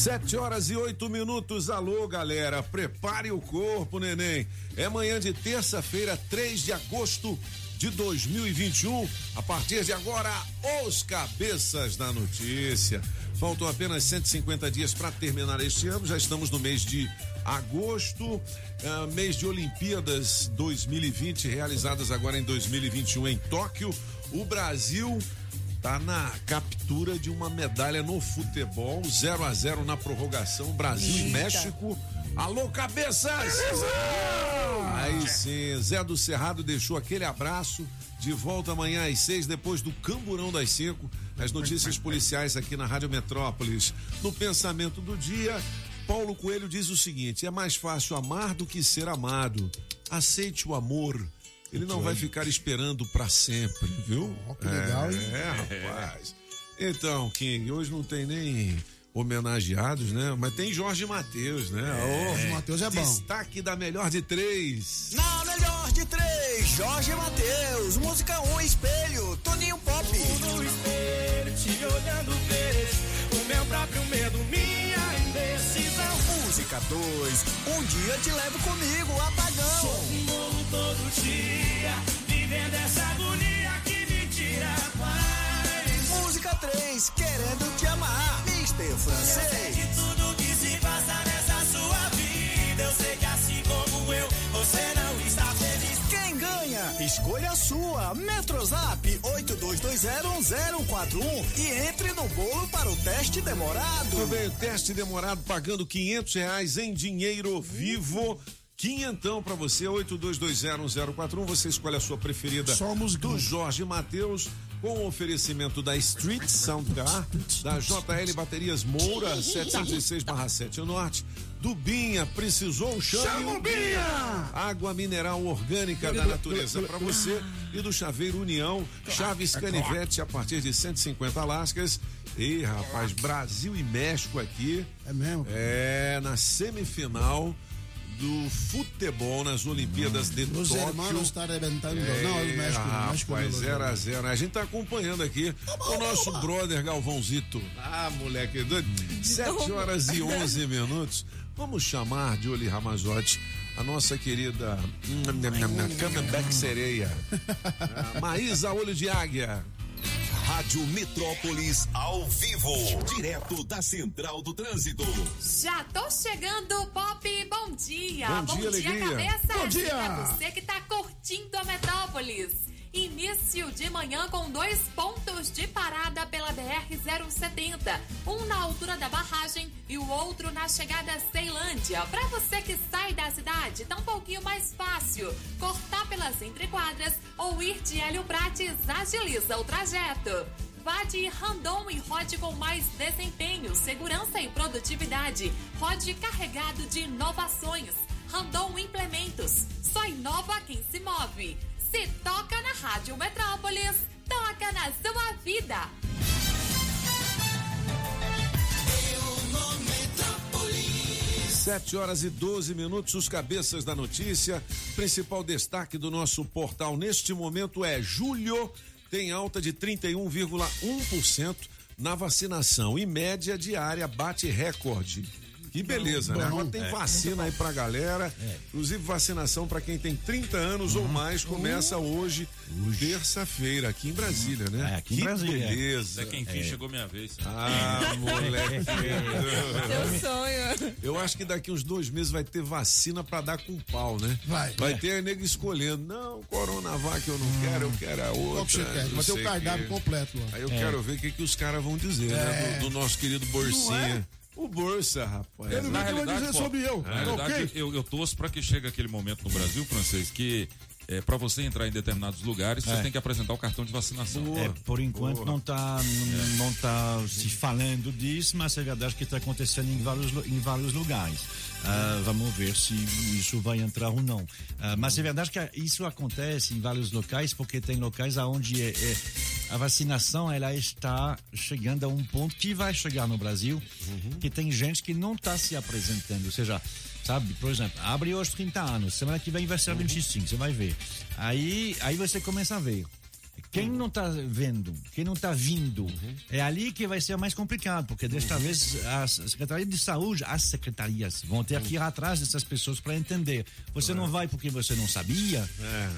Sete horas e oito minutos. Alô, galera. Prepare o corpo, neném. É manhã de terça-feira, 3 de agosto de 2021. A partir de agora, os cabeças da notícia. Faltam apenas 150 dias para terminar este ano. Já estamos no mês de agosto, uh, mês de Olimpíadas 2020, realizadas agora em 2021 em Tóquio. O Brasil tá na captura de uma medalha no futebol, 0 a 0 na prorrogação, Brasil Eita. e México. Alô, cabeças! Aí sim, Zé do Cerrado deixou aquele abraço. De volta amanhã às seis, depois do Camburão das Cinco. As notícias policiais aqui na Rádio Metrópolis. No pensamento do dia, Paulo Coelho diz o seguinte: é mais fácil amar do que ser amado. Aceite o amor ele não vai ficar esperando para sempre, viu? Oh, que legal, hein? É, rapaz. Então, King, hoje não tem nem homenageados, né? Mas tem Jorge Matheus, né? É, Jorge Matheus é bom. Destaque da melhor de três. Na melhor de três, Jorge Matheus. Música um espelho, Toninho Pop. No espelho, te olhando, vejo o meu próprio medo, minha indecisão. Música 2, um dia te levo comigo, apagão. Sou um todo dia, vivendo essa agonia que me tira a paz. Música 3, querendo te amar, Mr. Francês. Eu sei de tudo que se passa nessa sua vida, eu sei que assim como eu, você não está feliz. Quem ganha? Escolha a sua. Metrozap 82201041 e entre no bolo para o teste demorado. Tudo bem, o teste demorado pagando quinhentos reais em dinheiro vivo. Quinhentão para você, 82201041. Você escolhe a sua preferida música. do Jorge Matheus, com oferecimento da Street Sound Car, da JL Baterias Moura, 706/7 Norte, do Binha, precisou chame. Chama o Binha! Água mineral orgânica da natureza para você e do Chaveiro União, Chaves Canivete a partir de 150 lascas. E rapaz, Brasil e México aqui. É mesmo? É, na semifinal do futebol nas Olimpíadas de Os Tóquio. hermanos estão arrebentando. É, não, o México. o México rapaz, não, 0 a 0 A gente tá acompanhando aqui o nosso brother Galvãozito. Ah, moleque doido. 7 horas e 11 minutos. Vamos chamar de Oli Ramazotti a nossa querida hum, Cameback Sereia. Ah, Maísa Olho de Águia. Rádio Metrópolis ao vivo, direto da Central do Trânsito. Já tô chegando, Pop. Bom dia. Bom dia, alegria. cabeça. Bom dia. É você que tá curtindo a Metrópolis. Início de manhã com dois pontos de parada pela BR-070. Um na altura da barragem e o outro na chegada a Ceilândia. Para você que sai da cidade, tá um pouquinho mais fácil. Cortar pelas entrequadras ou ir de Hélio Prates agiliza o trajeto. Vá de Randon e rode com mais desempenho, segurança e produtividade. Rode carregado de inovações. Randon Implementos. Só inova quem se move. Se toca na Rádio Metrópolis, toca na sua vida. Sete horas e 12 minutos, os cabeças da notícia. Principal destaque do nosso portal neste momento é julho tem alta de 31,1% na vacinação e média diária bate recorde. Que beleza, né? Agora tem vacina aí pra galera. Inclusive vacinação pra quem tem 30 anos ou mais começa hoje, terça-feira, aqui em Brasília, né? É, aqui em que Brasília. beleza. Até que enfim chegou minha vez. Ah, moleque. Seu sonho. Eu acho que daqui uns dois meses vai ter vacina pra dar com pau, né? Vai. Vai ter nego escolhendo. Não, Coronavac eu não quero, eu quero a outra. Qual que você quer? Vai ter o cardápio completo lá. Aí eu quero ver o que, que os caras vão dizer, né? Do, do nosso querido Borsinha. O Bolsa, rapaz. Ele Na vai realidade, dizer pô, sobre eu. Na realidade, ok? eu, eu torço para que chegue aquele momento no Brasil, francês, que é, para você entrar em determinados lugares, você É. tem que apresentar o cartão de vacinação. É, por enquanto não está não tá se falando disso, mas é verdade que está acontecendo em vários, em vários lugares. Ah, vamos ver se isso vai entrar ou não. Ah, mas é verdade que isso acontece em vários locais, porque tem locais onde é- é- a vacinação ela está chegando a um ponto que vai chegar no Brasil, que tem gente que não está se apresentando, ou seja, sabe, por exemplo, abre hoje 30 anos, semana que vem vai ser 25, você vai ver. Aí, aí você começa a ver. Quem não está vendo, quem não está vindo, é ali que vai ser mais complicado, porque desta vez as secretarias de saúde, as secretarias, vão ter que ir atrás dessas pessoas para entender. Você não vai porque você não sabia,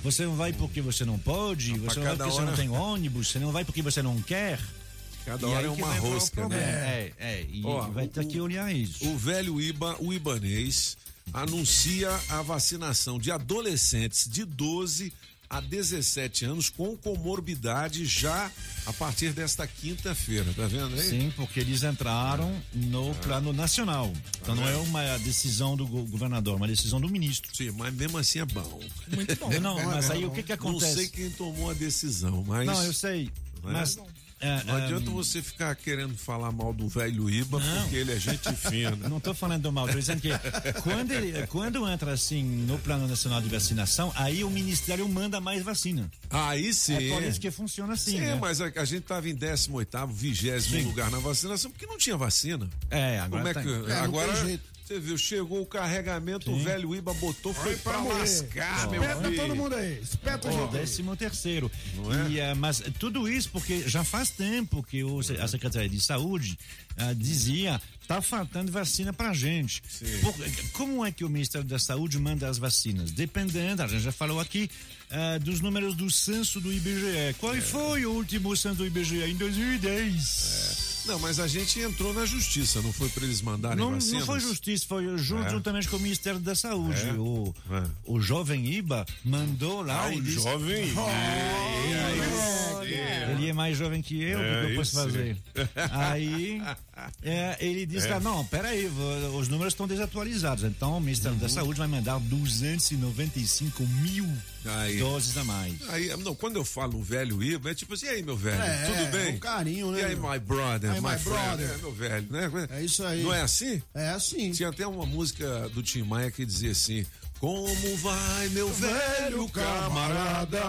você não vai porque você não pode, você não vai porque você não tem ônibus, você não vai porque você não quer. Cada E hora é uma rosca, né? É, é, e Ó, vai ter o- que olhar isso. O velho Iba, o Ibanês, anuncia a vacinação de adolescentes de 12 a 17 anos com comorbidade já a partir desta quinta-feira, tá vendo aí? Sim, porque eles entraram no plano nacional. Então não é uma decisão do go- governador, é uma decisão do ministro. Sim, mas mesmo assim é bom. Muito bom. Não, mas aí o que que acontece? Não sei quem tomou a decisão, mas. Não, eu sei. Não é? Mas. É, Não é, adianta você ficar querendo falar mal do velho Iba, Não. porque ele é gente fina. Não estou falando mal, estou dizendo que quando, ele, quando entra assim no Plano Nacional de Vacinação, aí o Ministério manda mais vacina. Aí sim. É por isso que funciona assim. Sim, né? mas a, a gente estava em 18º, 20 Sim. lugar na vacinação, porque não tinha vacina. É, Como agora é tem. que. É, não agora, tem jeito. Você viu, chegou o carregamento, o velho Iba botou, foi pra, morrer. lascar, meu Espeta filho. todo mundo aí. Espeta O gente. décimo terceiro. É? E, ah, mas tudo isso porque já faz tempo que o, a Secretaria de Saúde ah, dizia tá faltando vacina pra gente. Por- como é que o Ministério da Saúde manda as vacinas? Dependendo, a gente já falou aqui, ah, dos números do censo do IBGE. Qual foi o último censo do IBGE? Em 2010. Não, mas a gente entrou na justiça, não foi pra eles mandarem Não, vacinas? não foi justiça, foi junto, É. juntamente com o Ministério da Saúde. É. O, É. o jovem Iba mandou lá Ah, e o disse, jovem. Ele é mais jovem que eu, o que É, que eu posso fazer? Aí é, ele disse: lá, não, peraí, os números estão desatualizados. Então o Ministério Uhum. da Saúde vai mandar 295 mil Aí. Doses a mais. Aí, não, quando eu falo um velho Iba, é tipo assim, e aí, meu velho, É, tudo bem? um carinho, né, E aí, my brother, Aí, my, my friend, brother. é, meu velho, né? É isso aí. Não é assim? É assim. Tinha até uma música do Tim Maia que dizia assim: Como vai, meu velho camarada?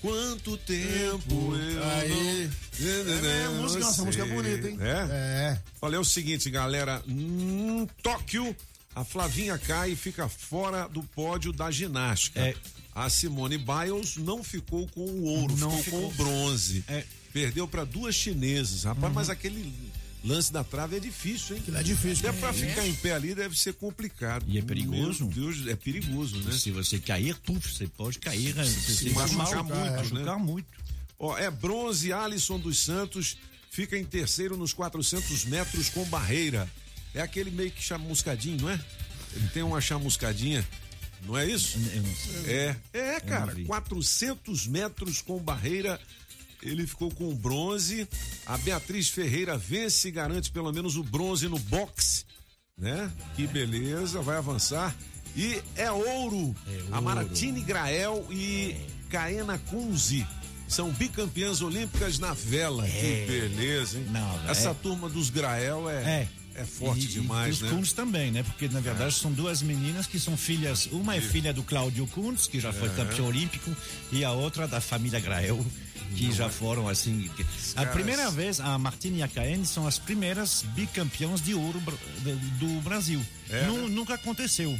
Quanto tempo eu. Aí. não... É, música, nossa, música é bonita, hein? É? É. Olha, é o seguinte, galera. Hum, Tóquio, a Flavinha cai e fica fora do pódio da ginástica. É. A Simone Biles não ficou com o ouro, Não ficou, com ficou. o bronze. É. Perdeu para duas chinesas. Rapaz, mas aquele lance da trave é difícil, hein? Aquilo é difícil. Até pra É. ficar em pé ali deve ser complicado. E é perigoso? Meu Deus, é perigoso, né? Se você cair, puf, você pode cair, né? você se machucar machucar muito, muito, né? machucar muito. Ó, é bronze, Alisson dos Santos fica em terceiro nos 400 metros com barreira. É aquele meio que chamuscadinho, não é? Ele tem uma chamuscadinha, não é isso? Eu não sei. É, é, cara, vi. 400 metros com barreira. Ele ficou com o bronze. A Beatriz Ferreira vence e garante pelo menos o bronze no boxe, né? Que beleza, vai avançar. E é ouro. A Maratine Grael e Caena Kunze são bicampeãs olímpicas na vela. Que beleza, hein? Não, Essa é- turma dos Grael é, É. é forte E- demais, e né? os Kuntz também, né? Porque na verdade são duas meninas que são filhas. Uma é filha do Cláudio Kuntz, que já foi É. campeão olímpico, e a outra da família Grael, que já foram assim. A caras- primeira vez, a Martine e a Caene são as primeiras bicampeãs de ouro do, Brasil. É, né? Nunca aconteceu.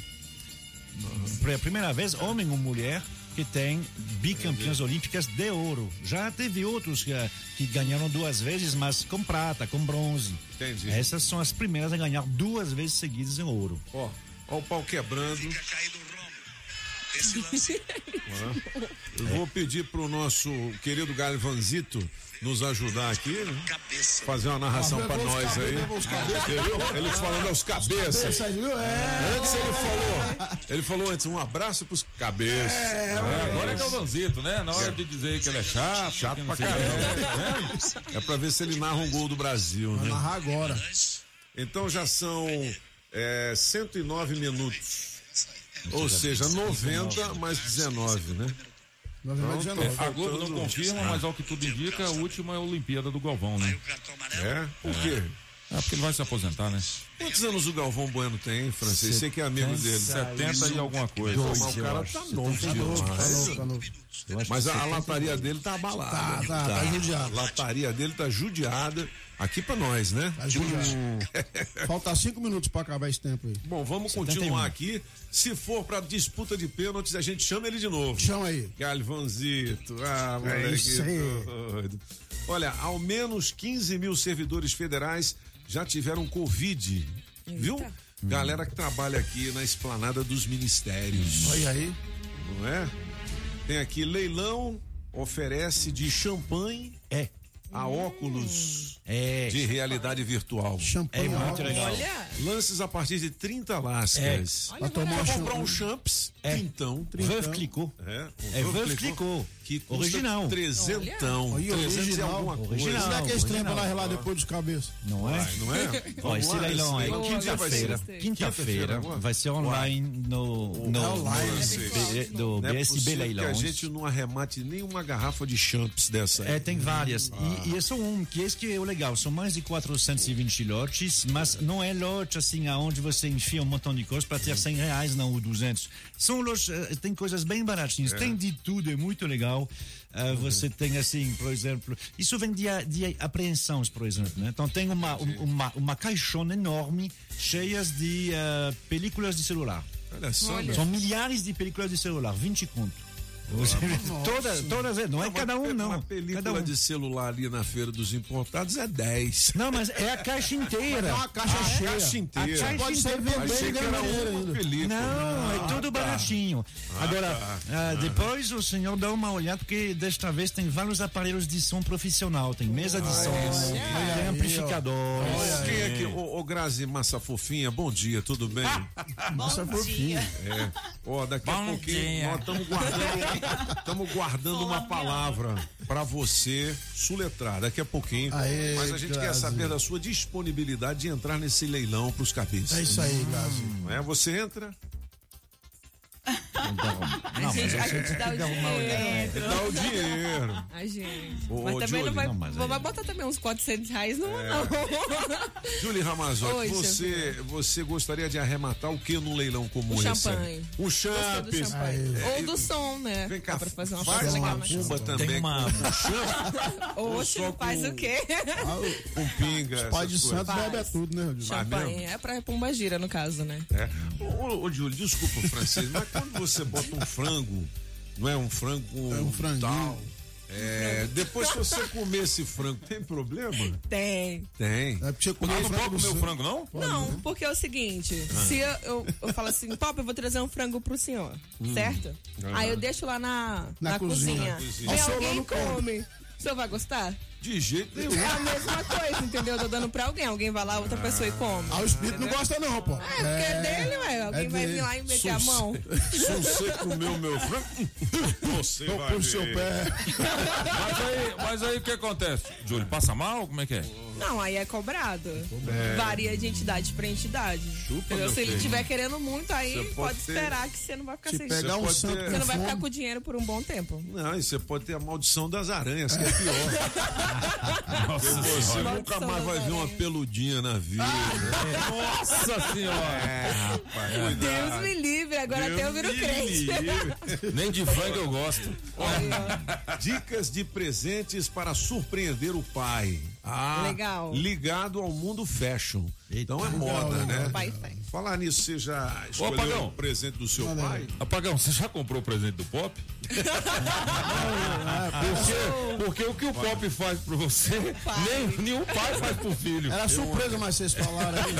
Foi a primeira vez, homem ou mulher, que tem bicampeãs olímpicas de ouro. Já teve outros que, que ganharam duas vezes, mas com prata, com bronze. Entendi. Essas são as primeiras a ganhar duas vezes seguidas em ouro. Ó, ó o pau quebrando. Eu vou pedir pro nosso querido Galvanzito nos ajudar aqui, né? fazer uma narração pra nós aí. Ele falando aos cabeças. Viu? É. Antes ele falou, ele falou antes um abraço pros cabeças. É, agora é Galvanzito, né? Na hora de dizer que ele é chato. Chato pra caramba. É pra ver se ele narra um gol do Brasil, Vai né? narrar agora. Então já são é, 109 minutos. Ou seja, 90 mais 19, né? Então, 19. A Globo não confirma, mas ao que tudo indica, a última é a Olimpíada do Galvão, né? É? Por quê? É porque ele vai se aposentar, né? Quantos anos o Galvão Bueno tem, hein, Francês? Você que é amigo dele. 70 e alguma coisa. Mas o cara tá novo Tá novo, tá demais. novo, tá novo. Mas a, a lataria dele tá abalada. Tá, tá, tá judiado. A lataria dele tá judiada. Aqui pra nós, né? Tá judiado. Falta cinco minutos pra acabar esse tempo aí. Bom, vamos continuar aqui. Se for pra disputa de pênaltis, a gente chama ele de novo. Chama aí. Galvanzito. Ah, moleque isso aí. doido. Olha, ao menos 15 mil servidores federais já tiveram Covid. Viu? Galera que trabalha aqui na esplanada dos ministérios. Olha aí. Não é? Tem aqui leilão, oferece de champanhe É. a óculos É. de realidade virtual. Champanhe. É muito óculos. legal. Lances a partir de 30 lascas. Vai tomar Quer um comprar um champs? É. Então. Veuve Clicquot. É, É Veuve Clicquot. Que custa Original. Trezentão. Olha, 300 original. alguma coisa. Original. Será que esse trem original. vai lá relar depois dos cabeças? Não é? Não é? Ó, esse lá, leilão é esse leilão. Quinta-feira. Quinta-feira vai ser online no, no, online, no- sei. do é BSB possível que a gente não arremate nenhuma garrafa de champs dessa aí. É, tem várias. E, e é só um, que esse que é o legal. São mais de 420 lotes, mas não é lote assim aonde você enfia um montão de coisas para ter 100 reais, não, ou 200. São lotes, eh, tem coisas bem baratinhas. Tem de tudo, é muito legal. Ah, Você tem assim, por exemplo, isso vem de, de apreensões, por exemplo. Né? Então tem uma, um- uma, uma caixona enorme cheias de ah, películas de celular. Olha só, meu. São milhares de películas de celular, 20 conto. Você- todas, todas, é, não é Uma cada um, pe- não. Uma película Cada um. de celular ali na feira dos importados é 10. Não, mas é a caixa inteira. É uma caixa A cheia. caixa inteira. A caixa Pode ser uma ainda. película. Não, é tudo baratinho. Agora, ah, depois o senhor dá uma olhada, porque desta vez tem vários aparelhos de som profissional. Tem mesa de som, tem amplificador. Quem é que. Ô, ô Grazi Massa Fofinha, bom dia, tudo bem? Nossa, fofinha. É. Ó, daqui a pouquinho dia. nós estamos guardando, estamos guardando uma palavra para você suletrar daqui a pouquinho. Aê, Mas a gente quer saber da sua disponibilidade de entrar nesse leilão pros cabeças. É isso aí, Gazi. Não é? Você entra, Não, mas a gente dá o dinheiro. dá o dinheiro. A gente. Ô, mas ô, também Julie. não vai. Não, mas vou- aí- vai botar também uns 400 reais, não, É. não. Julie Ramazotti, você, você gostaria de arrematar o que num leilão como O esse? champanhe. Do champanhe. champanhe. É, Ou do som, né? Vem cá, pra fazer uma faz uma cuba também Tem uma- com champanhe, Oxe, só faz com- o quê? com pinga, Pai de essas santo bebe é tudo, né, Rodrigo? Champanhe. É pra pomba gira, no caso, né? É. Ô, Júlio, desculpa, Francisco, mas quando você bota um frango, não é um frango com É um tal, é, depois que você comer esse frango, tem problema? Tem. Tem. É porque Ah, não pode comer o frango, não? Não, porque é o seguinte, se eu, eu, eu falo assim, Pop, eu vou trazer um frango pro senhor, certo? Aí eu deixo lá na, Na na, cozinha. cozinha. Vem alguém come. O senhor vai gostar? De jeito nenhum. É a mesma coisa, entendeu? Eu tô dando pra alguém, alguém vai lá, outra pessoa e come. Ah, o espírito não gosta não, pô. É, porque é dele, ué. Alguém é vai vir lá e meter a mão. Se você comeu meu frango, você Tô vai por seu pé. Mas aí, mas aí o que acontece? Júlio, passa mal? Como é que é? Não, aí é cobrado. Varia de entidade pra entidade. Chupa, entendeu? meu Se ele filho. estiver querendo muito, aí Você pode, pode ter- esperar que você não vai ficar Se sem pegar um santo ter- Você não vai ficar com dinheiro por um bom tempo. Não, e você pode ter a maldição das aranhas, que é pior. Nossa Você senhora. nunca mais vai ver uma peludinha na vida. Nossa senhora. É, rapaz, cuidado. Deus me livre, agora até eu viro Deus crente. livre. Nem de frango eu gosto. Dicas de presentes para surpreender o pai. Ah, Legal. Ligado ao mundo fashion. Então é moda, né? Pai tem. Falar nisso, você já escolheu o presente do seu pai? Apagão, você já comprou o presente do Pop? porque, porque o que o Pop faz pra você, nem, nenhum pai faz pro filho. Era surpresa, mas vocês falaram aí.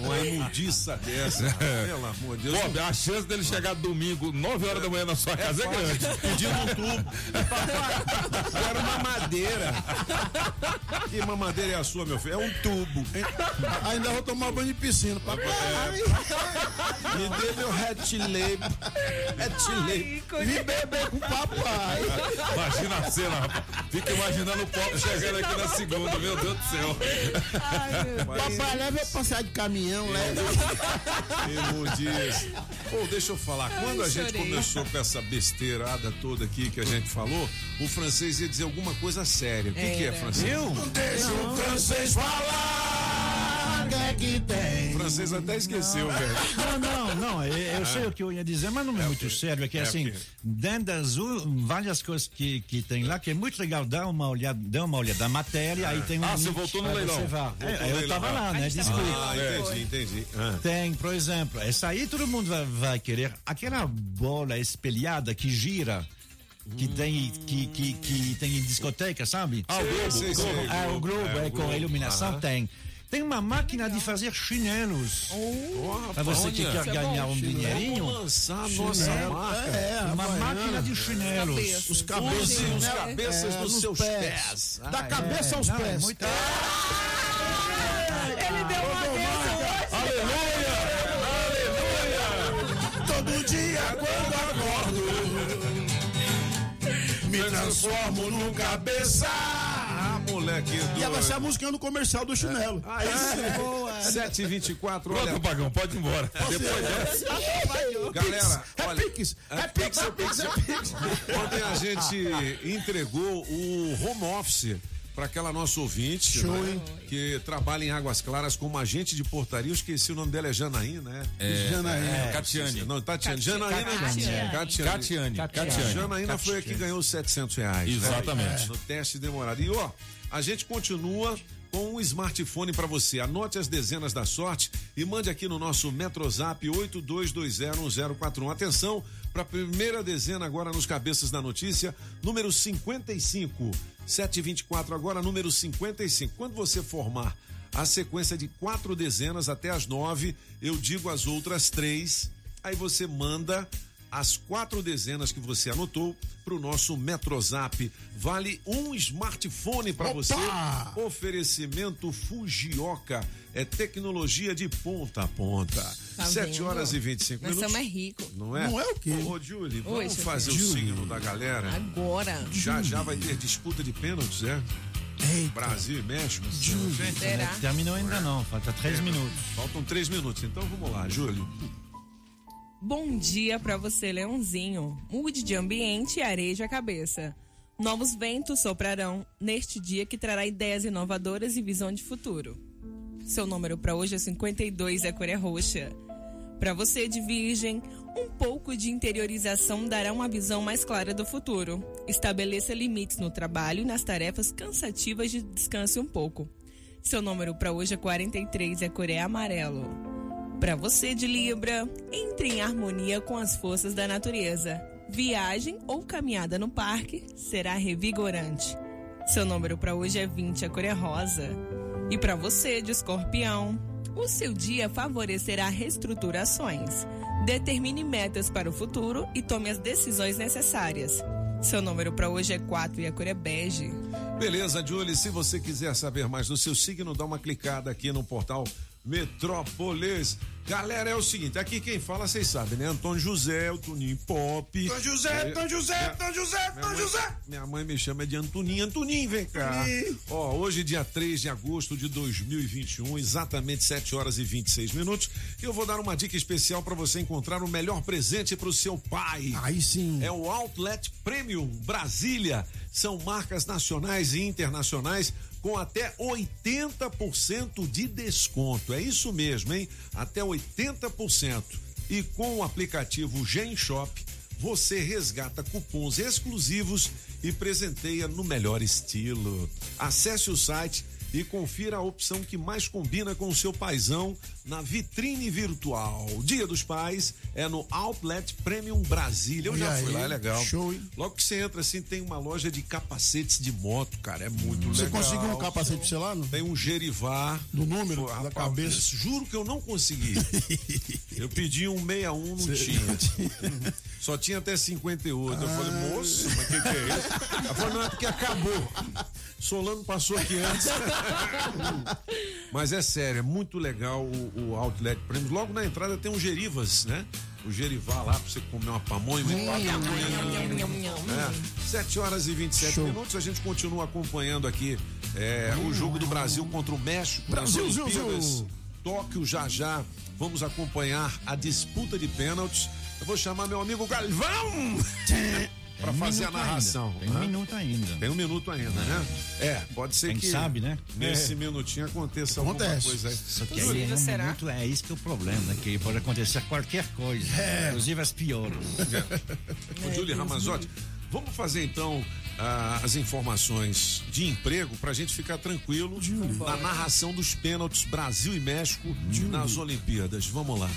Uma imundiça dessa. Pelo amor de Deus. Pop, a chance dele chegar domingo, 9 horas da manhã na sua casa é grande. Pedindo um tubo. Era uma madeira. Que mamadeira é a sua, meu filho? É um tubo. Ainda vou tomar banho de piscina. Papai, Me dê meu. Hat lab. vim beber com o papai. Imagina a cena, rapaz. Fica imaginando o Pop chegando aqui na segunda, meu Deus do céu. Papai, leva eu passear de caminhão, leva. Imundice. Pô, deixa eu falar. Quando a gente chorei. começou com essa besteirada toda aqui que a gente falou, o francês ia dizer alguma coisa séria. O que, que é, francês? Eu? Deixa o francês falar. É que tem? O francês até esqueceu, velho. Não, não, não. Eu, eu sei o que eu ia dizer, mas não é, muito sério. É que é assim, o quê? dentro das várias coisas que, que tem lá, que é muito legal dar uma olhada, dar uma olhada na matéria, aí tem um. Ah, você voltou no leilão. Voltou É, eu leilão. tava lá, né? Desculpa. Ah, entendi, entendi. Ah. Tem, por exemplo, essa aí todo mundo vai, vai querer. Aquela bola espelhada que gira, que tem, que, que, que tem em discoteca, sabe? Ah, o Globo, sei, Globo. É, o Globo, é, o com a iluminação Aham. tem. Tem uma máquina de fazer chinelos. Ó, Pra você que quer ganhar um Vamos dinheirinho, lançar a nossa marca. É, uma Havaiana. máquina de chinelos. Cabeças. Os cabeças, Sim, Os cabeças É, dos seus pés. pés. Da cabeça aos Não, é pés. muito- Ele transformo num cabeça. Ah, moleque. E ela vai ser a música do comercial do chinelo. Aí sim. 7h24, olha. Pronto, Pagão, pode ir embora. Depois dessa. Galera, É olha. Pix, é Pix, é Pix, é Pix. Ontem a gente entregou o home office para aquela nossa ouvinte Show, né, que trabalha em Águas Claras como agente de portaria. Eu esqueci o nome dela, é Janaína, né? Janaína. Catiane. Não, Tatiane. Janaína. Catiane. Catiane. Catiane. Catiane. Janaína foi a que ganhou os 700 reais. né? Exatamente. No teste demorado. E ó, a gente continua com um smartphone para você. Anote as dezenas da sorte e mande aqui no nosso Metrozap 82201041. Atenção para a primeira dezena agora nos cabeças da notícia, número 55. 724 agora, número 55. Quando você formar a sequência de quatro dezenas até as nove, eu digo as outras três. Aí você manda as quatro dezenas que você anotou para o nosso Metrozap. Vale um smartphone para você. Oferecimento Fujioka. É tecnologia de ponta a ponta. Tá 7 vendo? horas e 25 Nós minutos. somos é rico. Não é? Não é o quê? Ô, Julie, Oi, vamos fazer o signo da galera. Agora. Já já vai ter disputa de pênaltis, é? Brasil e México. Será? Terminou ainda não, falta três minutos. Faltam três minutos, então vamos lá, Júlio. Bom dia pra você, Leãozinho. Mude de ambiente e areje a cabeça. Novos ventos soprarão neste dia que trará ideias inovadoras e visão de futuro. Seu número para hoje é 52 e a cor é roxa. Para você de Virgem, um pouco de interiorização dará uma visão mais clara do futuro. Estabeleça limites no trabalho e nas tarefas cansativas de descanse um pouco. Seu número para hoje é 43 e a cor é amarelo. Para você de Libra, entre em harmonia com as forças da natureza. Viagem ou caminhada no parque será revigorante. Seu número para hoje é 20, a cor é rosa. E para você de Escorpião, o seu dia favorecerá reestruturações. Determine metas para o futuro e tome as decisões necessárias. Seu número para hoje é 4 e a cor é bege. Beleza, Julie. Se você quiser saber mais do seu signo, dá uma clicada aqui no portal Metrópolis. Galera, é o seguinte, aqui quem fala, vocês sabem, né? Antônio José, o Toninho Pop. Tom José, José, Tom José, Minha Tom mãe- José. Minha mãe me chama de Antoninho. Antoninho, vem cá. Ó, hoje, dia 3 de agosto de 2021, exatamente 7 horas e 26 minutos, eu vou dar uma dica especial para você encontrar o melhor presente para o seu pai. Aí sim. É o Outlet Premium Brasília. São marcas nacionais e internacionais com até 80% de desconto. É isso mesmo, hein? Até 80%. E com o aplicativo Gen Shop, você resgata cupons exclusivos e presenteia no melhor estilo. Acesse o site e confira a opção que mais combina com o seu paizão na vitrine virtual. Dia dos Pais é no Outlet Premium Brasília. Eu Olha já fui aí, lá, é legal. show, hein? Logo que você entra assim, tem uma loja de capacetes de moto, cara. É muito Você legal. conseguiu um capacete pra você lá? Não? Tem um gerivá. Do número, Pô, da rapaz, cabeça. Juro que eu não consegui. eu pedi um 61, não tinha. Só tinha até 58. Eu falei, moço, mas o que, que é isso? Ela falou, não, é porque acabou. Solano passou aqui antes. Mas é sério, é muito legal o, o Outlet Prêmios. Logo na entrada tem um Gerivas, né? O Gerivá lá pra você comer uma pamonha. É, 7 horas e 27 Show. minutos. A gente continua acompanhando aqui é, o jogo do Brasil contra o México Brasil, Brasil. Brasil. Tóquio já já. Vamos acompanhar a disputa de pênaltis. Eu vou chamar meu amigo Galvão para um fazer a minuto narração. ainda, tem um minuto ainda. Tem um minuto ainda, né? É, pode ser Quem que sabe, né? nesse minutinho aconteça alguma Acontece. coisa aí. Só que Inclusive, aí, é um será? minuto, é isso que é o problema, né? Que pode acontecer qualquer coisa, inclusive as piores. Ô, Julie Ramazotti, vamos fazer então ah, as informações de emprego para a gente ficar tranquilo na narração dos pênaltis Brasil e México nas Olimpíadas. Vamos lá.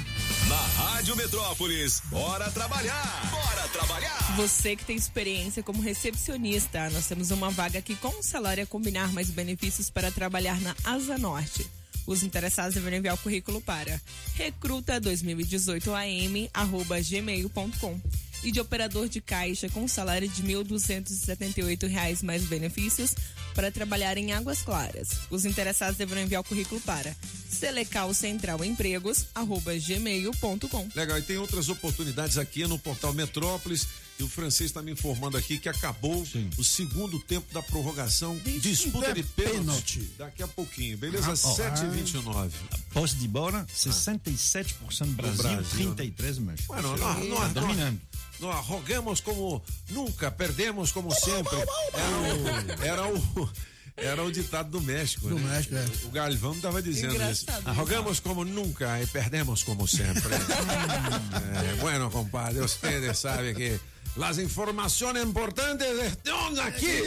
Na Rádio Metrópolis, bora trabalhar! Bora trabalhar! Você que tem experiência como recepcionista, nós temos uma vaga aqui com um salário a combinar mais benefícios para trabalhar na Asa Norte. Os interessados devem enviar o currículo para recruta2018am@gmail.com e de operador de caixa com salário de 1.278 reais mais benefícios para trabalhar em Águas Claras. Os interessados deverão enviar o currículo para selecalcentralempregos@gmail.com. Legal, e tem outras oportunidades aqui no portal Metrópolis. E o francês está me informando aqui que acabou o segundo tempo da prorrogação. Disputa de pênalti. pênalti. Daqui a pouquinho, beleza? Ah, 7h29. Posse de bola, 67% Brasil, Brasil, 33 México. Bueno, nós, nós, nós, dominando. Nós rogamos como nunca, perdemos como sempre. Era o, era o, era o ditado do México. Do né? México, é. O Galvão estava dizendo isso. Engraçado, Ah, Rogamos como nunca e perdemos como sempre. Eh, bueno, compadre, ustedes saben que las informaciones importantes están aquí.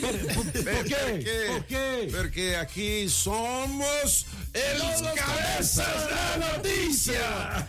Por quê? Por quê? Porque aqui somos eles cabeças da notícia.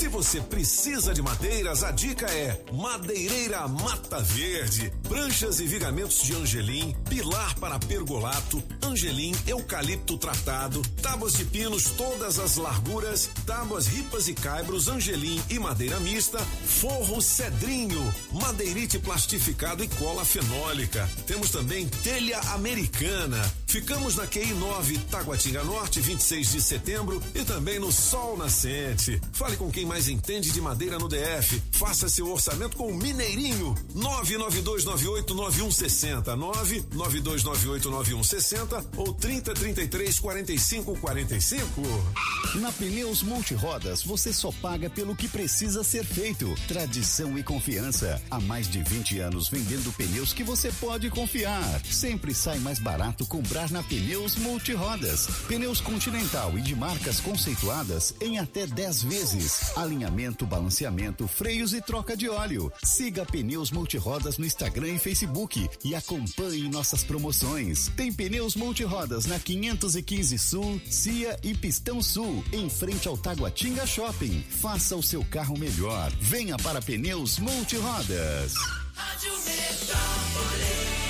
Se você precisa de madeiras, a dica é Madeireira Mata Verde. Pranchas e vigamentos de angelim, pilar para pergolato, angelim, eucalipto tratado, tábuas de pinos todas as larguras, tábuas ripas e caibros, angelim e madeira mista, forro cedrinho, madeirite plastificado e cola fenólica. Temos também telha americana. Ficamos na QI 9, Taguatinga Norte, 26 de setembro e também no Sol Nascente. Fale com quem mais entende de madeira no DF. Faça seu orçamento com o Mineirinho. 992989160. 992989160 ou 3033 4545. Na Pneus Multirodas, você só paga pelo que precisa ser feito. Tradição e confiança. Há mais de 20 anos vendendo pneus que você pode confiar. Sempre sai mais barato comprar na Pneus Multirodas. Pneus Continental e de marcas conceituadas em até 10 vezes. Alinhamento, balanceamento, freios e troca de óleo. Siga Pneus Multirodas no Instagram e Facebook e acompanhe nossas promoções. Tem Pneus Multirodas na 515 Sul, Cia e Pistão Sul, em frente ao Taguatinga Shopping. Faça o seu carro melhor. Venha para Pneus Multirodas. Rádio Metrópolis.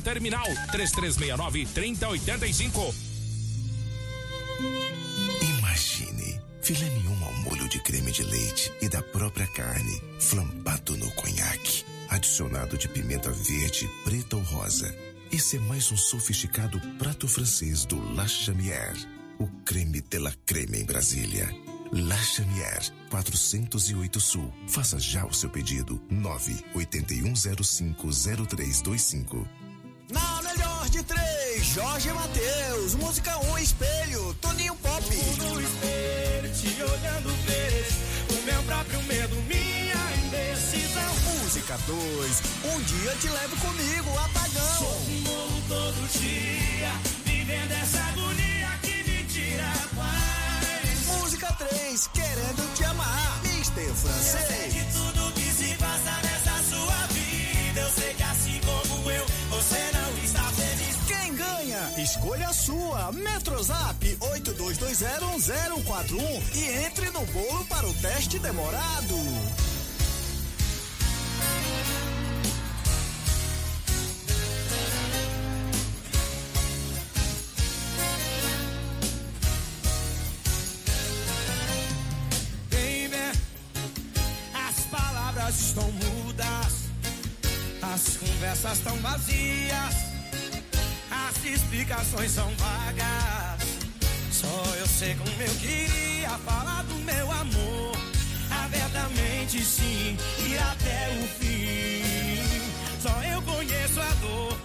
terminal 3369 3085. Imagine filé mignon ao molho de creme de leite e da própria carne, flambado no conhaque, adicionado de pimenta verde, preta ou rosa. Esse é mais um sofisticado prato francês do La Chamière, o creme de la creme em Brasília. La Chamière, 408 Sul. Faça já o seu pedido. 981050325. Na melhor de três, Jorge Matheus. Música 1, um, espelho, Toninho Pop. No espelho, te olhando, vejo o meu próprio medo, minha indecisão. Música 2, um dia te levo comigo, apagão. Sou um morro todo dia, vivendo essa agonia que me tira a paz. Música 3, querendo te amar, Mister Francês. Escolha sua. Metrozap 82201041 e entre no bolo para o teste demorado. Estão mudas, as conversas estão vazias, as explicações são vagas. Só eu sei como eu queria falar do meu amor, abertamente sim e até o fim. Só eu conheço a dor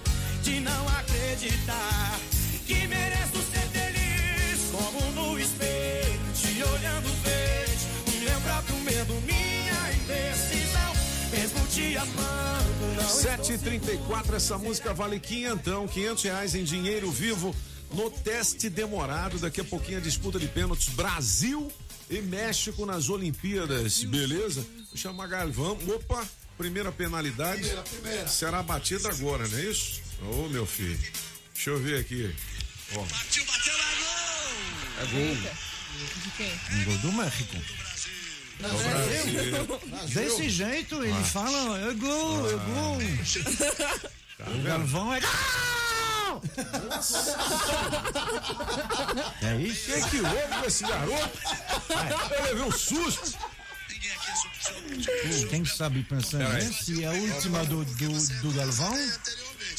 de não acreditar que mereço ser feliz, como no espelho, te olhando vejo o meu próprio medo, mesmo te amando. Não 734, essa música vale quinhentão, quinhentos reais em dinheiro vivo no teste demorado. Daqui a pouquinho a disputa de pênaltis Brasil e México nas Olimpíadas, beleza? Vou chamar Galvão. Opa, primeira penalidade. Primeira, primeira. Será batida agora, não é isso? Ô, meu filho. Deixa eu ver aqui. Ó. Partiu, bateu, é gol! É gol. De quem? Um gol do México. É. Desse jeito, ele fala, é gol, é gol. o Galvão é! É isso? O que, que houve com esse garoto? Eu levei um susto. Quem sabe pensando né? se é a última do, do, do Galvão?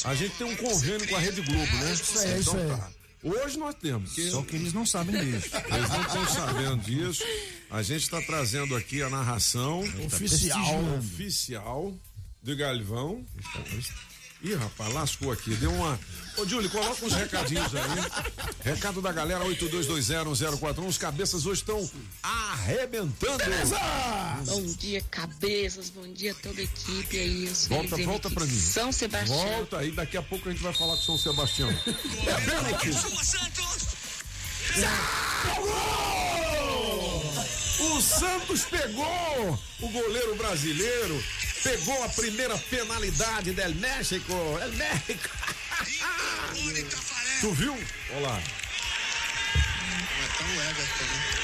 A gente tem um convênio com a Rede Globo, né? Isso aí, isso aí. Hoje nós temos. que- Só que eles não sabem disso. Eles não estão sabendo disso. A gente está trazendo aqui a narração Oficial. oficial de Galvão. Ih, rapaz, lascou aqui. Deu uma. Ô, Júlio, coloca uns recadinhos aí. Recado da galera 82201041. Os cabeças hoje estão arrebentando. Bom dia, cabeças. Bom dia, toda a equipe aí. Sou Volta, volta pra mim. São Sebastião. Volta aí, daqui a pouco a gente vai falar com São Sebastião. É pênalti. O Santos pegou o goleiro brasileiro, pegou a primeira penalidade del México. El México. tu viu? Olha lá. Então o Everton, né?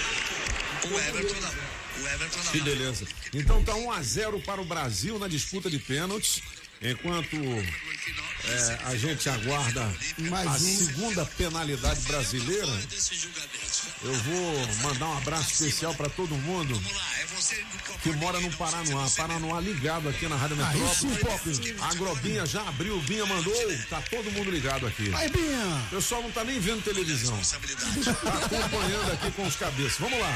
O Everton não. O Everton não. Que beleza. Então tá 1 a 0 para o Brasil na disputa de pênaltis. Enquanto é, a gente aguarda a segunda penalidade brasileira, eu vou mandar um abraço especial para todo mundo que mora no Paranoá. Paranoá ligado aqui na Rádio Metrópole. A Agrobinha já abriu, Binha mandou, tá todo mundo ligado aqui. Aí, Binha. O pessoal não tá nem vendo televisão. Tá acompanhando aqui com os cabeças. Vamos lá.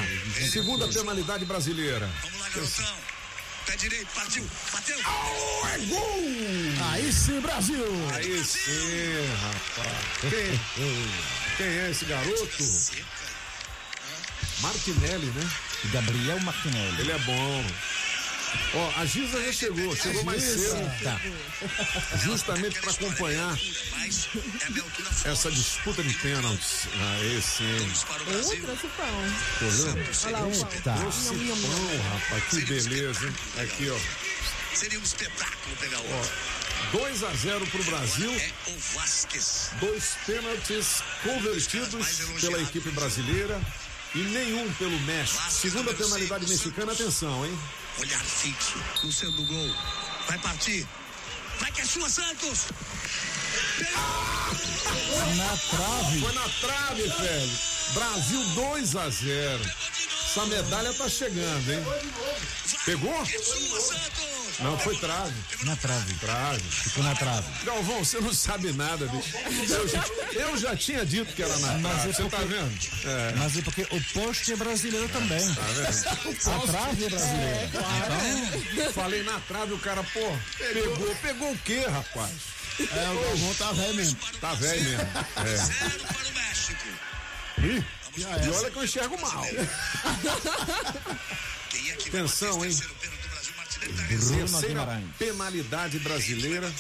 Segunda penalidade brasileira. Vamos lá, garotão. Pé direito, partiu, bateu. é gol! Aí sim, Brasil. Aí sim, rapaz. Quem, quem é esse garoto? Martinelli, né? Gabriel Martinelli. Ele é bom. Ó, a Giza já chegou, chegou mais cedo. Tá. Justamente para acompanhar essa disputa de pênaltis. Ah, esse, hein? Vendo? Olha lá o pão. Pão, rapaz, que beleza, hein? Aqui, ó. Seria um espetáculo pegar o Ó, 2 a 0 pro Brasil. É o Vasquez. Dois pênaltis convertidos pela equipe brasileira e nenhum pelo México. Segunda penalidade mexicana, atenção, hein? Olhar fixo no centro do gol. Vai partir. Vai que é sua, Santos. Na trave. Foi na trave, velho. Brasil 2 a 0. Essa medalha tá chegando, hein? Pegou? Não, foi trave. Na trave. Trave. Ficou na trave. Galvão, você não sabe nada, bicho. Eu já, eu já tinha dito que era na Mas trave. é Você tá vendo? É. Mas é porque o poste é brasileiro também. Tá vendo? A trave é brasileira. Então, falei na trave, o cara, pô, pegou. Pegou o quê, rapaz? É, o Galvão tá velho mesmo. Tá velho mesmo. É. Zero para o México. Ih, e olha que eu enxergo mal. Quem é que Atenção, hein? Bruno Terceira penalidade brasileira.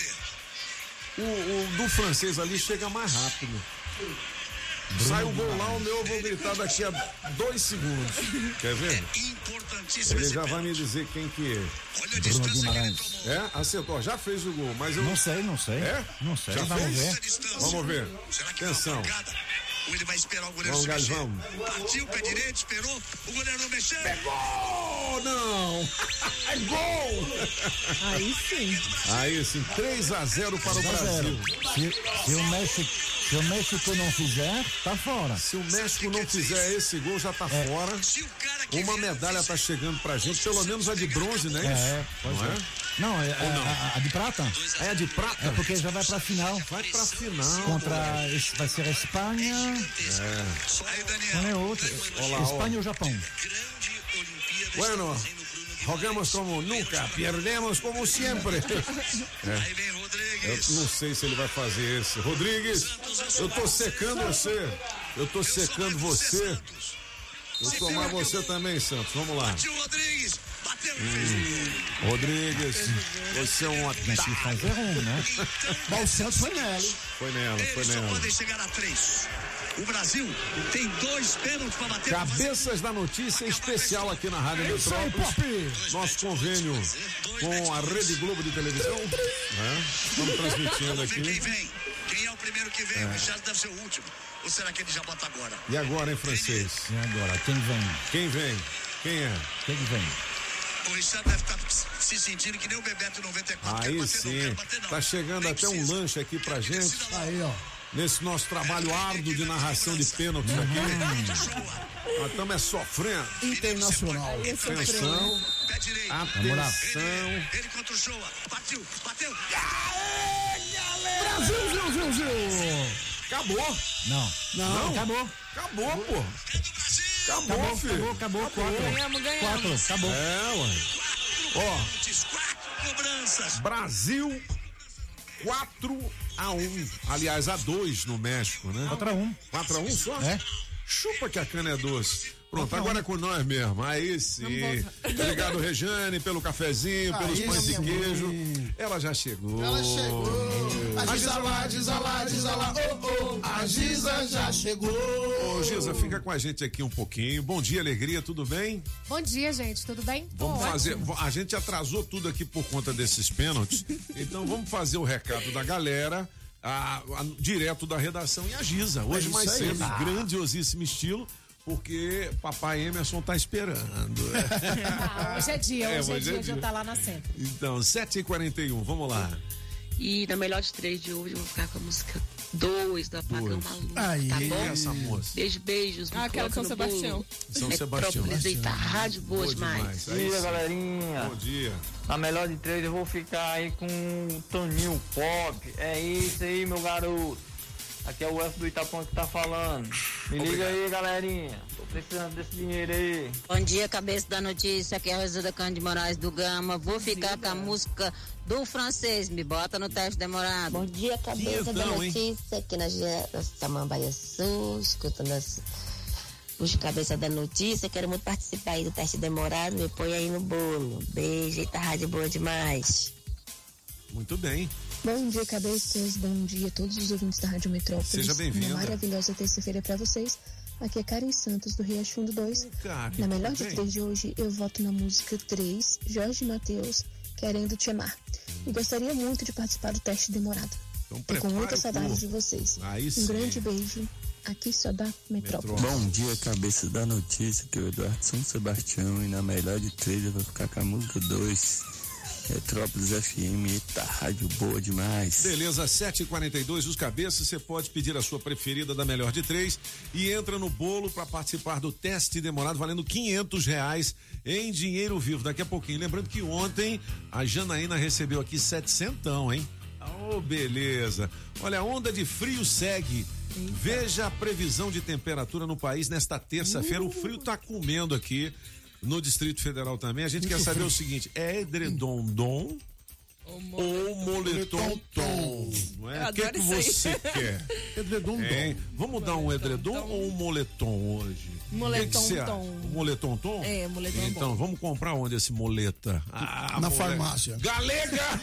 O, o do francês ali chega mais rápido. Sai o gol lá, o meu eu vou gritar daqui a dois segundos. Quer ver? Importantíssimo Ele já vai me dizer quem que é. Olha a Bruno distância que ele Guimarães. tomou. É? Acertou, já fez o gol, mas eu. Não sei, não sei. É? Não sei. Já Vamos fez? ver. Vamos ver. Será que Atenção. Ou ele vai esperar o goleiro Vamos, se mexer? vamos. Partiu, pé direito, esperou. O goleiro não mexeu. Gol! Não! É gol! Aí sim. Aí sim, 3 a 0 para o 2 a 0. Brasil. Se, se o México, se o México não fizer, tá fora. Se o México não fizer esse gol, já tá fora. Cara que Uma medalha tá chegando pra gente, pelo menos a de bronze, né? É, pois Não é. Não, é, Ou não? A, a- de prata. É a de prata? É porque já vai pra final. Vai pra final. Contra. Vai ser a Espanha. Aí, Daniel. Não é outra. Olá. Espanha ou Japão? Bueno, jogamos como nunca, perdemos como sempre. É. Aí vem Rodrigues. Eu não sei se ele vai fazer esse. Rodrigues, eu tô secando você. Eu tô secando você. Vou tomar você também, Santos. Vamos lá. Rodrigues. Bateu. Rodrigues, você é um Tem que fazer um, né? Mas o Santos foi nela? Foi nela, foi Eles só nela. podem chegar a três. O Brasil tem dois pênaltis para bater. Cabeças da notícia especial aqui na Rádio Metrópolis. Nosso convênio com a Rede Globo de televisão. né? Estamos transmitindo Vamos ver quem aqui. vem. Quem é o primeiro que vem? O Richard deve ser o último. Ou será que ele já bota agora? E agora, hein, francês? E agora, quem vem? Quem vem? Quem é? Quem vem? O Richard deve estar se sentindo que nem o Bebeto 94. quero Aí bater, não sim. bater, não. Tá chegando até um lanche aqui pra gente. Aí, ó. Nesse nosso trabalho árduo de narração de pênaltis aqui. Nós estamos é sofrendo. Internacional. Atenção. Atenção. Ele contra o Showa. Partiu. Bateu. Brasil, Zil, Zil. Acabou. Não. Não. Acabou. Acabou, pô. Acabou, Acabou, filho. acabou, acabou. Quatro. Ganhamos, ganhamos. Quatro, acabou. É, ué. Ó. Brasil 4 a 1. Aliás, a 2 no México, né? 4 a 1. 4 a 1 só? É. Chupa que a cana é doce. Pronto, agora é com nós mesmo. Aí sim. Obrigado, Rejane, pelo cafezinho, pelos Aí pães de queijo. Ela já chegou. Ela chegou. A Giza lá, Giza lá, Giza lá. Oh, oh. A Giza já chegou. Ô, Giza, fica com a gente aqui um pouquinho. Bom dia, alegria, tudo bem? Bom dia, gente. Tudo bem? Vamos Tô fazer. ótimo. A gente atrasou tudo aqui por conta desses pênaltis. então vamos fazer o recado da galera. a- a- direto da redação e a Giza. Hoje É mais cedo, Ah. em grandiosíssimo estilo, porque papai Emerson tá esperando. Ah, hoje é dia, É, hoje é, hoje é dia de dia. eu estar lá na centro. Então, 7h41, vamos lá. E na melhor de três de hoje eu vou ficar com a música 2 do Apagão Dois. Maluco. Aí. Tá bom? é essa moça? Beijo, beijos. Ah, aquela São. Sebastião. São Sebastião. Metrópolis, eita, rádio boa, Boa demais. demais. Aí Bom dia, galerinha. Bom dia. Na melhor de três eu vou ficar aí com o Toninho Pop. É isso aí, meu garoto. Aqui é o Elfo do Itapão que tá falando. Me liga aí, galerinha. Tô precisando desse dinheiro aí. Bom dia, cabeça da notícia. Aqui é a Rosa da Cândido Moraes do Gama. Vou ficar com a música do francês. Me bota no teste demorado. Bom dia, cabeça da Quinhentão, hein? notícia, aqui na Samambaia Sul, escutando as- Puxa cabeça da notícia, quero muito participar aí do teste demorado, me põe aí no bolo. Beijo, eita, rádio boa demais. Muito bem. Bom dia, cabeças. Bom dia a todos os ouvintes da Rádio Metrópolis. Seja bem-vinda. Uma maravilhosa terça-feira para vocês. Aqui é Karen Santos, do Rio Fundo 2. Karen, na melhor de três de hoje, eu voto na música 3, Jorge Mateus, Querendo Te Amar. E gostaria muito de participar do teste demorado. Então, Tô com muita saudade de vocês. Aí um sim. grande beijo. Aqui só da Metrópolis. Bom dia, cabeça da notícia, que é o Eduardo São Sebastião e na melhor de três eu vou ficar com a música 2, Metrópolis FM, eita, rádio boa demais. Beleza, 7h42, os cabeças, você pode pedir a sua preferida da melhor de três e entra no bolo para participar do teste demorado valendo 500 reais em dinheiro vivo daqui a pouquinho. Lembrando que ontem a Janaína recebeu aqui 700, hein? Oh, beleza. Olha, a onda de frio segue. Veja a previsão de temperatura no país nesta terça-feira. O frio tá comendo aqui no Distrito Federal também. A gente Muito quer saber frio. o seguinte: é edredom ou moletom tom? Não é? O que, que aí. você quer? Edredom Hein? Vamos dar um edredom ou um moletom hoje? Moletom que tom. Moletom tom? É, moletom Então, bom. vamos comprar onde esse moleta? Ah, Na moleque. farmácia. Galega!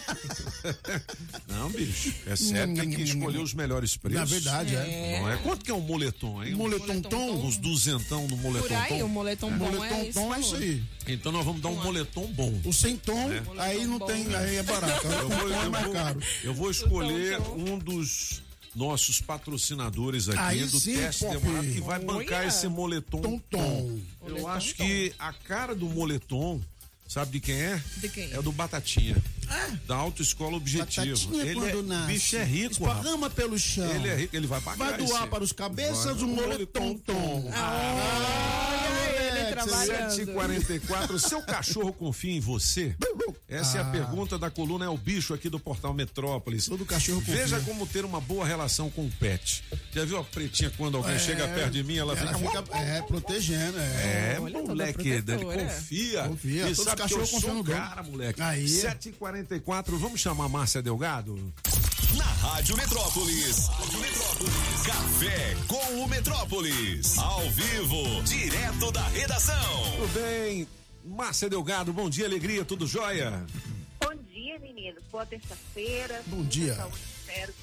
Não, bicho. É sério, tem que escolher os melhores preços. Na verdade, é. Não é? Quanto que é um moletom, hein? Moletom tom? Uns duzentão no moletom Por aí, tom. o moletom bom Moletom é tom é isso aí. Então nós vamos dar um moletom bom. O sem tom, É. aí não tem, aí é barato. Eu O vou, tom é eu mais vou- caro. eu vou escolher um dos nossos patrocinadores aqui Aí do sim, teste demorado que vai bancar Olha. esse moletom Tom, tom. Eu Moletom acho tom. que a cara do moletom, sabe de quem é? De quem? É do Batatinha. Da Autoescola Objetivo. Batatinha ele quando é, nasce, bicho é rico, rapaz. esparrama pelo chão. Ele é rico, ele vai pagar Vai doar esse- para os cabeças Vai. um moletom tom. ele trabalhando. 7h44, seu cachorro confia em você? Essa é a Ah. pergunta da coluna É o Bicho aqui do Portal Metrópolis. Todo cachorro confia. Veja como ter uma boa relação com o pet. Já viu a pretinha quando alguém É, chega perto de mim, ela, ela fica. fica, é, protegendo, é. É, moleque, protetora. confia. Confia, E todos os sabe que eu sou no cara, moleque. Aí. 7h44, vamos chamar a Márcia Delgado? Na Rádio Metrópolis. Café com o Metrópolis. Ao vivo, direto da redação. Tudo bem? Márcia Delgado, bom dia, alegria, tudo jóia? Bom dia, meninos. Boa terça-feira. Bom dia. Saúde, espero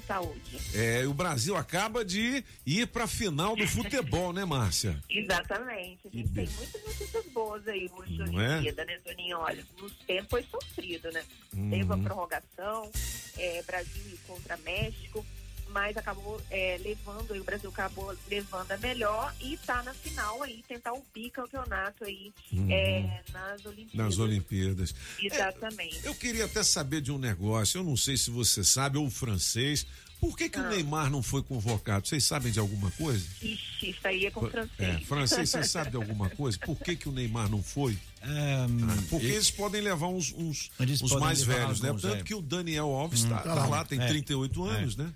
saúde. É, o Brasil acaba de ir pra final do futebol, né, Márcia? Exatamente. A gente tem muitas notícias boas aí hoje Não é? Olimpíada, né, Toninho? Olha, nos tempos foi sofrido, né? Uhum. Teve a prorrogação, é, Brasil contra México, mas acabou é, levando o Brasil acabou levando a melhor e tá na final aí, tentar o bicampeonato aí Uhum. é, nas Olimpíadas. Nas Olimpíadas. Exatamente. Eu queria até saber de um negócio, eu não sei se você sabe, ou o francês. Por que, que Ah. o Neymar não foi convocado? Vocês sabem de alguma coisa? Ixi, isso aí é com É, francês. francês, você sabe de alguma coisa? Por que, que o Neymar não foi? Ah, porque eles podem levar uns, uns, Eles uns podem mais levar velhos, né? alguns, Tanto é. que o Daniel Alves Hum, tá, tá tá lá. lá, tem É. 38 anos, É. né?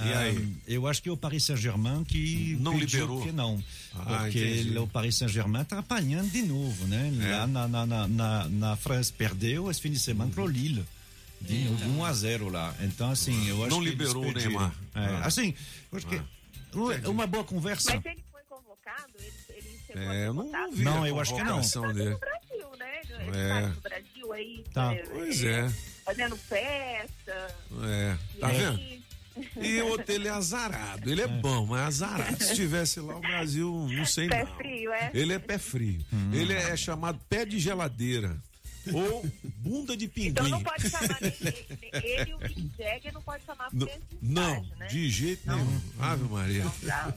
E Ah, aí? eu acho que é o Paris Saint-Germain que Não liberou? que não. Ah, porque ele- o Paris Saint-Germain está apanhando de novo, né? É. Lá na, na, na, na, na França perdeu esse fim de semana para o Lille. De novo, 1 a 0 lá. Então, assim, eu acho Não que eles liberou o. Neymar. É, Ah. Assim, eu acho que uma- uma boa conversa. Mas ele foi convocado, ele, ele chegou É, eu não votado. vi Não, a eu acho que não. convocação dele. no Brasil, né? Ele É. tá no Brasil aí, Tá. é, Pois é. fazendo festa. É, tá vendo? E outro, ele é azarado. Ele é bom, mas azarado. Se estivesse lá, o Brasil, não sei Pé não. frio, é? Ele é pé frio. Hum. Ele é chamado pé de geladeira. Ou bunda de pinguim. Então não pode chamar nem ele, nem ele e o Mick Jagger não pode chamar Não, não, né? de jeito nenhum. Ave Maria.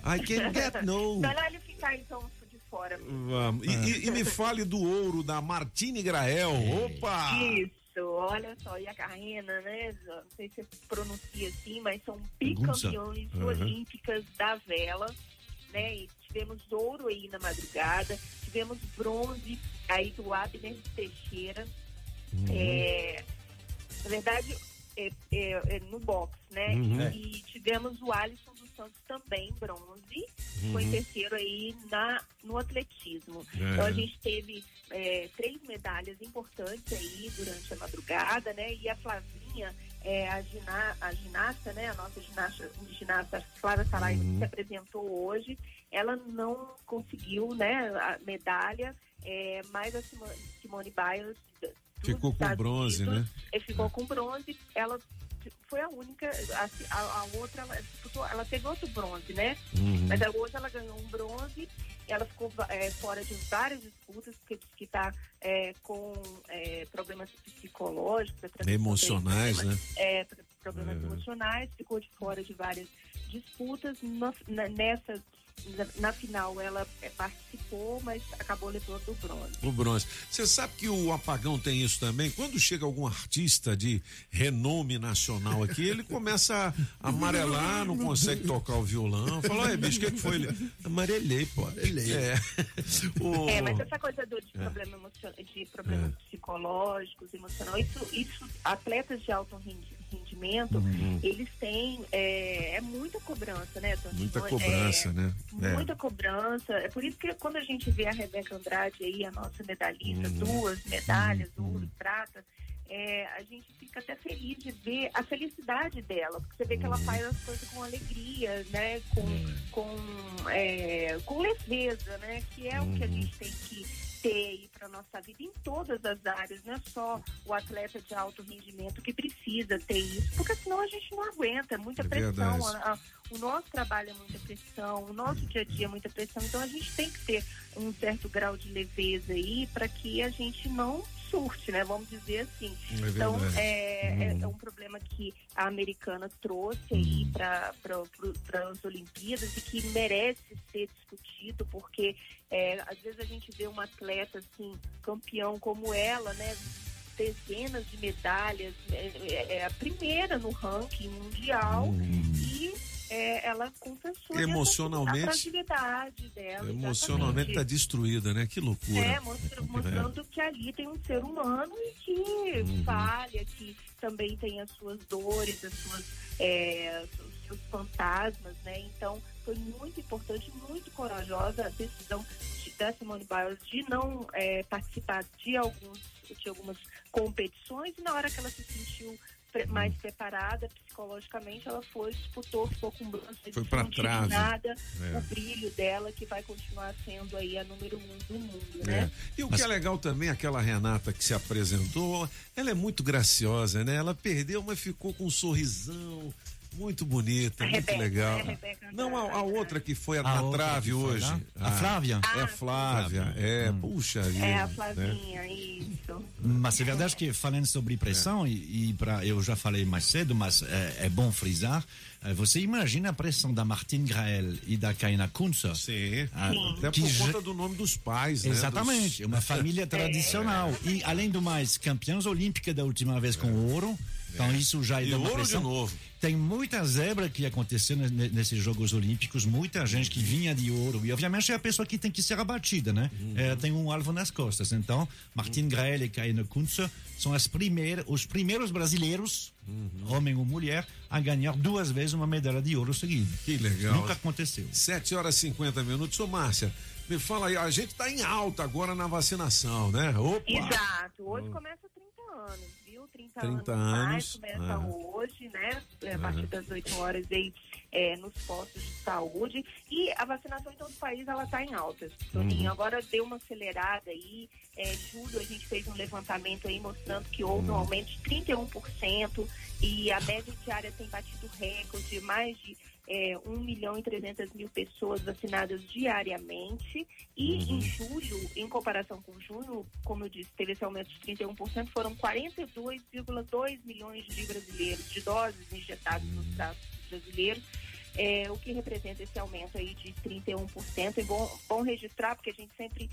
I can get no. Melhor ele ficar então de fora. Vamos. E, e- e me fale do ouro da Martine Grael. Opa! Isso, olha só, e a Carrena, né? Não sei se você pronuncia assim, mas são bicampeões Uhum. olímpicas da vela, né? E tivemos ouro aí na madrugada, tivemos bronze aí do Abner Teixeira. Uhum. É, na verdade, é, é, é no boxe, né? Uhum. E tivemos o Alisson dos Santos também, bronze, foi Uhum. terceiro aí na, no atletismo. É. Então a gente teve é, três medalhas importantes aí durante a madrugada, né? E a Flavinha, é, a, gina, a ginasta, né, a nossa ginasta, ginasta Flávia Saraiva, que se apresentou hoje, ela não conseguiu né, a medalha, é, mas a Simone, Simone Biles Ficou com bronze, Unidos, né? é, ficou com bronze, ela foi a única, a, a- a outra, ela, disputou- ela teve outro bronze, né? Uhum. Mas a outra ela ganhou um bronze, ela ficou é, fora de várias disputas, porque diz que está com é, problemas psicológicos, Emocionais, problemas, né? É, pro- problemas Uhum. emocionais, ficou de fora de várias disputas. Na- nessa, na, na final ela é, participou, mas acabou levando o bronze. O bronze. Você sabe que o apagão tem isso também? Quando chega algum artista de renome nacional aqui, ele começa a amarelar, não consegue tocar o violão. Fala, olha, bicho, o que, que foi? Ele, amarelei, pô. Amarelei. É. O- É, mas essa coisa do, de, É. problema emocion- de problemas psicológicos, emocionais, isso, isso, atletas de alto rendi- rendimento, Uhum. eles têm, é, é muita cobrança, né? Muita Então, é, cobrança, né? É. Muita cobrança. É por isso que quando a gente vê a Rebeca Andrade aí, a nossa medalhista, Uhum. duas medalhas, ouro e prata, é, a gente fica até feliz de ver a felicidade dela, porque você vê que Uhum. ela faz as coisas com alegria, né? Com, com, é, com leveza, né? Que é o que a Uhum. gente tem que ter para nossa vida em todas as áreas, não é só o atleta de alto rendimento que precisa ter isso, porque senão a gente não aguenta, é muita É pressão, a- a- o nosso trabalho é muita pressão, o nosso dia a dia é muita pressão, então a gente tem que ter um certo grau de leveza aí para que a gente não surte, né? Vamos dizer assim. É então é, é- Uhum. é um problema que a americana trouxe aí para para as Olimpíadas e que merece ser discutido, porque é, às vezes a gente vê uma atleta assim, campeão como ela, né? Dezenas de medalhas, é, é- é a primeira no ranking mundial e é, ela confessou Emocionalmente- a fragilidade dela. Emocionalmente tá exatamente. destruída, né? Que loucura. É, mostra- mostrando que ali tem um ser humano e que Uhum. falha, que também tem as suas dores, as suas, é, os seus fantasmas, né? Então, foi muito importante, muito corajosa a decisão de, da Simone Biles de não é, participar de, alguns, de algumas competições e na hora que ela se sentiu. Mais preparada psicologicamente, ela foi, disputou, ficou com bronze, Foi pra não tive trave. nada, É. o brilho dela que vai continuar sendo aí a número um do mundo, É. né? E o que é legal também, aquela Renata que se apresentou, ela é muito graciosa, né? Ela perdeu, mas ficou com um sorrisão muito bonita, A muito Rebeca, legal. né? A Rebeca Não, a, a outra que foi A na trave hoje. lá? A Flávia? É Ah, Flávia, é, puxa vida. É a né? Flavinha, isso. Mas é verdade que falando sobre pressão, e, e pra, eu já falei mais cedo, mas é, é bom frisar, é, você imagina a pressão da Martine Grael e da Kaina Kunze? Sim. Ah, Até que por já- conta do nome dos pais, né? Exatamente, Dos- uma família É. tradicional. E, além do mais, campeãs olímpicas da última vez com ouro. Então, isso já é E ouro de pressão. novo. Tem muita zebra que aconteceu ne- nesses Jogos Olímpicos, muita gente que vinha de ouro. E, obviamente, é a pessoa que tem que ser abatida, né? Uhum. Ela tem um alvo nas costas. Então, Martin Grael e Kaine Kunze são as primeiras, os primeiros brasileiros, Uhum. homem ou mulher, a ganhar duas vezes uma medalha de ouro seguida. Que legal. Nunca aconteceu. 7 horas e 50 minutos. Ô, Márcia, me fala aí, a gente tá em alta agora na vacinação, né? Opa! Exato. Hoje Hum. começa 30 anos? 30, 30 anos. mais, anos, começa ah. hoje, né? É, A partir das 8 horas aí é, nos postos de saúde. E a vacinação em todo o país, ela tá em alta, Toninho. Uhum. Agora deu uma acelerada aí. É, julho a gente fez um levantamento aí mostrando que houve um aumento de 31% e a média diária tem batido recorde, mais de é, 1 milhão e 300 mil pessoas vacinadas diariamente. E em julho, em comparação com junho, como eu disse, teve esse aumento de 31%, foram 42,2 milhões de brasileiros, de doses injetadas nos braços brasileiros. É, o que representa esse aumento aí de 31%. É bom, bom registrar, porque a gente sempre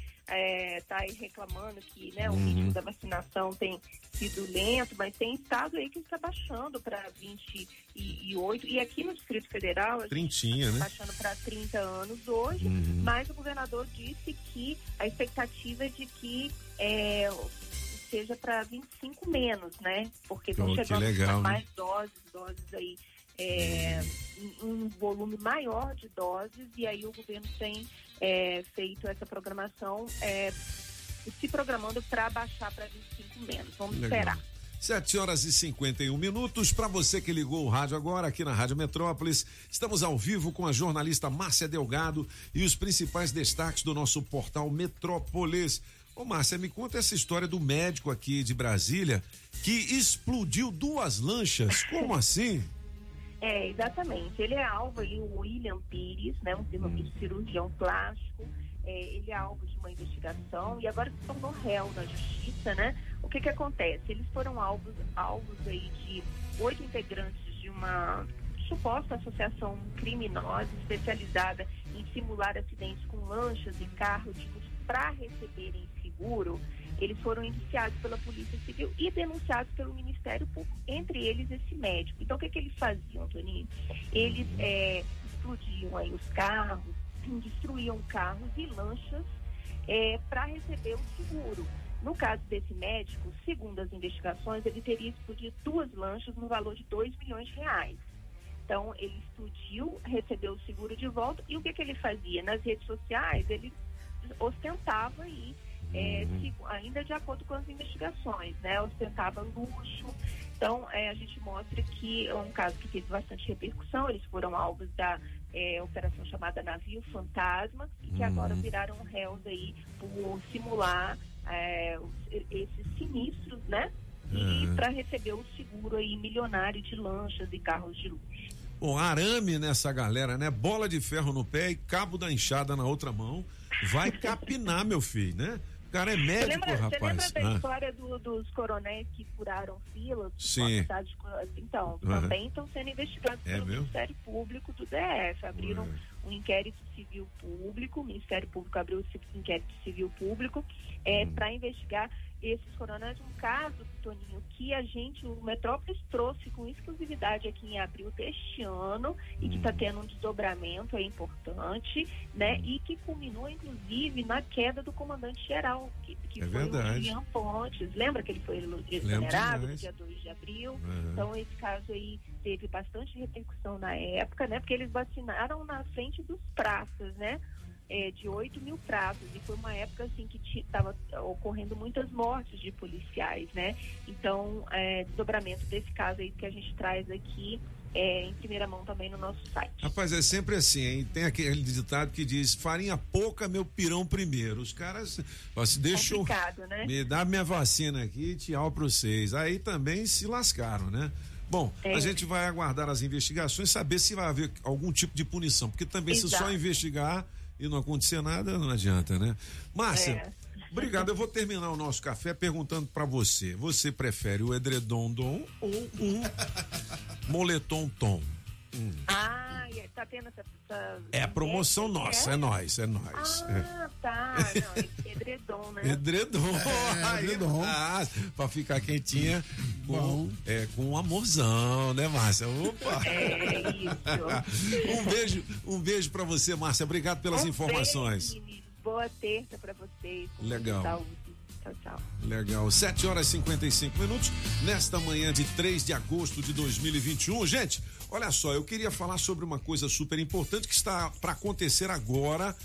está aí reclamando que né, o Uhum. ritmo da vacinação tem sido lento, mas tem estado aí que está baixando para 28. E aqui no Distrito Federal, a gente está né? baixando para 30 anos hoje, Uhum. mas o governador disse que a expectativa é de que é, seja para 25 menos, né? Porque estão Oh, que chegando legal, com né? mais doses, doses aí, é, um volume maior de doses, e aí o governo tem é, feito essa programação, é, se programando para baixar para 25 menos. Vamos Legal. esperar. 7 horas e 51 minutos. Para você que ligou o rádio agora, aqui na Rádio Metrópolis, estamos ao vivo com a jornalista Márcia Delgado e os principais destaques do nosso portal Metrópolis. Ô, Márcia, me conta essa história do médico aqui de Brasília que explodiu duas lanchas. Como assim? É, exatamente. Ele é alvo aí, o William Pires, né, um Hum. cirurgião plástico. É, ele é alvo de uma investigação e agora se tornou réu na justiça, né? O que que acontece? Eles foram alvos, alvos aí de oito integrantes de uma suposta associação criminosa especializada em simular acidentes com lanchas e carros para receberem seguro. Eles foram indiciados pela Polícia Civil e denunciados pelo Ministério Público, entre eles esse médico. Então, o que, que eles faziam, Toninho? Eles é, explodiam aí os carros, destruíam carros e lanchas para receber o seguro. No caso desse médico, segundo as investigações, ele teria explodido duas lanchas no valor de 2 milhões de reais. Então, ele explodiu, recebeu o seguro de volta e o que, que ele fazia? Nas redes sociais, ele ostentava aí, é, se- ainda de acordo com as investigações, né? Ostentava luxo. Então, é, a gente mostra que é um caso que teve bastante repercussão. Eles foram alvos da é, operação chamada Navio Fantasma e que agora viraram réus aí por simular é, esses sinistros, né? E Uhum. para receber o seguro aí milionário de lanchas e carros de luxo. Bom, arame nessa galera, né? Bola de ferro no pé e cabo da enxada na outra mão. Vai capinar, meu filho, né? O cara é Você médico, lembra, você rapaz. lembra da Ah. história do- dos coronéis que furaram filas? Sim. De Então, Uhum. também estão sendo investigados É pelo mesmo? Ministério Público do DF. Abriram Uhum. Um inquérito civil público, o Ministério Público abriu esse inquérito civil público é, Uhum. para investigar esses coronéis. Um caso, Toninho, que a gente, o Metrópolis, trouxe com exclusividade aqui em abril deste ano e que está Uhum. tendo um desdobramento aí importante, né? E que culminou, inclusive, na queda do comandante-geral, que, que É foi verdade. o Julian Pontes. Lembra que ele foi exonerado no dia 2 de abril? Uhum. Então, esse caso aí teve bastante repercussão na época, né? Porque eles vacinaram na frente dos praças, né? É, de 8 mil praças. E foi uma época, assim, que estava ocorrendo muitas mortes de policiais, né? Então, é, desdobramento desse caso aí que a gente traz aqui é, em primeira mão também no nosso site. Rapaz, é sempre assim, hein? Tem aquele ditado que diz: farinha pouca, meu pirão primeiro. Os caras, ó, se Complicado, né? me dá minha vacina aqui e tchau pra vocês. Aí também se lascaram, né? Bom, É. a gente vai aguardar as investigações, saber se vai haver algum tipo de punição, porque também se só Exato. investigar e não acontecer nada, não adianta, né? Márcia, É. obrigado. Eu vou terminar o nosso café perguntando pra você: você prefere o edredom dom ou um moletom tom? Hum. Ah, tá tendo essa. essa É a promoção é, nossa, é, nós, é nós. É. Ah, tá. Não, é edredom, né? Edredom. Aí, edredom. ah, pra ficar quentinha com, é, com um amorzão, né, Márcia? Opa! É isso. um beijo, um beijo pra você, Márcia. Obrigado pelas Um informações. beijo. Boa terça pra vocês. Legal. Saúde. Tchau, tchau. Legal. 7 horas e 55 minutos, nesta manhã de 3 de agosto de 2021. Gente, olha só, eu queria falar sobre uma coisa super importante que está para acontecer agora,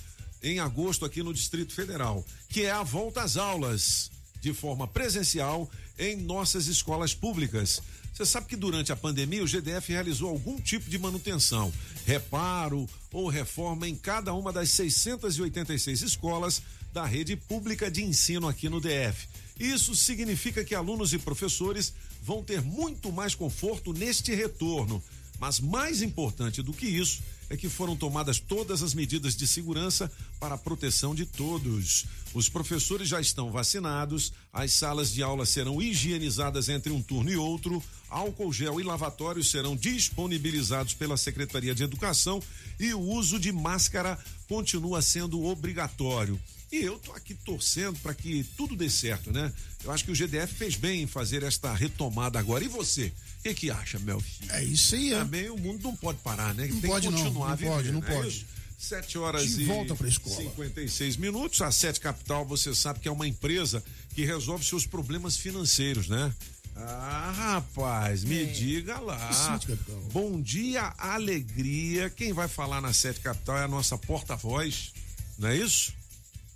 em agosto, aqui no Distrito Federal, que é a volta às aulas de forma presencial em nossas escolas públicas. Você sabe que durante a pandemia o GDF realizou algum tipo de manutenção, reparo ou reforma em cada uma das 686 escolas da rede pública de ensino aqui no DF. Isso significa que alunos e professores vão ter muito mais conforto neste retorno. Mas mais importante do que isso é que foram tomadas todas as medidas de segurança para a proteção de todos. Os professores já estão vacinados, as salas de aula serão higienizadas entre um turno e outro, álcool gel e lavatórios serão disponibilizados pela Secretaria de Educação e o uso de máscara continua sendo obrigatório. E eu tô aqui torcendo para que tudo dê certo, né? Eu acho que o GDF fez bem em fazer esta retomada agora. E você? O que, que acha, meu filho? É isso aí, é. Também o mundo não pode parar, né? Não Tem pode que não, continuar não viver, pode, não né? pode. Sete horas De e volta pra escola. 56 minutos. A Sete Capital, você sabe que é uma empresa que resolve seus problemas financeiros, né? Ah, rapaz, me diga lá. Sete Capital. Bom dia, alegria. Quem vai falar na Sete Capital é a nossa porta-voz, não é isso?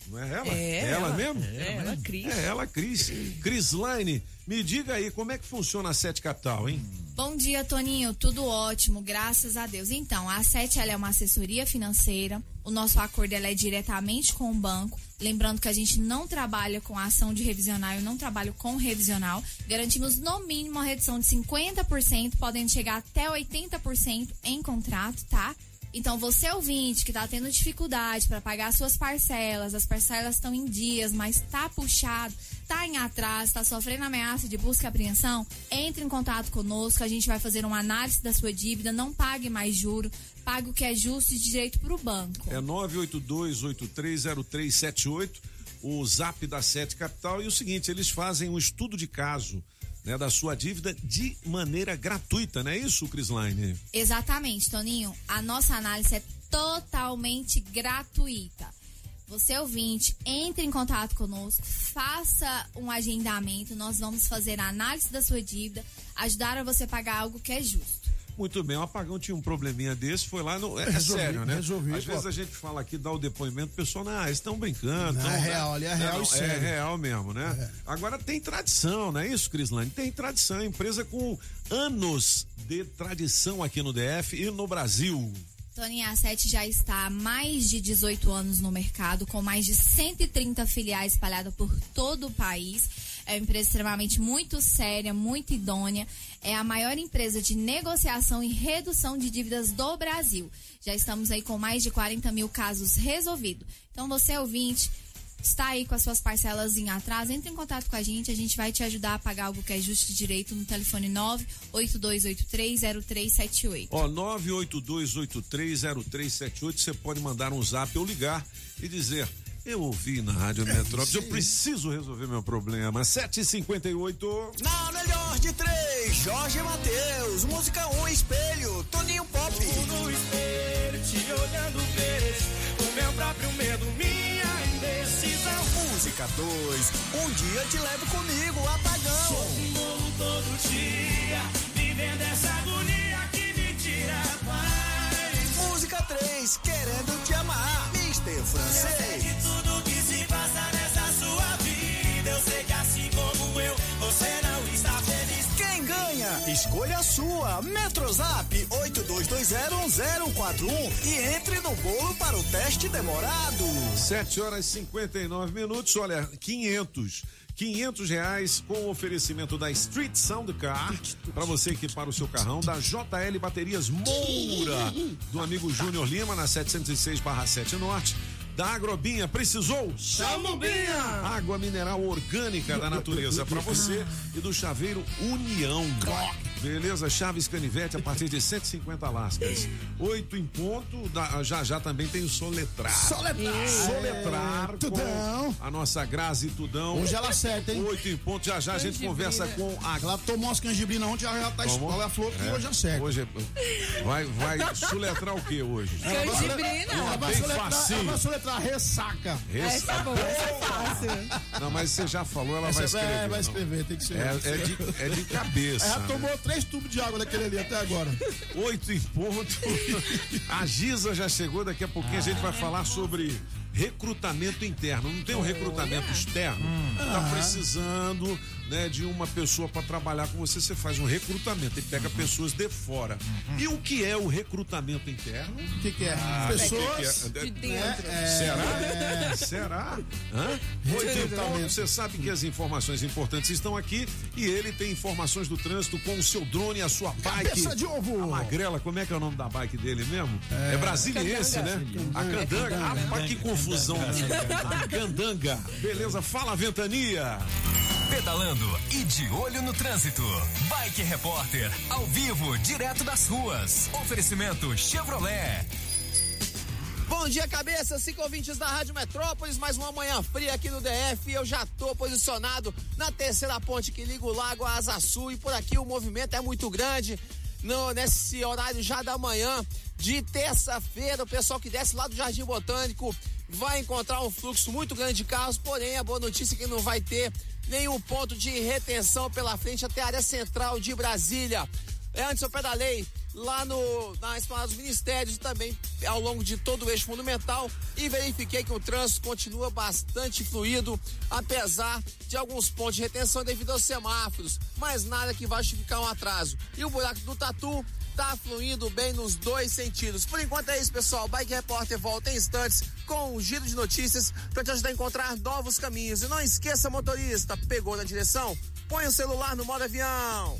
Não é ela? É ela, ela. mesmo? É ela, Cris. É ela, Cris. Cris Line, me diga aí, como é que funciona a Sete Capital, hein? Bom dia, Toninho. Tudo ótimo, graças a Deus. Então, a SET ela é uma assessoria financeira. O nosso acordo ela é diretamente com o banco. Lembrando que a gente não trabalha com ação de revisional, eu não trabalho com revisional. Garantimos no mínimo uma redução de 50%, podendo chegar até 80% em contrato, tá? Então, você ouvinte que está tendo dificuldade para pagar suas parcelas, as parcelas estão em dias, mas está puxado, está em atraso, está sofrendo ameaça de busca e apreensão, entre em contato conosco, a gente vai fazer uma análise da sua dívida, não pague mais juro, pague o que é justo e direito para o banco. É 982830378, o zap da Sete Capital. E o seguinte, eles fazem um estudo de caso né, da sua dívida de maneira gratuita, não é isso, Crisline? Exatamente, Toninho. A nossa análise é totalmente gratuita. Você ouvinte, entre em contato conosco, faça um agendamento, nós vamos fazer a análise da sua dívida, ajudar a você pagar algo que é justo. Muito bem, o apagão tinha um probleminha desse, foi lá no. É, é Resolvi, sério, né? resolvi, Às pô. vezes a gente fala aqui, dá o depoimento, o pessoal, não, eles estão brincando. Não, tão, é né? real, ali é real não, e É sério. real mesmo, né? Agora tem tradição, não é isso, Crislane? Tem tradição, empresa com anos de tradição aqui no DF e no Brasil. Toninho, a Sete já está há mais de 18 anos no mercado, com mais de 130 filiais espalhadas por todo o país. É uma empresa extremamente muito séria, muito idônea. É a maior empresa de negociação e redução de dívidas do Brasil. Já estamos aí com mais de 40 mil casos resolvidos. Então, você ouvinte, está aí com as suas parcelas em atraso, entre em contato com a gente, a gente vai te ajudar a pagar algo que é justo e direito no telefone 982830378. Ó, 982830378, você pode mandar um zap ou ligar e dizer: Eu ouvi na Rádio Metrópolis, eu preciso resolver meu problema. 758. Na melhor de três, Jorge Matheus. Música 1, um, espelho, Toninho Pop. no espelho, te olhando vejo o meu próprio medo, minha indecisão. Música 2, um dia te levo comigo, apagão. Sou um morro todo dia, vivendo essa agonia que me tira a paz. Música 3, querendo te amar, Mr. Francês. Escolha sua. Metrozap 82201041 e entre no bolo para o teste demorado. 7 horas e 59 minutos. Olha, 500. 500 reais com oferecimento da Street Sound Car para você equipar o seu carrão da JL Baterias Moura do amigo Júnior Lima na 706/7 Norte. Da Agrobinha, precisou? Chama o Binha! Água mineral orgânica da natureza para você e do chaveiro União. Beleza? Chaves Canivete a partir de 150 lascas. Oito em ponto. da- já já também tem o Soletrar. Soletrar. Soletrar. É, Tudão. com A nossa Grazi Tudão. Hoje ela acerta, hein? Oito em ponto. Já já a gente Canjibrina. conversa com a. Ela tomou as canjibrinas ontem, ela já tá escola, ela falou que É. hoje acerta. Hoje é- vai, vai soletrar o que hoje? Ela vai soletrar- Ela vai soletrar, ela vai soletrar ressaca. Essa é boa, essa é fácil. Não, mas você já falou, ela Essa vai é- escrever. vai não. escrever, tem que ser. É, é de, é de cabeça. Ela né? tomou três tubos de água daquele ali até agora. Oito em ponto. A Giza já chegou, daqui a pouquinho a gente vai falar sobre recrutamento interno. Não tem um recrutamento externo? Tá Ah. precisando né, de uma pessoa para trabalhar com você, você faz um recrutamento e pega pessoas de fora. E o que é o recrutamento interno? O que, que é? Ah, Pessoas que que é? de dentro. É, Será? é. Será? Hã? Ponto. Você sabe que as informações importantes estão aqui e ele tem informações do trânsito com o seu drone e a sua bike. Cabeça de ovo. A Magrela, como é que é o nome da bike dele mesmo? É, brasiliense, Candanga. né? A Candanga. Candanga. Ah, que confusão. A Candanga. Beleza, fala Ventania. Pedalando e de olho no trânsito. Bike Repórter, ao vivo, direto das ruas. Oferecimento Chevrolet. Bom dia, cabeça, cinco ouvintes da Rádio Metrópolis, mais uma manhã fria aqui no DF. Eu já tô posicionado na terceira ponte que liga o lago à Asa Sul e por aqui o movimento é muito grande. No, nesse horário já da manhã de terça-feira, o pessoal que desce lá do Jardim Botânico vai encontrar um fluxo muito grande de carros, porém a boa notícia é que não vai ter nenhum ponto de retenção pela frente até a área central de Brasília. É, antes eu pedalei lá no, na Esplanada dos Ministérios e também ao longo de todo o eixo fundamental e verifiquei que o trânsito continua bastante fluido, apesar de alguns pontos de retenção devido aos semáforos, mas nada que vai justificar um atraso. E o buraco do Tatu tá fluindo bem nos dois sentidos. Por enquanto é isso, pessoal. Bike Repórter volta em instantes com um giro de notícias para te ajudar a encontrar novos caminhos. E não esqueça, motorista, pegou na direção? Põe o celular no modo avião.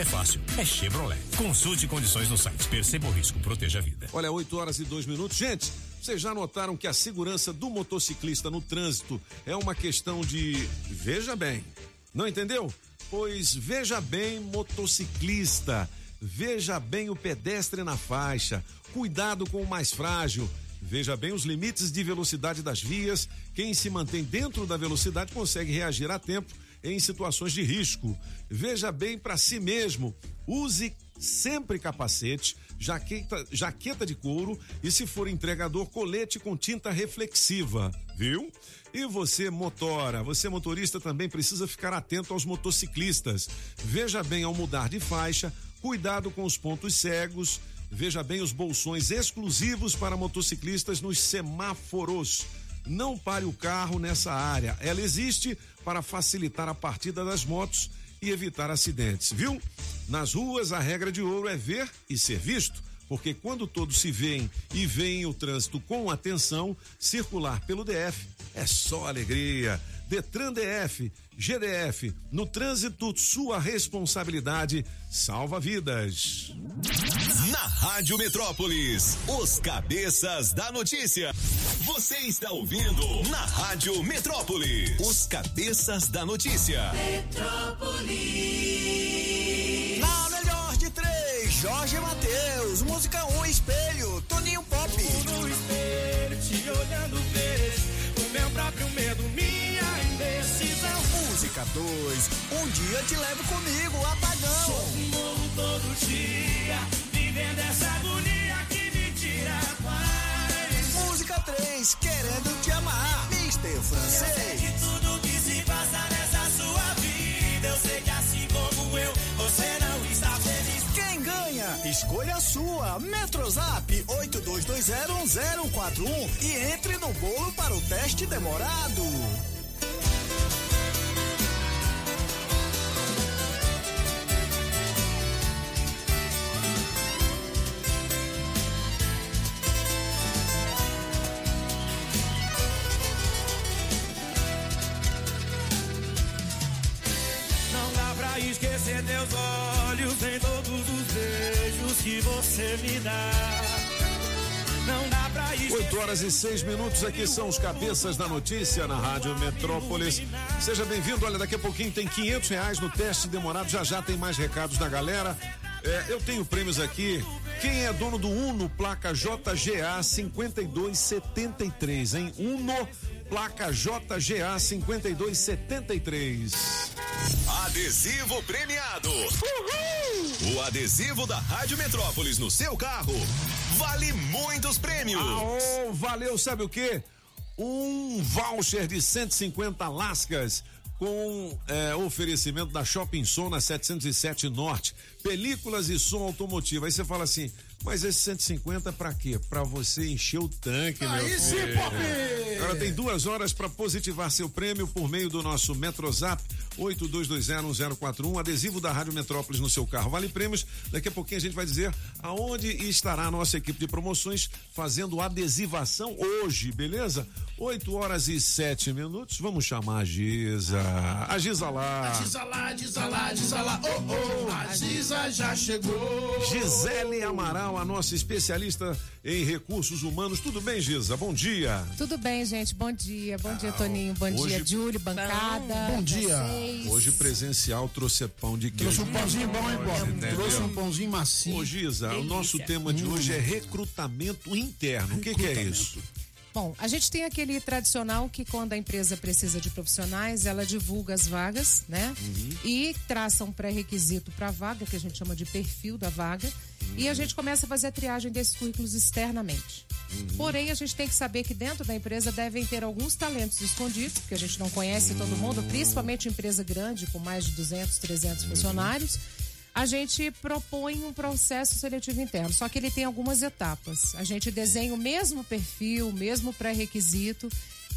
é fácil, é Chevrolet. Consulte condições no site. Perceba o risco, proteja a vida. Olha, 8 horas e dois minutos. Gente, vocês já notaram que a segurança do motociclista no trânsito é uma questão de. Veja bem. Não entendeu? Pois veja bem, motociclista. Veja bem o pedestre na faixa. Cuidado com o mais frágil. Veja bem os limites de velocidade das vias. Quem se mantém dentro da velocidade consegue reagir a tempo em situações de risco. Veja bem para si mesmo. Use sempre capacete, jaqueta, jaqueta de couro e, se for entregador, colete com tinta reflexiva, viu? E você, motora, você motorista também precisa ficar atento aos motociclistas. Veja bem ao mudar de faixa, cuidado com os pontos cegos. Veja bem os bolsões exclusivos para motociclistas nos semáforos. Não pare o carro nessa área. Ela existe para facilitar a partida das motos e evitar acidentes, viu? Nas ruas, a regra de ouro é ver e ser visto, porque quando todos se veem e veem o trânsito com atenção, circular pelo DF é só alegria. Detran DF, GDF, no trânsito, sua responsabilidade salva vidas. Na Rádio Metrópolis, os cabeças da notícia. Você está ouvindo na Rádio Metrópolis, os cabeças da notícia. Metrópolis. Na melhor de três, Jorge Matheus. Música 1, um, espelho, Toninho Pop. No espelho, te olhando, vejo o meu próprio. 2, um dia te levo comigo, apagão. Sou morro todo dia, vivendo essa agonia que me tira a paz. Música 3, querendo te amar, Mr. Francês. Eu sei de tudo que se passa nessa sua vida. Eu sei que assim como eu, você não está feliz. Quem ganha? Escolha a sua. Metrozap 82201041 e entre no bolo para o teste demorado. Você me dá. Não dá pra esquecer. 8 horas e 6 minutos, aqui são os cabeças da notícia na Rádio Metrópolis. Seja bem-vindo. Olha, daqui a pouquinho tem 500 reais no teste demorado. Já já tem mais recados da galera. É, eu tenho prêmios aqui. Quem é dono do Uno, placa JGA 5273, hein? Uno, placa JGA 5273. Adesivo premiado. Uhul! O adesivo da Rádio Metrópolis no seu carro vale muitos prêmios. Aô, valeu, sabe o quê? Um voucher de 150 lascas com é, oferecimento da Shopping Som na 707 Norte. Películas e som automotivo. Aí você fala assim, mas esse 150 pra quê? Pra você encher o tanque, meu Aí sim, filho. Pop! Agora tem duas horas para positivar seu prêmio por meio do nosso Metrozap 82201041, adesivo da Rádio Metrópolis no seu carro. Vale prêmios. Daqui a pouquinho a gente vai dizer aonde estará a nossa equipe de promoções fazendo adesivação hoje, beleza? 8 horas e 7 minutos. Vamos chamar a Giza. A Giza lá. Diz lá, diz lá, diz lá, oh, oh, a Giza já chegou. Gisele Amaral, a nossa especialista em recursos humanos. Tudo bem, Giza? Bom dia. Tudo bem, gente? Bom dia. Bom dia, Toninho. Bom hoje- dia, Júlio, bancada. Bom dia. vocês. Hoje presencial trouxe pão de queijo. Trouxe um pãozinho bom, hein, Bob? Trouxe um pãozinho macio. Ô, Giza, o nosso tema de hoje é recrutamento interno. O que, que é isso? Bom, a gente tem aquele tradicional que quando a empresa precisa de profissionais, ela divulga as vagas, né? Uhum. E traça um pré-requisito para a vaga, que a gente chama de perfil da vaga. E a gente começa a fazer a triagem desses currículos externamente. Porém, a gente tem que saber que dentro da empresa devem ter alguns talentos escondidos, porque a gente não conhece todo mundo, principalmente empresa grande, com mais de 200, 300 funcionários. A gente propõe um processo seletivo interno, só que ele tem algumas etapas. A gente desenha o mesmo perfil, o mesmo pré-requisito.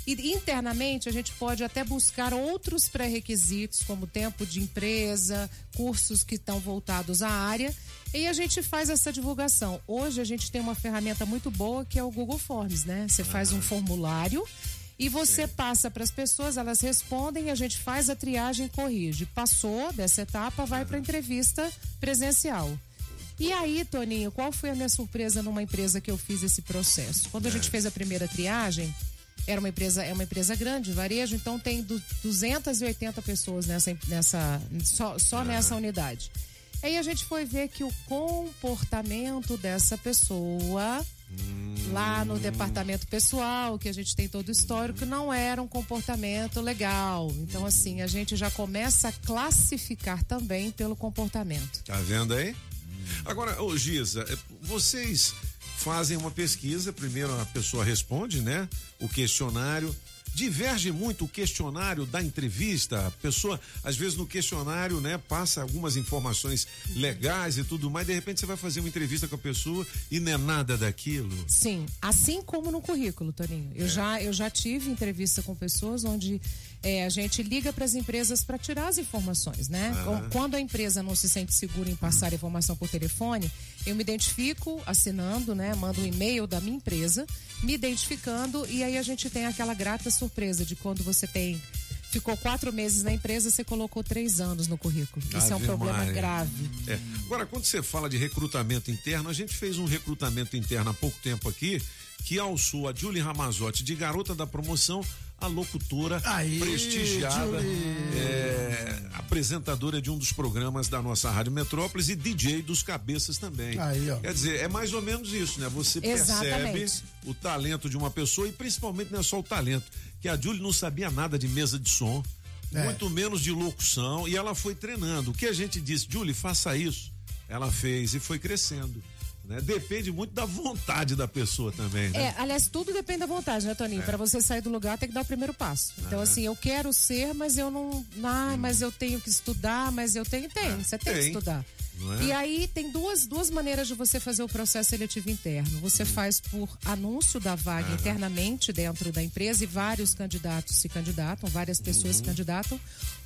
E internamente a gente pode até buscar outros pré-requisitos, como tempo de empresa, cursos que estão voltados à área, e a gente faz essa divulgação. Hoje a gente tem uma ferramenta muito boa que é o Google Forms, né? Você faz um formulário e você passa para as pessoas, elas respondem, a gente faz a triagem e corrige. Passou dessa etapa, vai para a entrevista presencial. E aí, Toninho, qual foi a minha surpresa numa empresa que eu fiz esse processo? Quando a gente fez a primeira triagem, era uma empresa, é uma empresa grande, varejo, então tem du- 280 pessoas nessa, nessa só, só nessa unidade. Aí a gente foi ver que o comportamento dessa pessoa lá no departamento pessoal, que a gente tem todo o histórico, não era um comportamento legal. Então, assim, a gente já começa a classificar também pelo comportamento. Tá vendo aí? Agora, ô Giza, é, vocês fazem uma pesquisa, primeiro a pessoa responde, né? O questionário. Diverge muito o questionário da entrevista. A pessoa, às vezes, no questionário, né, passa algumas informações legais e tudo mais. De repente, você vai fazer uma entrevista com a pessoa e não é nada daquilo. Sim, assim como no currículo, Toninho. Eu, já, eu já tive entrevista com pessoas onde é, a gente liga para as empresas para tirar as informações, né? Aham. Quando a empresa não se sente segura em passar a informação por telefone, eu me identifico assinando, né? Mando um e-mail da minha empresa, me identificando e aí a gente tem aquela grata surpresa de quando você tem ficou quatro meses na empresa, você colocou três anos no currículo. Isso é um problema Maria. grave. É. Agora, quando você fala de recrutamento interno, a gente fez um recrutamento interno há pouco tempo aqui, que alçou a Julie Ramazotti de garota da promoção a locutora Aí, prestigiada, é, apresentadora de um dos programas da nossa Rádio Metrópolis e DJ dos cabeças também. Aí, ó. Quer dizer, é mais ou menos isso, né? Você percebe Exatamente. o talento de uma pessoa e principalmente não é só o talento, que a Julie não sabia nada de mesa de som, É. muito menos de locução, e ela foi treinando. O que a gente disse, Julie, faça isso. Ela fez e foi crescendo. Né? Depende muito da vontade da pessoa também, né? É, aliás, tudo depende da vontade, né, Toninho? É. Pra você sair do lugar, tem que dar o primeiro passo. Então, Aham. assim, eu quero ser, mas eu não. Ah, mas eu tenho que estudar, mas eu tenho. Tem, você tem, que tem. estudar. Não é? E aí tem duas, duas maneiras de você fazer o processo seletivo interno. Você faz por anúncio da vaga Aham. internamente dentro da empresa e vários candidatos se candidatam, várias pessoas se candidatam.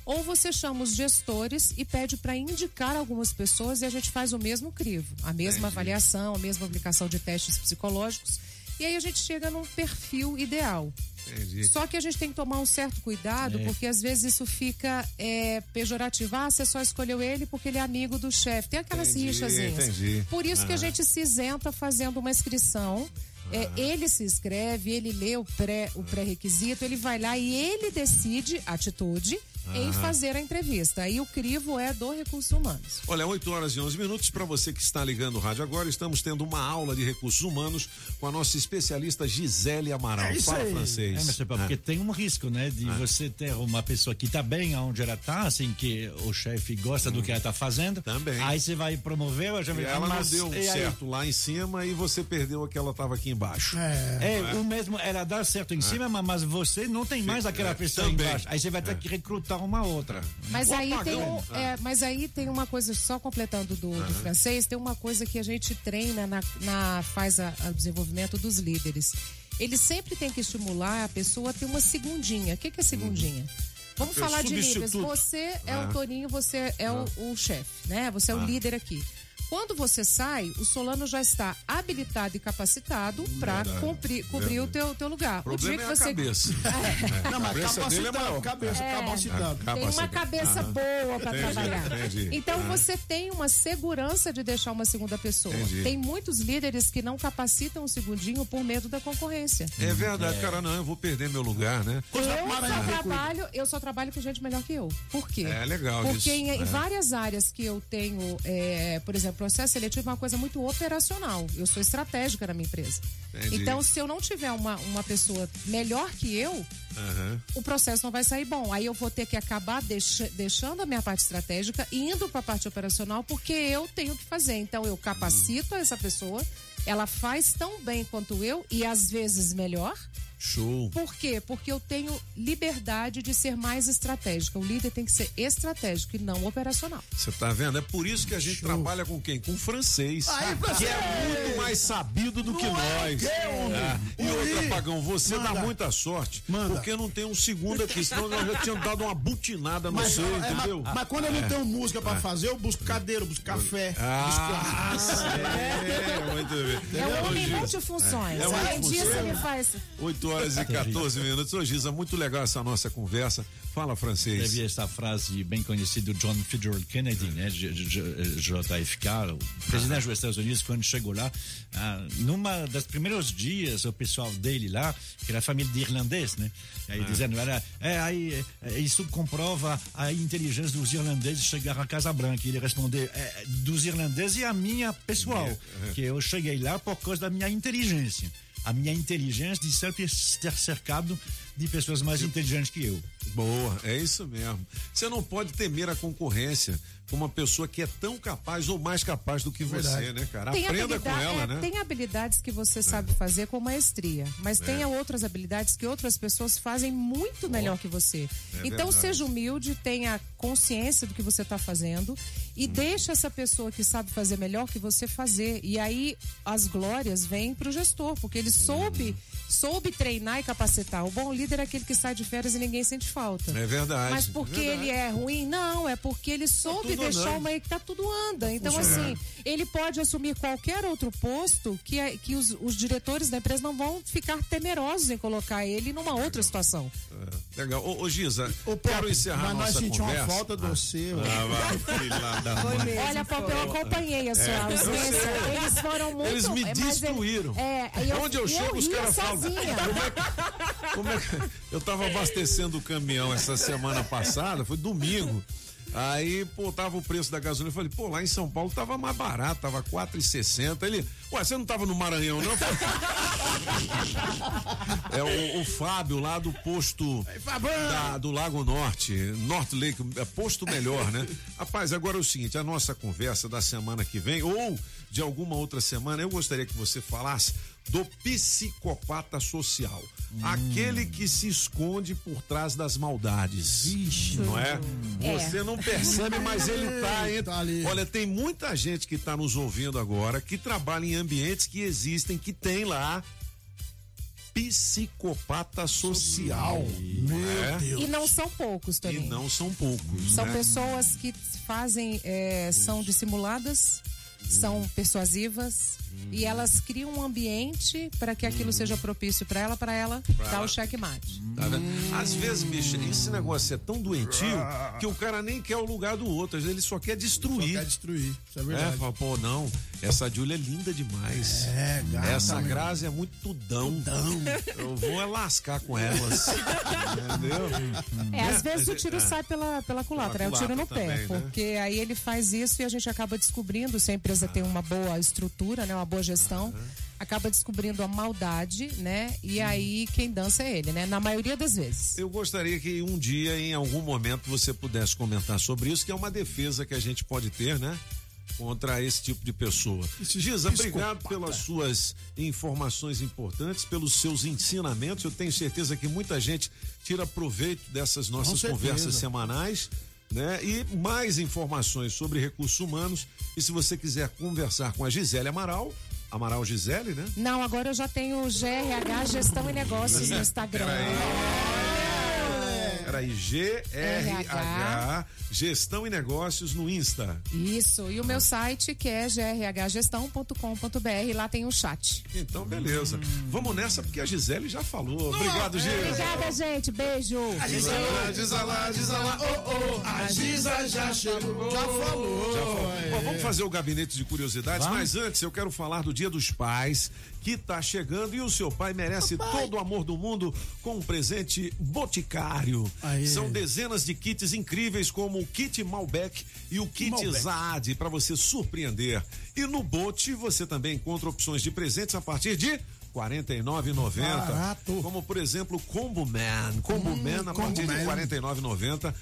Ou você chama os gestores e pede para indicar algumas pessoas e a gente faz o mesmo crivo, a mesma avaliação, a mesma aplicação de testes psicológicos. E aí a gente chega num perfil ideal. Entendi. Só que a gente tem que tomar um certo cuidado, É. porque às vezes isso fica é, pejorativo. Ah, você só escolheu ele porque ele é amigo do chefe. Tem aquelas Entendi, rixazinhas. entendi. Por isso que a gente se isenta fazendo uma inscrição. É, ele se inscreve, ele lê o pré- o pré-requisito, ele vai lá e ele decide a atitude em fazer a entrevista. Aí o crivo é do recursos humanos. Olha, 8 horas e 11 minutos. Para você que está ligando o rádio agora, estamos tendo uma aula de recursos humanos com a nossa especialista Gisele Amaral. É isso Fala aí. francês. É, mas é porque tem um risco, né? De você ter uma pessoa que está bem onde ela está, assim, que o chefe gosta do que ela está fazendo. Também. Aí você vai promover, ela já E vai ela não mas- deu e aí? certo lá em cima e você perdeu a que ela estava aqui embaixo. É, Não o mesmo, ela dá certo em cima, mas- você não tem mais aquela é, pessoa também. embaixo. Aí você vai ter que recrutar uma outra. Mas O aí, tem apagão. é, mas aí tem uma coisa, só completando do, do francês, tem uma coisa que a gente treina na, na faz a- o desenvolvimento dos líderes. Ele sempre tem que estimular a pessoa a ter uma segundinha. O que, que é segundinha? Vamos Uhum. falar de líderes. Você é Ah. o Toninho, você é o, o chefe, né? Você é o líder aqui. Quando você sai, o Solano já está habilitado e capacitado para Verdade. cobrir, cobrir o teu, teu lugar. O problema é a cabeça. É. Não, mas cabeça dele é capacitado, maior. cabeça, É. capacitado. Tem uma cabeça Aham. boa para trabalhar. entendi. Então Ah. você tem uma segurança de deixar uma segunda pessoa. Entendi. Tem muitos líderes que não capacitam um segundinho por medo da concorrência. É verdade, cara, não, eu vou perder meu lugar, né? Eu só, trabalho, eu só trabalho com gente melhor que eu. Por quê? É legal Porque isso, em, em é. várias áreas que eu tenho, é, por exemplo, processo seletivo é uma coisa muito operacional. Eu sou estratégica na minha empresa. Entendi. Então, se eu não tiver uma, uma pessoa melhor que eu, Aham. o processo não vai sair bom. Aí eu vou ter que acabar deixa- deixando a minha parte estratégica e indo para a parte operacional porque eu tenho que fazer. Então eu capacito essa pessoa, ela faz tão bem quanto eu e às vezes melhor. Show. Por quê? Porque eu tenho liberdade de ser mais estratégica. O líder tem que ser estratégico e não operacional. Você tá vendo? É por isso que a gente trabalha com quem? Com francês. Aí, que francês! é muito mais sabido do que Não é nós. quê, homem? É. E Ui, outra, Pagão, você dá manda. muita sorte. Porque não tem um segundo aqui, senão nós já tínhamos dado uma butinada no Mas, seu, é, entendeu? mas, mas quando eu não É. tenho música pra É. fazer, eu busco cadeira, eu busco café, Ah, busco é, muito bem. É um homem Ô, Giza, multifunções. é Além disso, multifunções. ele faz. 8 horas e 14 minutos. Ô, Giza, muito legal essa nossa conversa. Fala, francês. Teve essa frase bem conhecida do John Fitzgerald Kennedy, né, JFK, o presidente dos Estados Unidos, quando chegou lá, ah, numa das primeiros dias, o pessoal dele lá, que era família de irlandês, né, aí É. dizendo, era, é, aí, é, isso comprova a inteligência dos irlandeses chegar à Casa Branca. E ele respondeu, é, dos irlandeses e a minha pessoal, É. que eu cheguei lá por causa da minha inteligência. A minha inteligência de sempre estar cercado de pessoas mais inteligentes que eu. Boa, é isso mesmo. Você não pode temer a concorrência uma pessoa que é tão capaz ou mais capaz do que você, Verdade. né, cara? Tem Aprenda com ela, é, né? Tem habilidades que você sabe fazer com maestria, mas É. tem outras habilidades que outras pessoas fazem muito melhor que você. É então verdade. seja humilde, tenha consciência do que você está fazendo e Hum. deixa essa pessoa que sabe fazer melhor que você fazer. E aí as glórias vêm para o gestor, porque ele soube, soube treinar e capacitar. O bom líder é aquele que sai de férias e ninguém sente falta. É verdade. Mas porque é verdade. ele é ruim? Não, é porque ele soube deixar andando. uma equipe, tá tudo anda. Então, funcionando. assim, ele pode assumir qualquer outro posto que, é- que os, os diretores da empresa não vão ficar temerosos em colocar ele numa outra situação. É, Legal. Ô, ô Giza, quero encerrar mas nós nossa sentimos uma conversa. falta de você, ó. Ah, vai, filha da Foi mesmo, Olha, Pop, eu acompanhei a sua É, eu ausência. Eles foram muito. Eles me ele- destruíram. É, eu, Onde eu e chego, os caras falam. sozinha. Como é que- Eu tava abastecendo o caminhão essa semana passada, foi domingo. Aí, pô, tava o preço da gasolina. Eu falei, pô, lá em São Paulo tava mais barato, tava 4,60. Ele, ué, você não tava no Maranhão, não? Falei, É o, o Fábio lá do posto da- do Lago Norte, North Lake, é posto melhor, né? Rapaz, agora é o seguinte, a nossa conversa da semana que vem ou de alguma outra semana, eu gostaria que você falasse do psicopata social. Aquele que se esconde por trás das maldades. não é? É. Você não percebe, mas ele tá entre. Olha, tem muita gente que tá nos ouvindo agora que trabalha em ambientes que existem, que tem lá psicopata social. Meu E não são poucos também. E não são poucos. São né? pessoas que fazem, é, são dissimuladas, são persuasivas e elas criam um ambiente para que aquilo seja propício para ela, para ela Pra dar ela. o checkmate. Tá vendo? Às vezes, bicho, esse negócio é tão doentio que o cara nem quer o lugar do outro, às vezes ele só quer destruir. Só quer destruir, isso é verdade. É, fala, pô, não, essa Júlia é linda demais. É, gata Essa mesmo. Grazi é muito tudão. Eu vou é lascar com elas. Entendeu? É, às Né? vezes o tiro É. sai pela, pela culatra, Pela é o tiro no culatra pé, também, né? porque aí ele faz isso e a gente acaba descobrindo, se a empresa tem uma boa estrutura, né, uma boa gestão, acaba descobrindo a maldade, né, e aí quem dança é ele, né, na maioria das vezes. Eu gostaria que um dia, em algum momento, você pudesse comentar sobre isso, que é uma defesa que a gente pode ter, né? Contra esse tipo de pessoa. Giza, obrigado pelas suas informações importantes, pelos seus ensinamentos. Eu tenho certeza que muita gente tira proveito dessas nossas conversas semanais. Né? E mais informações sobre recursos humanos. E se você quiser conversar com a Gisele Amaral, Amaral Gisele, né? Não, agora eu já tenho o GRH Gestão e Negócios no Instagram. Peraí, GRH, Gestão e Negócios no Insta. Isso, e o meu site que é grhgestão.com.br, lá tem o chat. Então, beleza. Vamos nessa porque a Gisele já falou. Obrigado, Gil. Obrigada, gente. Beijo. Diz lá, diz lá, oh, oh, a Giza já chegou. Já falou. Já falou. Bom, vamos fazer o gabinete de curiosidades, Vamos. mas antes eu quero falar do Dia dos Pais, que tá chegando e o seu pai merece todo o amor do mundo com um presente boticário. São dezenas de kits incríveis, como o kit Malbec e o kit Malbec. Zaad, para você surpreender. E no Bote você também encontra opções de presentes a partir de R$ 49,90. Barato. Como, por exemplo, Combo Man. Combo Hum, Man a partir de Man. R$ 49,90.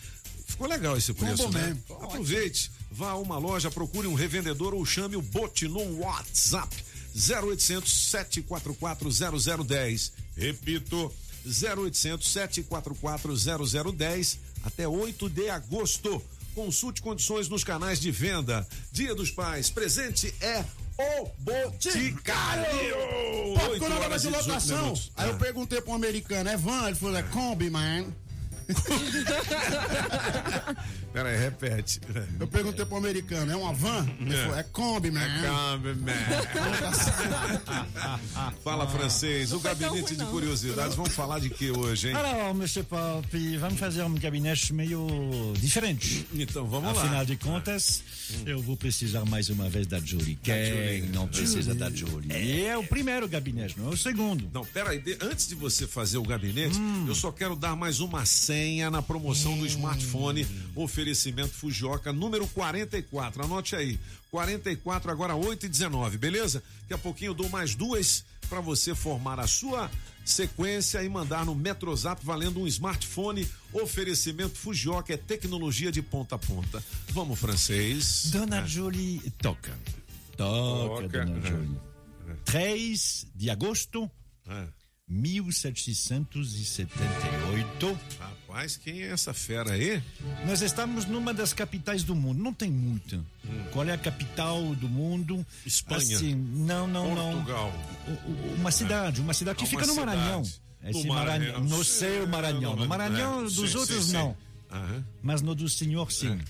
Ficou legal esse preço, Combo né? Man. Aproveite, vá a uma loja, procure um revendedor ou chame o Bote no WhatsApp 0800 744 0010. Repito, 0800 744 0010 até 8 de agosto. Consulte condições nos canais de venda. Dia dos Pais, presente é o Boticário. Pô, quando eu de 18 locação, minutos. aí eu Ah. perguntei pra um americano, é van? Ele falou, é Kombi, man. Pera aí, repete. Eu perguntei pro americano, é uma van? Ele É. falou, é Kombi, man. Kombi, Fala francês, o gabinete de curiosidades. Vamos falar de que hoje, hein? Alors, Monsieur Pop, vamos fazer um gabinete meio diferente. Então, vamos lá. Afinal de contas, eu vou precisar mais uma vez da Julie. Quem não precisa Julie. da Julie? E é o primeiro gabinete, não é o segundo. Não, peraí, antes de você fazer o gabinete, eu só quero dar mais uma senha na promoção do smartphone, oferecimento Fujioka, número 44. Anote aí, 44, agora 8 e 19, beleza? Daqui a pouquinho eu dou mais duas para você formar a sua sequência e mandar no Metrozap valendo um smartphone. Oferecimento Fujioka é tecnologia de ponta a ponta. Vamos, francês. Dona Julie toca. Toca, Toca. Dona É. Julie. 3 de agosto, É. 1778. Rapaz, quem é essa fera aí? Nós estamos numa das capitais do mundo. Não tem muita. Qual é a capital do mundo? Espanha. Assim, não, não, Portugal. não. O- Uma cidade, uma cidade que Ah, fica uma no Maranhão. Esse No Maranhão. Maranhão. No seu Maranhão. No Maranhão É, dos sim, outros sim, sim. não. Aham. Mas no do senhor, sim.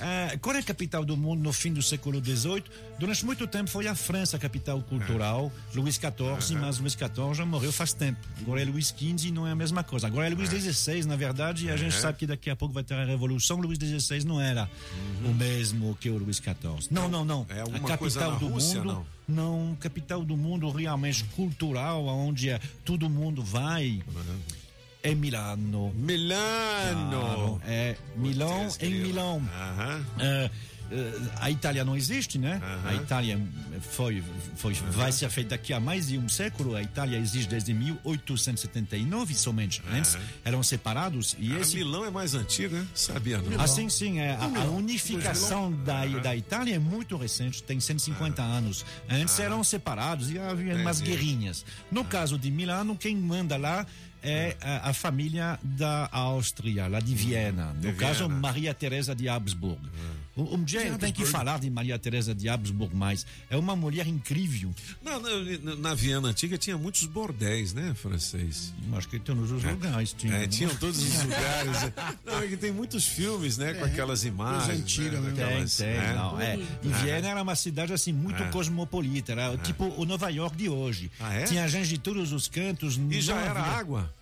Ah, qual é a capital do mundo no fim do século XVIII? Durante muito tempo foi a França a capital cultural, Luís XIV, mas Luís XIV já morreu faz tempo. Agora é Luís XV e não é a mesma coisa. Agora é Luís XVI, na verdade, e a gente É. sabe que daqui a pouco vai ter a revolução. Luís XVI não era o mesmo que o Luís XIV. Não, não, não. É a capital do Rússia, mundo. Não, capital do mundo realmente cultural, onde é, todo mundo vai. É Milano. Milano. Claro, é Milão em. Milão. Aham. É, é, a Itália não existe, né? A Itália foi, foi, vai ser feita daqui a mais de um século. A Itália existe desde 1879, somente. Antes eram separados e Cara, esse Milão é mais antigo, né? Sabia, não? Assim, sim, é, a, a unificação da, da Itália é muito recente, tem 150 anos. Antes eram separados e havia umas guerrinhas. No caso de Milano, quem manda lá é a, a família da Áustria, lá de Viena. No de caso, Viena. Maria Teresa de Habsburg. Um, um dia eu tenho que falar de Maria Teresa de Habsburg mais. É uma mulher incrível. Não, na, na Viena antiga tinha muitos bordéis, né, francês? Acho que tem nos lugares. Tinha, É, tinham todos os lugares. Não, é que tem muitos filmes, né, com aquelas imagens. antigas, né, né? Tem, tem, né? não, é. E Viena era uma cidade assim muito É. cosmopolita, era tipo o Nova York de hoje. Ah, é? Tinha gente de todos os cantos. E já não era havia- água?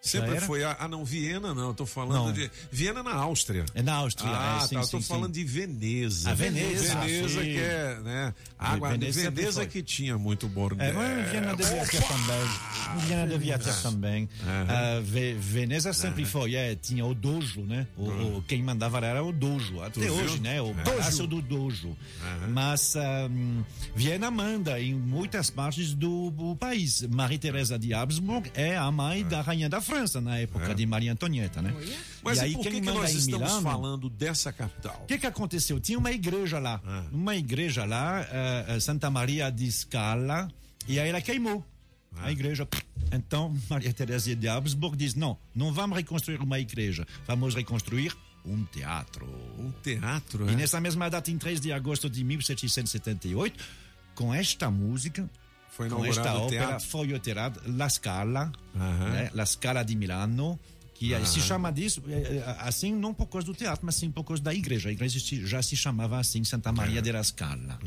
Sempre foi. a- Ah, não, Viena não, eu tô falando Não. de. Viena na Áustria. É na Áustria, Ah, é, sim, tá, eu tô sim, falando sim. de Veneza. A Veneza, Veneza sim. que é, né? Água, Veneza Veneza que tinha muito bordel. É, mas Viena devia ter também. Viena devia ter também. Ah, Ve- Veneza sempre foi, é, tinha o dojo, né? O, o- quem mandava era o dojo, até Tu hoje, viu? né? O É. palácio do dojo. Mas ah, Viena manda em muitas partes do, do país. Maria Teresa de Habsburg é a mãe da rainha da França na época de Maria Antonieta, né? Mas e e aí por quem que, que nós estamos Milano, falando dessa capital? o que que aconteceu? Tinha uma igreja lá, uma igreja lá, eh, Santa Maria di Scala, e aí ela queimou a igreja. Então, Maria Teresa de Habsburg diz, não, não vamos reconstruir uma igreja, vamos reconstruir um teatro. Um teatro, E é? nessa mesma data, em 3 de agosto de 1778, com esta música, Foi com esta ópera, teatro. foi operada La Scala, Aham. né? La Scala di Milano, que eh, se chama disso, eh, eh, assim, não por causa do teatro, mas sim por causa da igreja. A igreja já se chamava assim, Santa Maria della Scala.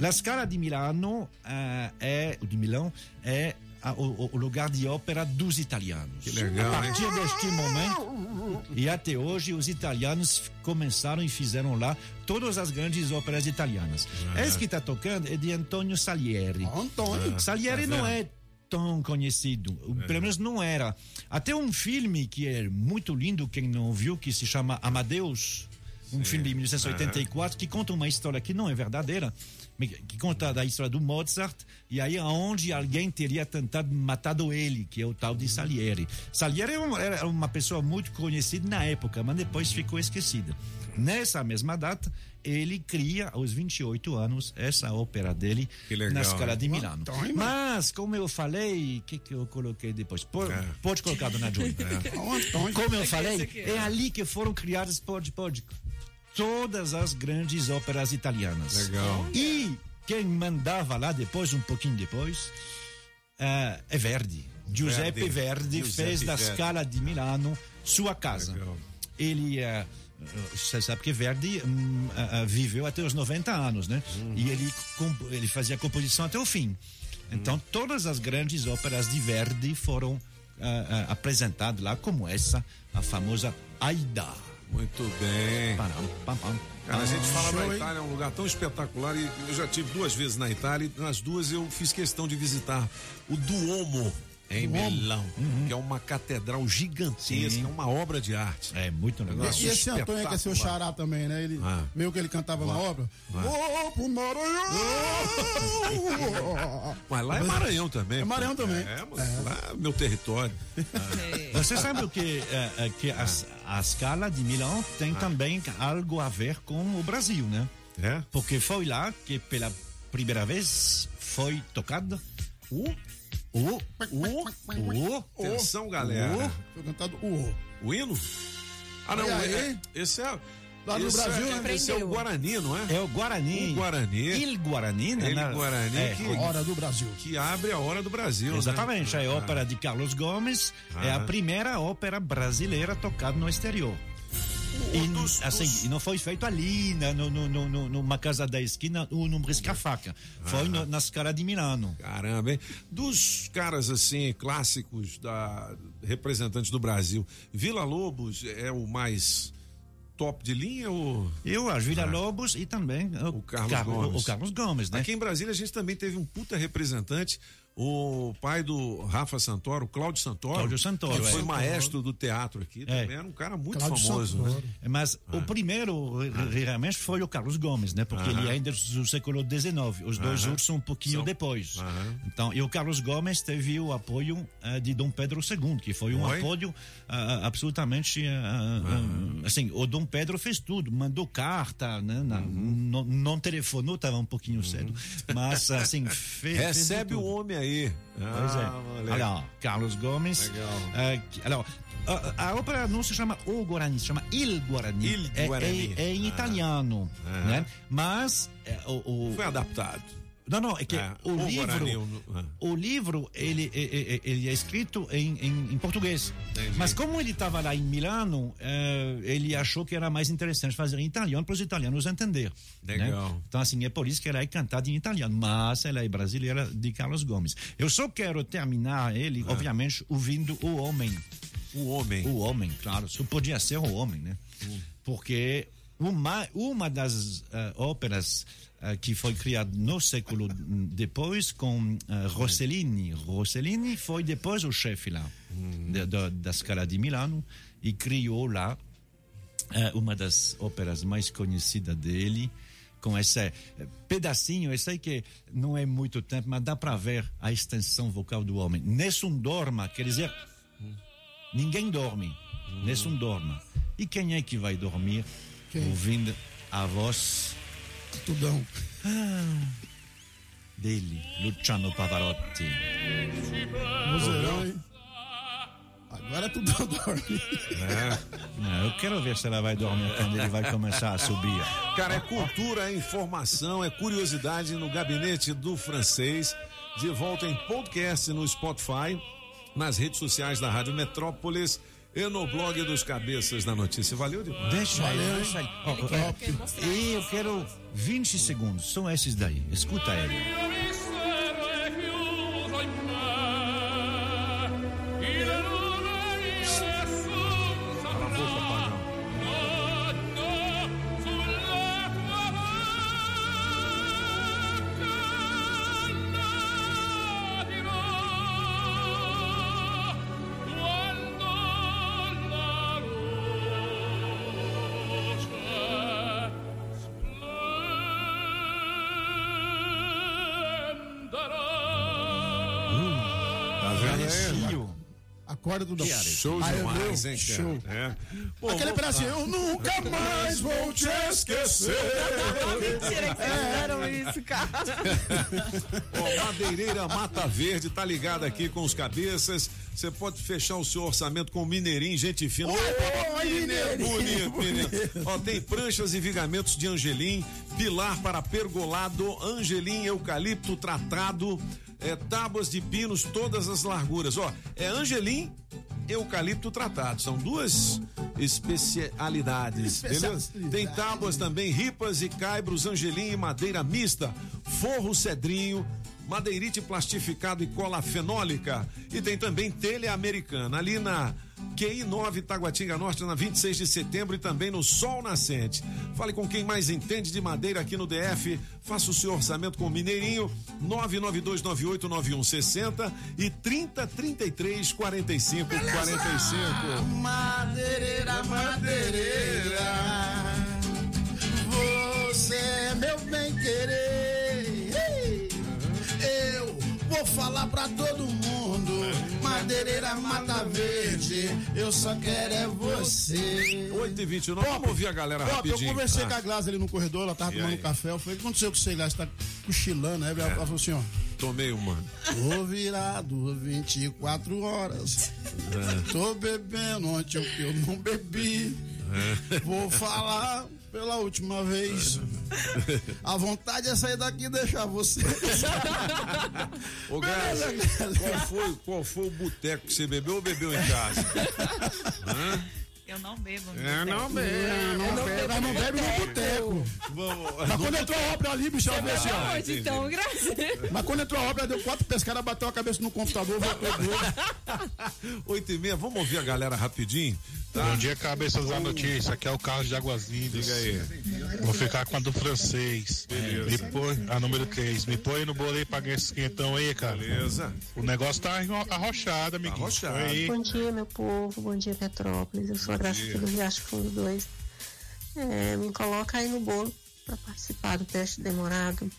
La Scala di Milano eh, é, de Milão, é a- o, o lugar de ópera dos italianos. Que legal, a partir hein? deste momento, e até hoje, os italianos começaram e fizeram lá todas as grandes óperas italianas. Ah. Esse que está tocando é de Antonio Salieri. Antônio. Salieri Tá não é tão conhecido. É. Pelo menos não era. Até um filme que é muito lindo, quem não viu, que se chama Amadeus. Um Sim. filme de 1984 que conta uma história que não é verdadeira, que conta da história do Mozart e aí aonde alguém teria tentado matado ele, que é o tal de Salieri. Salieri era uma- pessoa muito conhecida na época, mas depois ficou esquecida. Nessa mesma data, ele cria aos 28 anos essa ópera dele legal, na Scala de Milano. Antônio. Mas como eu falei, o que que eu coloquei depois? Po- Pode colocar, dona Joy. Antônio. Como eu falei, é ali que foram criadas, pode, pode, todas as grandes óperas italianas. Legal. E quem mandava lá depois, um pouquinho depois, eh, é Verdi. Giuseppe Verdi. Verdi, Giuseppe fez da Verdi. Scala de Milano sua casa. Ele eh, você sabe que Verdi hum, ah, ah, viveu até os 90 anos, né? Uhum. E ele, comp- ele fazia composição até o fim. Então, todas as grandes óperas de Verdi foram apresentadas lá, como essa, a famosa Aida. Muito bem. Cara, a gente fala da? Itália, é um lugar tão espetacular e eu já tive duas vezes na Itália e nas duas eu fiz questão de visitar o Duomo em Duomo? Milão, que é uma catedral gigantesca, Sim. é uma obra de arte. É muito legal. E esse Antônio que é seu xará também, né? Ele, Ah. Meio que ele cantava na obra. Ô, pro Maranhão! Mas lá é Maranhão também. É Maranhão pô. também. É, mas lá é meu território. Você sabe o que, eh, que a, a Scala de Milão tem também algo a ver com o Brasil, né? É? Porque foi lá que pela primeira vez foi tocado o o o o Atenção, galera. Foi cantado o O hino? Ah, não. E aí? é- esse é. Lá no esse Brasil, é, né? Esse é o Guarani, não é? É o Guarani. O Guarani. Il Guarani, né? Il Guarani é, que, Hora do Brasil. que abre a hora do Brasil. Exatamente, né? a ópera de Carlos Gomes é a Ah. primeira ópera brasileira tocada no exterior. E, assim, e não foi feito ali, na, no, no, no, numa casa da esquina ou num brisca-faca. Foi no, na Scala de Milano. Caramba, hein? Dos caras assim, clássicos da representantes do Brasil, Vila Lobos é o mais top de linha ou. Eu, a Vila Lobos e também o, Carlos Car- Gomes. o Carlos Gomes, né? Aqui em Brasília a gente também teve um puta representante, o pai do Rafa Santoro, o Cláudio Santoro. Cláudio Santoro, Que foi é. maestro do teatro aqui, É. também era um cara muito Cláudio famoso. Santoro. Né? É, Mas o primeiro re- re- realmente foi o Carlos Gomes, né? Porque Aham. ele ainda é do século XIX. Os dois outros são um pouquinho São- depois. Então, e o Carlos Gomes teve o apoio eh, de Dom Pedro II, que foi um Foi? apoio ah, absolutamente ah, ah, assim. O Dom Pedro fez tudo, mandou carta, né? Na- Uhum. não, não telefonou, estava um pouquinho cedo, mas assim fez. fez Recebe o tudo. homem aí. Pois Ah, é. moleque. Olha, ó, Carlos Gomes. Legal. que- alors, a, a ópera não se chama O Guarani, se chama Il Guarani. Il É- Guarani. É, é em Ah. italiano, Ah. né? Mas é, o, o- Foi adaptado. Não, não, é que É, o, o livro, Guarani, o- ah. o livro ele, é- é- ele é escrito em, em, em português. Entendi. Mas como ele estava lá em Milano, eh, ele achou que era mais interessante fazer em italiano para os italianos entender. né? Legal. Então, assim, é por isso que ela é cantada em italiano, mas ela é brasileira de Carlos Gomes. Eu só quero terminar ele, Ah. obviamente, ouvindo o homem. O homem. O homem, claro. Só podia ser o homem, né? Hum. Porque uma, uma das eh, óperas que foi criada no século depois com eh, Rossellini. Rossellini foi depois o chefe lá da- da, da Scala de Milano e criou lá eh, uma das óperas mais conhecidas dele com esse pedacinho, eu sei que não é muito tempo, mas dá para ver a extensão vocal do homem. Nessun dorma, quer dizer, ninguém dorme. Nessun dorma. E quem é que vai dormir ouvindo a voz Tudão. ah, dele, Luciano Pavarotti? Museirão, hein? Agora Tudão dorme. Não, eu quero ver se ela vai dormir quando ele vai começar a subir. Cara, é cultura, é informação, é curiosidade no gabinete do francês. De volta em podcast no Spotify, nas redes sociais da Rádio Metrópolis e no blog dos Cabeças da Notícia. Valeu demais. Deixa ele, deixa ele. Ó, ó, E eu quero 20 segundos, são esses daí. Escuta ele. Acorda tudo Show Aí, demais, hein, cara? Show. É. Pô, Aquele vou- pedacinho, eu nunca mais vou te esquecer. Mentira que fizeram isso, cara. Ó, Madeireira Mata Verde, tá ligado aqui com os cabeças. Você pode fechar o seu orçamento com o Mineirinho, gente fina. Ô, Mineirinho. Bonito, menino. Ó, tem pranchas e vigamentos de angelim, pilar para pergolado, angelim eucalipto tratado, é, tábuas de pinos, todas as larguras. Ó, é angelim eucalipto tratado. São duas especialidades, beleza? Tem tábuas também, ripas e caibros, angelim e madeira mista, forro cedrinho, madeirite plastificado e cola fenólica. E tem também telha americana, ali na QI 9 Taguatinga Norte, na 26 de setembro e também no Sol Nascente. Fale com quem mais entende de madeira aqui no DF. Faça o seu orçamento com o Mineirinho, 992989160 e 3033 45 45. Madeireira, madeireira, você é meu bem querer. Eu vou falar pra todo mundo, madeireira mata verde, eu só quero é você. 8 e 29 vamos ouvir a galera Pop, rapidinho. eu conversei Ah. com a Glass ali no corredor, ela tava E tomando aí? café, eu falei, o que aconteceu com você, Glass? Tá cochilando, né? Ela falou assim, ó. Tomei uma. Tô virado 24 horas. Tô bebendo ontem o que eu não bebi. Vou falar pela última vez. A vontade é sair daqui e deixar você. Ô, Gás, qual foi, qual foi o boteco que você bebeu ou bebeu em casa? Hã? Eu não bebo. É, não. É, não bebe, mas não bebe no boteco. Mas quando entrou a obra ali, bicho, fez assim, ó. Hoje, então, graças. Mas quando entrou a obra, deu quatro pescadas, bateu a cabeça no computador, voltou doido. 8 e meia, vamos ouvir a galera rapidinho? Tá? Bom dia, cabeças da notícia. Aqui é o Carlos de Águas Lindas. Diga aí. Vou ficar com a do francês. Beleza. Me põe, a número 3. Me põe no bolo aí pra ganhar esse quentão aí, cara. Beleza. O negócio tá arro- arrochado, amiguinho. Arrochado. Bom dia, meu povo. Bom dia, Petrópolis. Eu sou a Dia. do Riacho Fundo 2. É, me coloca aí no bolo para participar do teste demorado.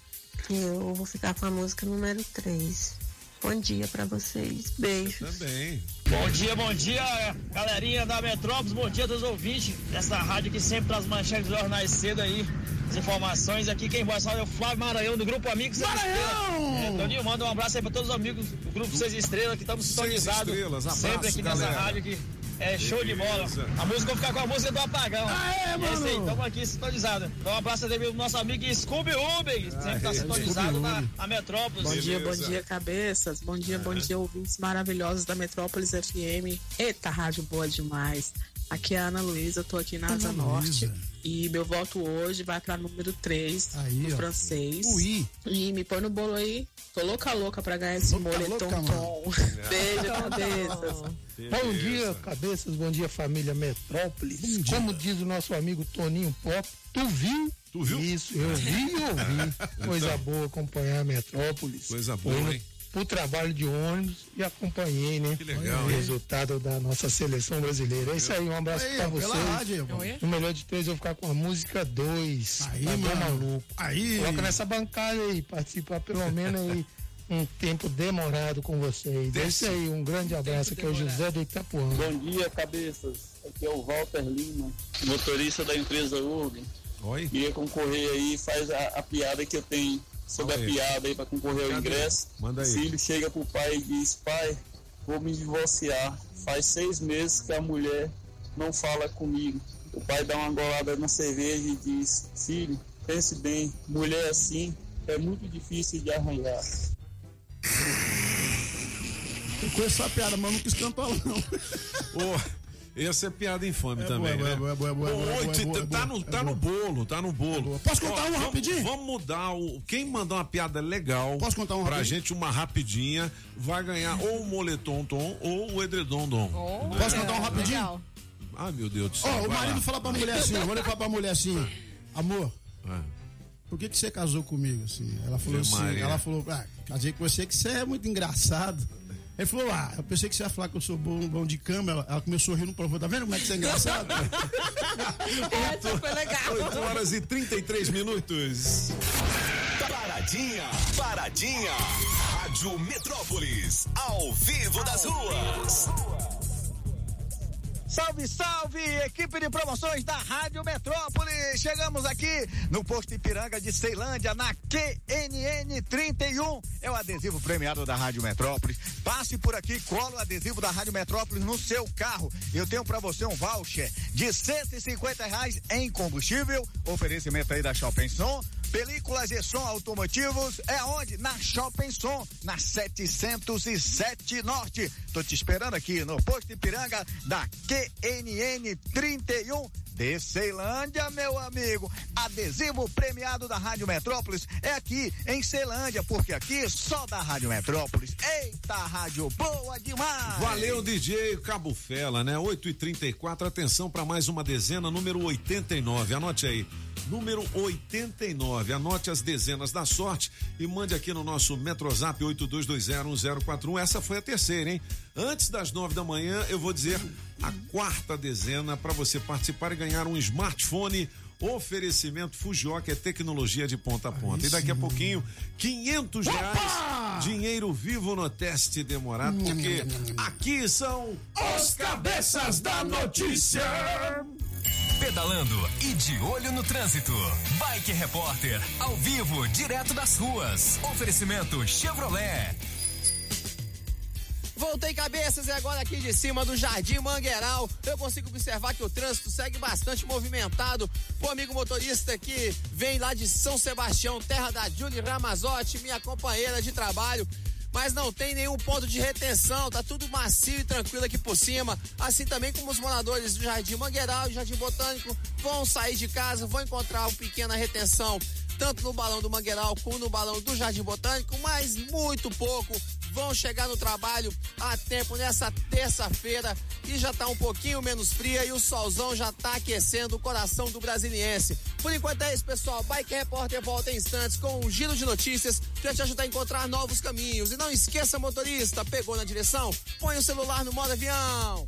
Eu vou ficar com a música número 3. Bom dia para vocês. Beijos. Também. Bom dia, bom dia, galerinha da Metrópolis, bom dia a todos os ouvintes dessa rádio que sempre traz manchetes dos jornais cedo aí, as informações. Aqui quem vai falar é o Flávio Maranhão, do Grupo Amigos Estrelas. É, Toninho, manda um abraço aí pra todos os amigos do Grupo Seis Estrelas que estamos sintonizados Estrelas, abraço, sempre aqui nessa rádio que é show de bola. A música vai ficar com a música do Apagão. Aê, E é aí, mano. estamos aqui sintonizados. Então um abraço aí pro nosso amigo Scooby Uber, que sempre tá Aê, sintonizado na, na Metrópolis. Bom dia, bom dia, cabeças. Bom dia, bom dia, ouvintes maravilhosos da Metrópolis FM. Eita, rádio boa demais. Aqui é a Ana Luísa, eu tô aqui na Asa Norte. E meu voto hoje vai pra número 3, Aí, do ó. francês. Ui. E me põe no bolo aí. Tô louca, louca pra ganhar esse Louca, moletom louca, tom. Beijo, cabeças. Bom dia, cabeças, bom dia, família Metrópolis. Como diz o nosso amigo Toninho Pop, tu viu? Tu viu? Isso, eu vi e ouvi. Coisa boa acompanhar a Metrópolis. Coisa boa, hein? Pro trabalho de ônibus e acompanhei, né? Que legal, O hein? resultado da nossa seleção brasileira. É isso aí, um abraço Aí, pra vocês. rádio. No melhor de três, eu vou ficar com a música 2. Aí, tá mano. maluco? Aí. Coloca nessa bancada aí, participar pelo menos aí um tempo demorado com vocês. É isso aí, um grande abraço aqui é o José do Itapuã. Bom dia, cabeças. Aqui é o Walter Lima, motorista da empresa Urban. Oi. Queria concorrer aí, faz a, a piada que eu tenho sobre Fala a aí. piada aí para concorrer ao Cadê? ingresso. Manda aí. O filho chega pro pai e diz: Pai, vou me divorciar. Faz seis meses que a mulher não fala comigo. O pai dá uma golada na cerveja e diz: Filho, pense bem, mulher assim é muito difícil de arranjar. Eu conheço essa piada, mas não quis cantar não. Ô, essa é piada infame É também, boa, né? boa, boa, boa, boa, oito boa, tá no, é tá no bolo, tá no bolo. Posso contar Ó, um vamos- rapidinho? Vamos mudar o. Quem mandar uma piada legal Posso contar um pra rapidinho? gente, uma rapidinha, vai ganhar ou o moletom tom ou o edredom dom. Né? Posso contar um rapidinho? Legal. Ai, meu Deus do Ó, céu. o vai marido lá. fala pra mulher assim, o marido fala pra mulher assim, amor, Ah, por que, que você casou comigo? Assim? Ela falou assim, Maria. ela falou, ah, casei com você que você é muito engraçado. Ele falou, ah, eu pensei que você ia falar que eu sou bom, bom de cama. Ela, ela começou a rir no provou, tá vendo como é que você é engraçado? Essa foi legal. 8 horas e 33 minutos. Paradinha, paradinha. Rádio Metrópolis, ao vivo das ruas. Salve, salve, equipe de promoções da Rádio Metrópole. Chegamos aqui no posto Ipiranga de Ceilândia, na QNN 31. É o adesivo premiado da Rádio Metrópolis. Passe por aqui, cola o adesivo da Rádio Metrópolis no seu carro. Eu tenho para você um voucher de 150 reais em combustível. Oferecimento aí da Shopping Som. Películas e som automotivos é onde? Na Shopping Som, na 707 Norte. Tô te esperando aqui no posto Ipiranga da QNN 31 de Ceilândia, meu amigo. Adesivo premiado da Rádio Metrópolis é aqui em Ceilândia, porque aqui só da Rádio Metrópolis. Eita, rádio boa demais! Valeu, DJ Cabo Fela, né? 8 e 34 atenção para mais uma dezena, número 89. Anote aí. Número 89. Anote as dezenas da sorte e mande aqui no nosso Metrozap 82201041. Essa foi a terceira, hein? Antes das nove da manhã, eu vou dizer a quarta dezena para você participar e ganhar um smartphone. Oferecimento Fujioka é tecnologia de ponta a ponta. e daqui a pouquinho, 500 reais, dinheiro vivo no teste demorado, porque aqui são os cabeças da notícia. Pedalando e de olho no trânsito. Bike Repórter, ao vivo, direto das ruas. Oferecimento Chevrolet. Voltei cabeças e agora aqui de cima do Jardim Mangueiral eu consigo observar que o trânsito segue bastante movimentado. O amigo motorista que vem lá de São Sebastião, terra da Julie Ramazotti, minha companheira de trabalho. Mas não tem nenhum ponto de retenção, tá tudo macio e tranquilo aqui por cima. Assim também como os moradores do Jardim Mangueiral e Jardim Botânico vão sair de casa, vão encontrar uma pequena retenção tanto no balão do Mangueiral como no balão do Jardim Botânico, mas muito pouco. Vão chegar no trabalho a tempo nessa terça-feira e já tá um pouquinho menos fria e o solzão já tá aquecendo o coração do brasiliense. Por enquanto é isso, pessoal. Bike Repórter volta em instantes com um giro de notícias para te ajudar a encontrar novos caminhos. E não esqueça, motorista, pegou na direção? Põe o celular no modo avião.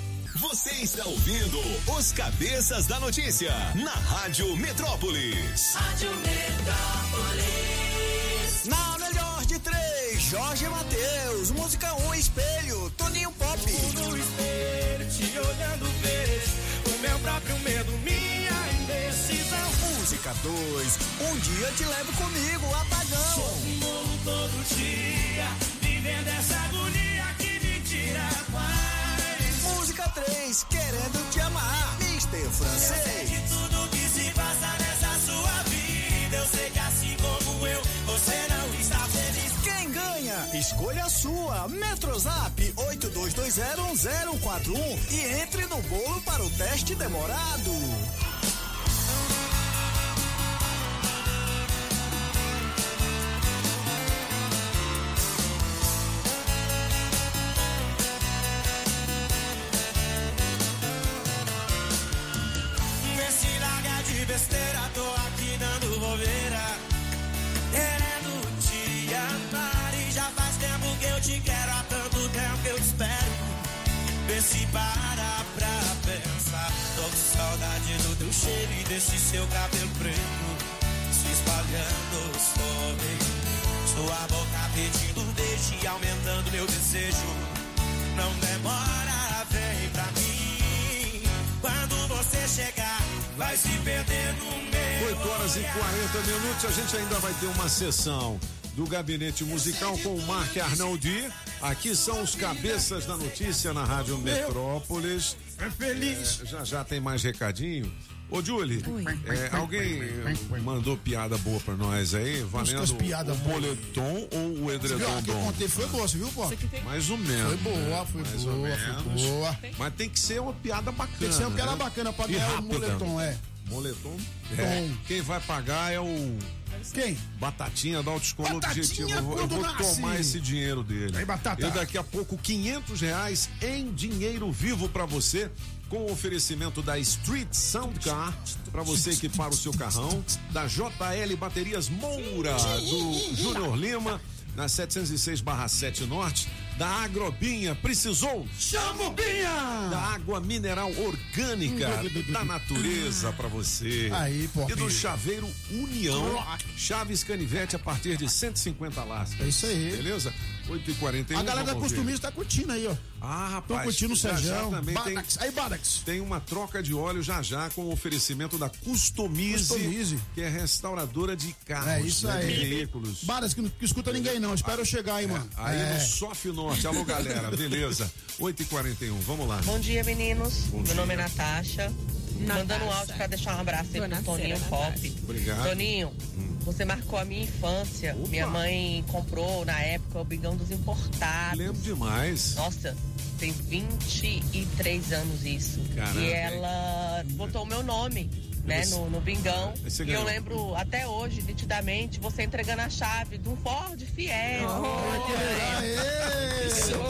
Você está ouvindo os Cabeças da Notícia na Rádio Metrópolis. Rádio Metrópolis. Na melhor de três, Jorge Matheus. Música 1, um, Espelho, Toninho Pop. No espelho, te olhando, vejo o meu próprio medo, minha indecisão. Música 2, Um dia te levo comigo, apagão. Sou um morro todo dia, vivendo essa Música 3, Querendo Te Amar, Mister Francês. Eu sei de tudo que se passa nessa sua vida. Eu sei que assim como eu, você não está feliz. Quem ganha? Escolha a sua. Metrozap 82201041 e entre no bolo para o teste demorado. Besteira, tô aqui dando bobeira. Querendo te amar e já faz tempo que eu te quero, há tanto tempo que eu espero. Vê se para pra pensar. Tô com saudade do teu cheiro e desse seu cabelo preto se espalhando sobre sua boca pedindo beijo e aumentando meu desejo. Não demora, vem pra mim. Quando você chegar vai se perder no meu 8 horas e 40 minutos, a gente ainda vai ter uma sessão do Gabinete Musical com o Mark Arnoldi. Aqui são os cabeças da notícia na Rádio Metrópolis. É feliz. É, já já tem mais recadinho. Ô, Julie, é, alguém mandou piada boa pra nós aí, valendo as piadas o moletom ou o Você viu? A edredom que eu contei foi boa, você viu, pô? Mais ou menos. Foi boa, foi Mais ou boa, foi menos. boa. Mas tem que ser uma piada bacana. Tem que ser uma piada né? bacana pra E ganhar o rápida. moletom, é. Moletom? É. Tom. Quem vai pagar é o. Quem? Batatinha da Autoescola Batatinha Objetivo. Eu vou, eu quando vou nasce. tomar esse dinheiro dele. Aí, Batata. E daqui a pouco, 500 reais em dinheiro vivo pra você. Com o oferecimento da Street Sound Car, pra você equipar o seu carrão, da JL Baterias Moura, do Júnior Lima, na 706/7 Norte, da Agrobinha, precisou? Chama o Binha! Da água mineral orgânica da natureza pra você. Aí, pô, E do chaveiro União, Chaves Canivete a partir de 150 lascas. É isso aí. Beleza? 8h41. A galera da costumista tá curtindo aí, ó. Ah, rapaz. Tô curtindo o Sejão. Badax. tem, Aí, Badax. tem uma troca de óleo já já com o oferecimento da Customize, Customize. que é restauradora de carros, É isso né, de aí. veículos. Badax, que não escuta ninguém não. Espera eu chegar aí, mano. Aí É. no Sof Norte. Alô, galera. Beleza. 8h41. Vamos lá. Bom dia, meninos. Bom Meu dia. nome é Natasha. Mandando um Natasha. áudio pra deixar um abraço aí pro Toninho Cera, Pop. Obrigado. Toninho, você marcou a minha infância. Opa. Minha mãe comprou na época o Bigão dos Importados. Lembro demais. Nossa, tem 23 anos isso. Caramba, e hein? ela botou o meu nome. Né, no, no bingão. E eu lembro até hoje, nitidamente, você entregando a chave de um Ford Fiel.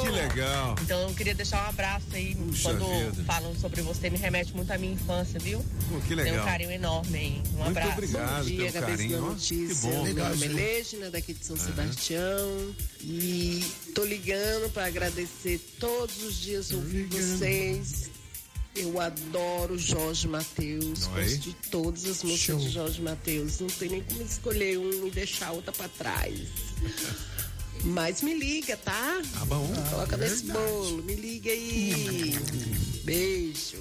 Que legal. Então eu queria deixar um abraço aí. Puxa quando vida. falam sobre você, me remete muito à minha infância, viu? Pô, que Tem legal. um carinho enorme aí. Um Muito abraço. obrigado Bom dia, pelo carinho. notícia. Que bom. Meu nome é Legina, daqui de São Sebastião. E tô ligando para agradecer todos os dias ouvir vocês. Eu adoro Jorge Matheus. Oi. Gosto de todas as músicas Show. de Jorge Matheus. Não tem nem como escolher um e deixar a outra para trás. Mas me liga, tá? Tá bom. Coloca nesse verdade. bolo. Me liga aí. Beijo.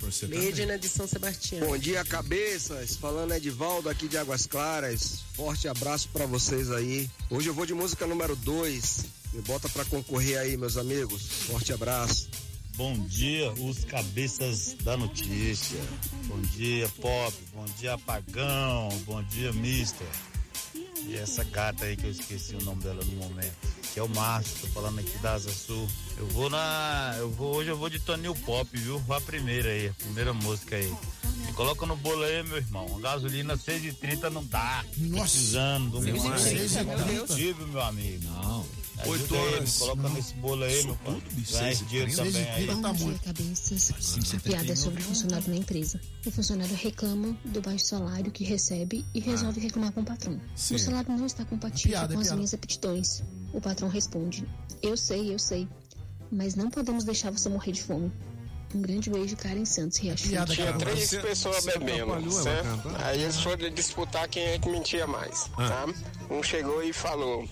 Você. Legina de São Sebastião. Bom dia, cabeças. Falando Edivaldo aqui de Águas Claras. Forte abraço pra vocês aí. Hoje eu vou de música número 2. Me bota pra concorrer aí, meus amigos. Forte abraço. Bom dia, os cabeças da notícia. Bom dia, Pop. Bom dia, Apagão. Bom dia, Mister. E essa gata aí que eu esqueci o nome dela no momento. Que é o Márcio, tô falando aqui da Asa Sul. Eu vou na. Eu vou, hoje eu vou de Toninho Pop, viu? Vou a primeira aí, a primeira música aí. Me coloca no bolo aí, meu irmão. A gasolina 6,30 não dá. Nossa. Precisando um Demais. combustível, meu amigo. Não. Oito Ajuda aí, horas. me coloca nesse bolo aí, meu pai. Ganha esse dinheiro também aí. Tá muito. cabeças. A piada é sobre o funcionário na empresa. O funcionário reclama do baixo salário que recebe e resolve reclamar com o patrão. Sim. O salário não está compatível Piada, com as piada. minhas aptidões. O patrão responde: Eu sei, eu sei. Mas não podemos deixar você morrer de fome. Um grande beijo, Karen Santos. Piada, Tinha três Você- pessoas você bebendo, certo? Aí eles foram disputar quem é que mentia mais, Ah. tá? Um chegou e falou,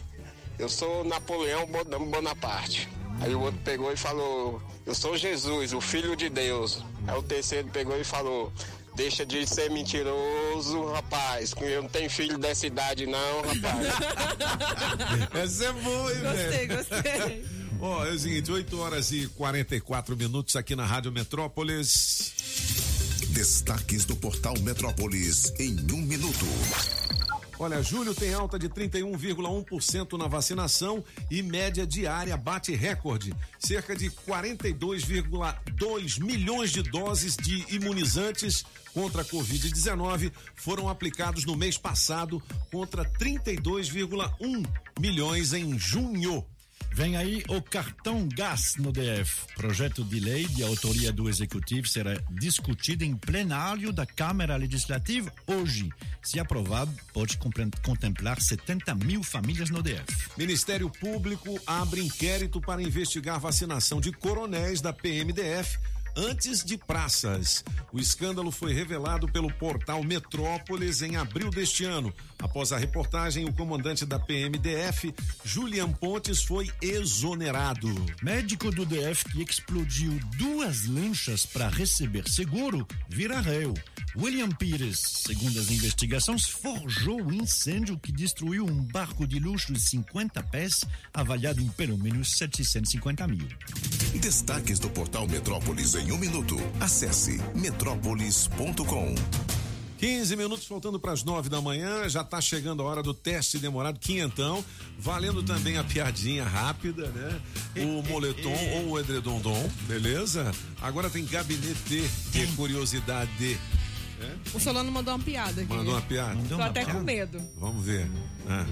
eu sou Napoleão Bon- Bonaparte. Aí o outro pegou e falou, eu sou Jesus, o filho de Deus. Aí o terceiro pegou e falou, deixa de ser mentiroso, rapaz, que eu não tenho filho dessa idade não, rapaz. Essa é boa, hein, Gostei, velho? gostei. Ó, é o seguinte, 8 horas e 44 minutos aqui na Rádio Metrópolis. Destaques do portal Metrópolis em um minuto. Olha, julho tem alta de 31,1% na vacinação e média diária bate recorde. Cerca de 42,2 milhões de doses de imunizantes contra a Covid-19 foram aplicados no mês passado, contra 32,1 milhões em junho. Vem aí o cartão gás no DF. Projeto de lei de autoria do Executivo será discutido em plenário da Câmara Legislativa hoje. Se aprovado, pode contemplar 70 mil famílias no DF. Ministério Público abre inquérito para investigar vacinação de coronéis da PMDF antes de praças. O escândalo foi revelado pelo portal Metrópolis em abril deste ano. Após a reportagem, o comandante da PMDF, Julian Pontes, foi exonerado. Médico do DF que explodiu duas lanchas para receber seguro vira réu. William Pires, segundo as investigações, forjou o incêndio que destruiu um barco de luxo de 50 pés, avaliado em pelo menos 750 mil. Destaques do portal Metrópolis em em um minuto. Acesse metrópolis.com. 15 minutos faltando para as 9 da manhã, já está chegando a hora do teste demorado quinhentão, valendo também a piadinha rápida, né? O moletom ou o edredondom, beleza? Agora tem gabinete de curiosidade. É? O Solano mandou uma piada aqui. Mandou uma piada? Tô até com medo. Vamos ver. Ah.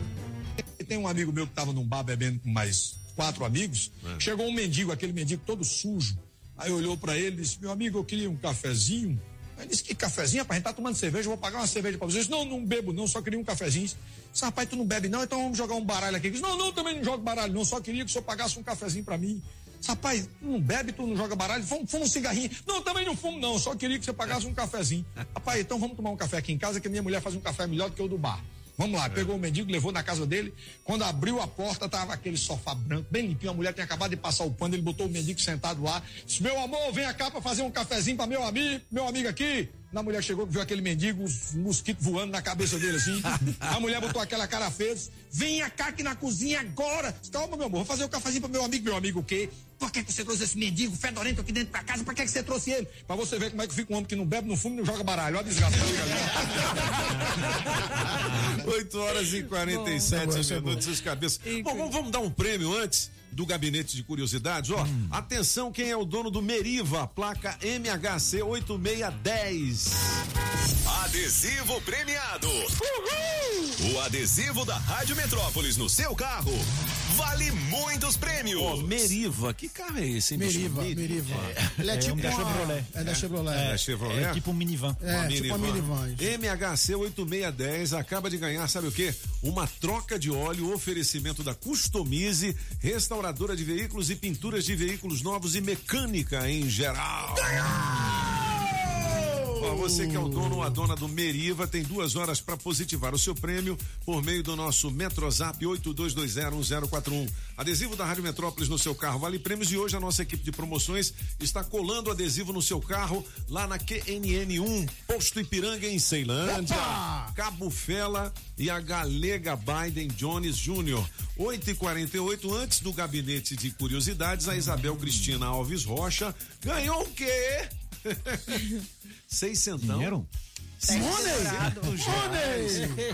Tem um amigo meu que tava num bar bebendo com mais quatro amigos. É. Chegou um mendigo, aquele mendigo todo sujo. Aí olhou pra ele e disse: Meu amigo, eu queria um cafezinho. Aí disse: Que cafezinho? Rapaz, a gente tá tomando cerveja, eu vou pagar uma cerveja pra vocês. Não, não bebo, não, só queria um cafezinho. Disse, rapaz, tu não bebe, não, então vamos jogar um baralho aqui. Disse, não, não, também não jogo baralho, não, só queria que o senhor pagasse um cafezinho pra mim. Disse, rapaz, tu não bebe, tu não joga baralho, fuma, fuma um cigarrinho. Não, também não fumo, não, só queria que você pagasse um cafezinho. Rapaz, então vamos tomar um café aqui em casa, que minha mulher faz um café melhor do que o do bar. Vamos lá, pegou o mendigo, levou na casa dele. Quando abriu a porta, tava aquele sofá branco, bem limpinho. A mulher tinha acabado de passar o pano, ele botou o mendigo sentado lá. Disse: Meu amor, vem cá pra fazer um cafezinho pra meu amigo, meu amigo aqui. Na mulher chegou, viu aquele mendigo, os mosquitos voando na cabeça dele assim. A mulher botou aquela cara feia, venha cá aqui na cozinha agora. Calma, meu amor, vou fazer o um cafezinho pro meu amigo. Meu amigo o quê? Por que, que você trouxe esse mendigo fedorento aqui dentro pra casa? Pra que, que você trouxe ele? Pra você ver como é que fica um homem que não bebe, não fuma e não joga baralho. Olha a desgraça. 8 horas e 47 Bom, essa é minutos, os cabeças. Bom, vamos, vamos dar um prêmio antes do gabinete de curiosidades, ó. Atenção, quem é o dono do Meriva, placa MHC 8610. Adesivo premiado. O adesivo da Rádio Metrópolis no seu carro vale muitos prêmios. Ó, Meriva, que carro é esse, hein? Meriva, Meriva. É. Ele é, É tipo um da uma- Chevrolet. É da Chevrolet. É, Chevrolet? É tipo um minivan. É, tipo uma minivan. MHC 8610 acaba de ganhar, sabe o quê? Uma troca de óleo, oferecimento da Customize, restauradora de veículos e pinturas de veículos novos e mecânica em geral. Ó, você que é o dono ou a dona do Meriva tem duas horas para positivar o seu prêmio por meio do nosso Metrozap 82201041. Adesivo da Rádio Metrópolis no seu carro vale prêmios e hoje a nossa equipe de promoções está colando adesivo no seu carro lá na QNN1, Posto Ipiranga em Ceilândia, Cabo Fela e a Galega Biden Jones Júnior. 8 e 48 antes do gabinete de curiosidades, a Isabel Cristina Alves Rocha ganhou o quê? Seis centão. Dinheiro?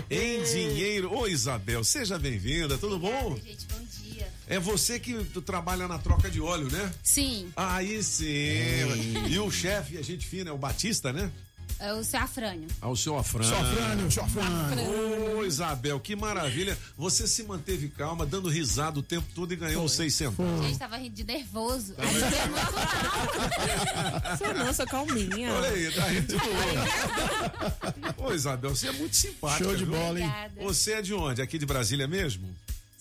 Reais em dinheiro. Ô Isabel, seja bem-vinda, tudo bom? Gente, bom dia. É você que trabalha na troca de óleo, né? Sim, Aí sim. E o chefe, a gente fina, é o Batista, né? É o Safrânio. Ah, o seu Afrânio. Sofrânio, sofrânio. Ô, Isabel, que maravilha. Você se manteve calma, dando risada o tempo todo e ganhou os 600. A gente tava rindo de nervoso. Tá Sou não, sou calminha. Olha aí, tá rindo de novo. Ô, Isabel, você é muito simpática. Show de viu? bola, hein? Obrigada. Você é de onde? Aqui de Brasília mesmo?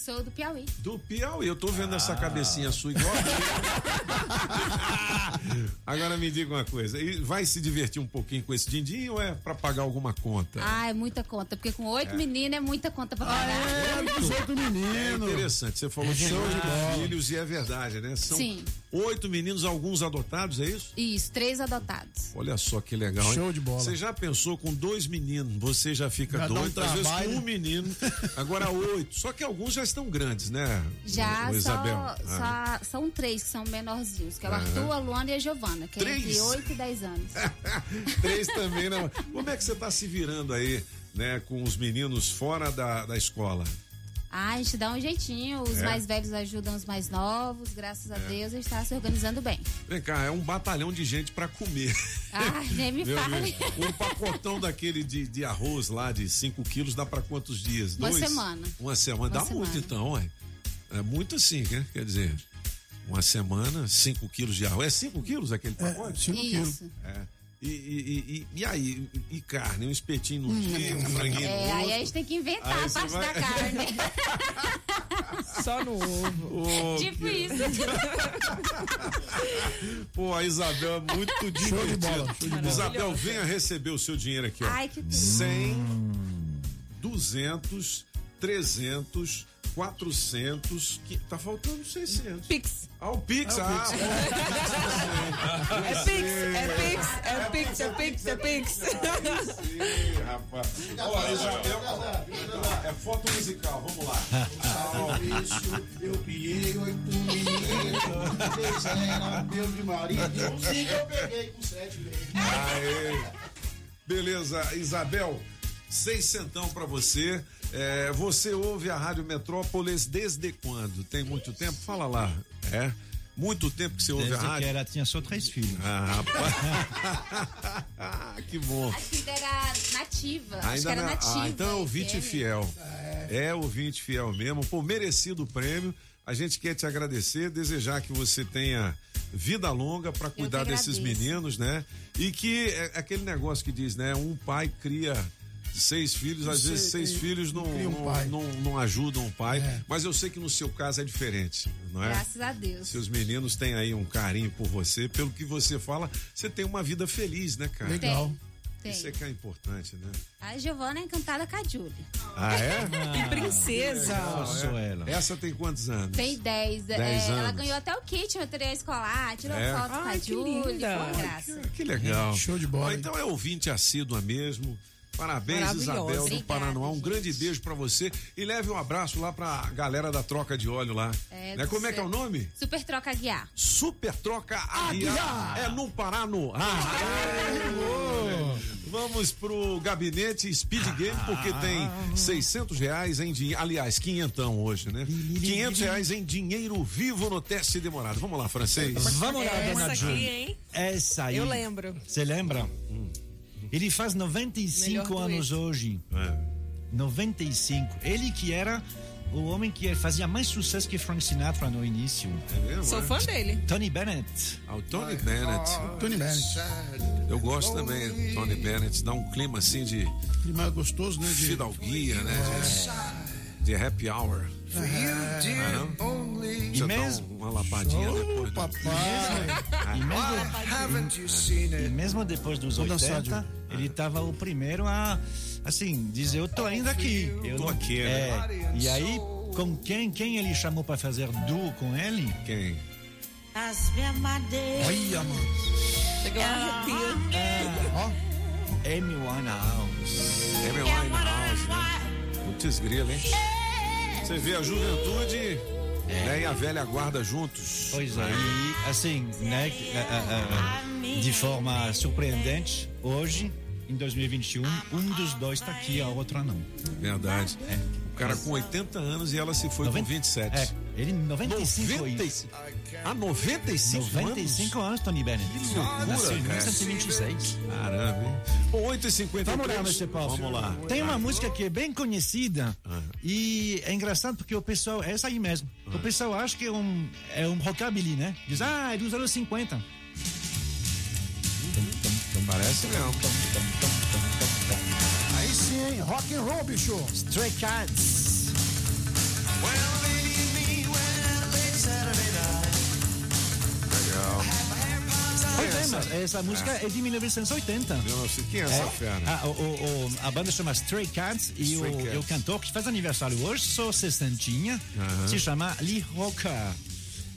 Sou do Piauí. Do Piauí, eu tô vendo essa cabecinha sua igual. Agora me diga uma coisa, vai se divertir um pouquinho com esse din-din ou é pra pagar alguma conta? Ah, é muita conta, porque com oito meninas é muita conta pra pagar. É, dos outros É meninos. interessante, você falou de Show de filhos e é verdade, né? São Sim. oito meninos, alguns adotados, é isso? Isso, três adotados. Olha só que legal, hein? Show de bola. Você já pensou com dois meninos, você já fica Já dá um doido, às vezes com um menino, agora oito. Só que alguns já estão grandes, né? Já o, o só, Isabel. Ah. só- são três que são menorzinhos, que é o Aham. Arthur, a Luana e a Giovana, que é Três? entre 8 e 10 anos. Três também, não. Como é que você tá se virando aí, né, com os meninos fora da, da escola? Ah, a gente dá um jeitinho, os É? mais velhos ajudam os mais novos, graças a Deus a gente tá se organizando bem. Vem cá, é um batalhão de gente pra comer. Ai, nem me fale. Um pacotão daquele de, de arroz lá de 5 quilos dá pra quantos dias? Uma Dois? semana. Uma semana. Dá Uma muito semana. então, ué. É muito assim, né? Quer dizer, uma semana, 5 quilos de arroz. É 5 quilos aquele pacote? cinco quilos. Isso. É. E, e, e, e- e aí? E carne? Um espetinho no dia, um franguinho É, no aí outro? a gente tem que inventar Aí a parte vai- da carne. Só no ovo. Tipo que- isso. Pô, a Isabel é muito divertida. Show de bola, show de bola. Isabel, venha receber o seu dinheiro aqui, ó. Ai, que tudo. 100, 200, 300, 400, que, tá faltando 600. Pix. Ah, o Pix, ah, É Pix, é Pix, é Pix, é Pix, é Pix. Sim, rapaz. Ó, Isabel, é foto musical, vamos lá. eu criei oito meninos. Miséria, Deus de Maria. De um cinco eu peguei com sete meses. Aê. Beleza, Isabel, seis centão pra você. É, você ouve a Rádio Metrópolis desde quando? Tem muito tempo? Fala lá. É? Muito tempo que você ouve Desde a que rádio? ela tinha só três filhos. Ah, rapaz. que bom. Acho que ainda era nativa. acho que Ainda era na- nativa. ah, então é ouvinte FM. fiel. É ouvinte fiel mesmo. Pô, merecido o prêmio. A gente quer te agradecer, desejar que você tenha vida longa para cuidar desses meninos, né? E que é aquele negócio que diz, né? Um pai cria seis filhos, às Sei, vezes seis e- filhos não, um não, não, não ajudam o pai, mas eu sei que no seu caso é diferente, não é? Graças a Deus. Seus meninos têm aí um carinho por você, pelo que você fala, você tem uma vida feliz, né, cara? Legal. Tem. Isso é que é importante, né? A Giovana é encantada com a Julie. Ah, é? Que princesa. Legal, é. ela. Essa tem quantos anos? Tem 10. Dez é, Ela ganhou até o kit material escolar, tirou É? foto com Ai, a que Julie. linda. Foi uma graça. Que legal. Show de bola, hein? então é ouvinte assídua mesmo. Parabéns. Isabel do Paranoá. Um grande beijo pra você e leve um abraço lá pra galera da troca de óleo lá. É, né? Como é que é o nome? Super Troca Guiar. Super Troca Aguiar. É no Paranoá. Vamos pro gabinete Speed Game, porque tem 600 reais em dinheiro. Aliás, quinhentão hoje, né? 500 reais em dinheiro vivo no teste demorado. Vamos lá, francês. Vamos lá, Essa dona aqui, Júlia. hein? Essa aí. Eu lembro. Você lembra? Ele faz 95 Melhor anos hoje. É. 95. Ele que era o homem que fazia mais sucesso que Frank Sinatra no início. É mesmo, Sou é? fã dele. Tony Bennett. Ah, o Tony Bennett. Tony Bennett. Eu gosto também, Tony Bennett. Dá um clima assim de Clima gostoso, né? De... fidalguia, né? De, de happy hour. Ah? E mesmo, um- uma lapadinha depois. Papai. e mesmo, e mesmo depois dos Vou dançar, 80, Diogo. ele estava o primeiro a, assim, dizer: Eu tô ainda aqui. Eu Tô não- aqui, né? é, E aí, com quem, quem ele chamou para fazer duo com ele? Quem? Olha, mano. Chegou um arrepio. Amy Winehouse. Amy Winehouse, né? Putz grila, hein? Você vê a juventude né, e a velha guarda juntos. Pois é, e assim, né, é, é, é, de forma surpreendente, hoje, em 2021, um dos dois está aqui, a outra não. Verdade. O cara com 80 anos e ela se foi com 27. É, ele 95 90 isso. Ah, 95 anos? 95 anos, Tony Bennett. loucura, Nasceu em cara. 1926. Caramba, hein? Bom, 8h53. Vamos lá, Mr. Paulo. Vamos lá. Tem uma música que é bem conhecida e é engraçado porque o pessoal, é essa aí mesmo. O pessoal acha que é um, é um rockabilly, né? Diz, ah, é dos anos 50. Parece mesmo. Aí sim, hein? Rock and roll, bicho. Stray Cats. Legal. Pois é, Essa- mas essa música é de 1980. Nossa, quem é essa É, fera? a, o- o- o- a banda chama Stray Cats e Stray o, Cats. o cantor que faz aniversário hoje, só sessentinha, Aham. se chama Lee Hooker.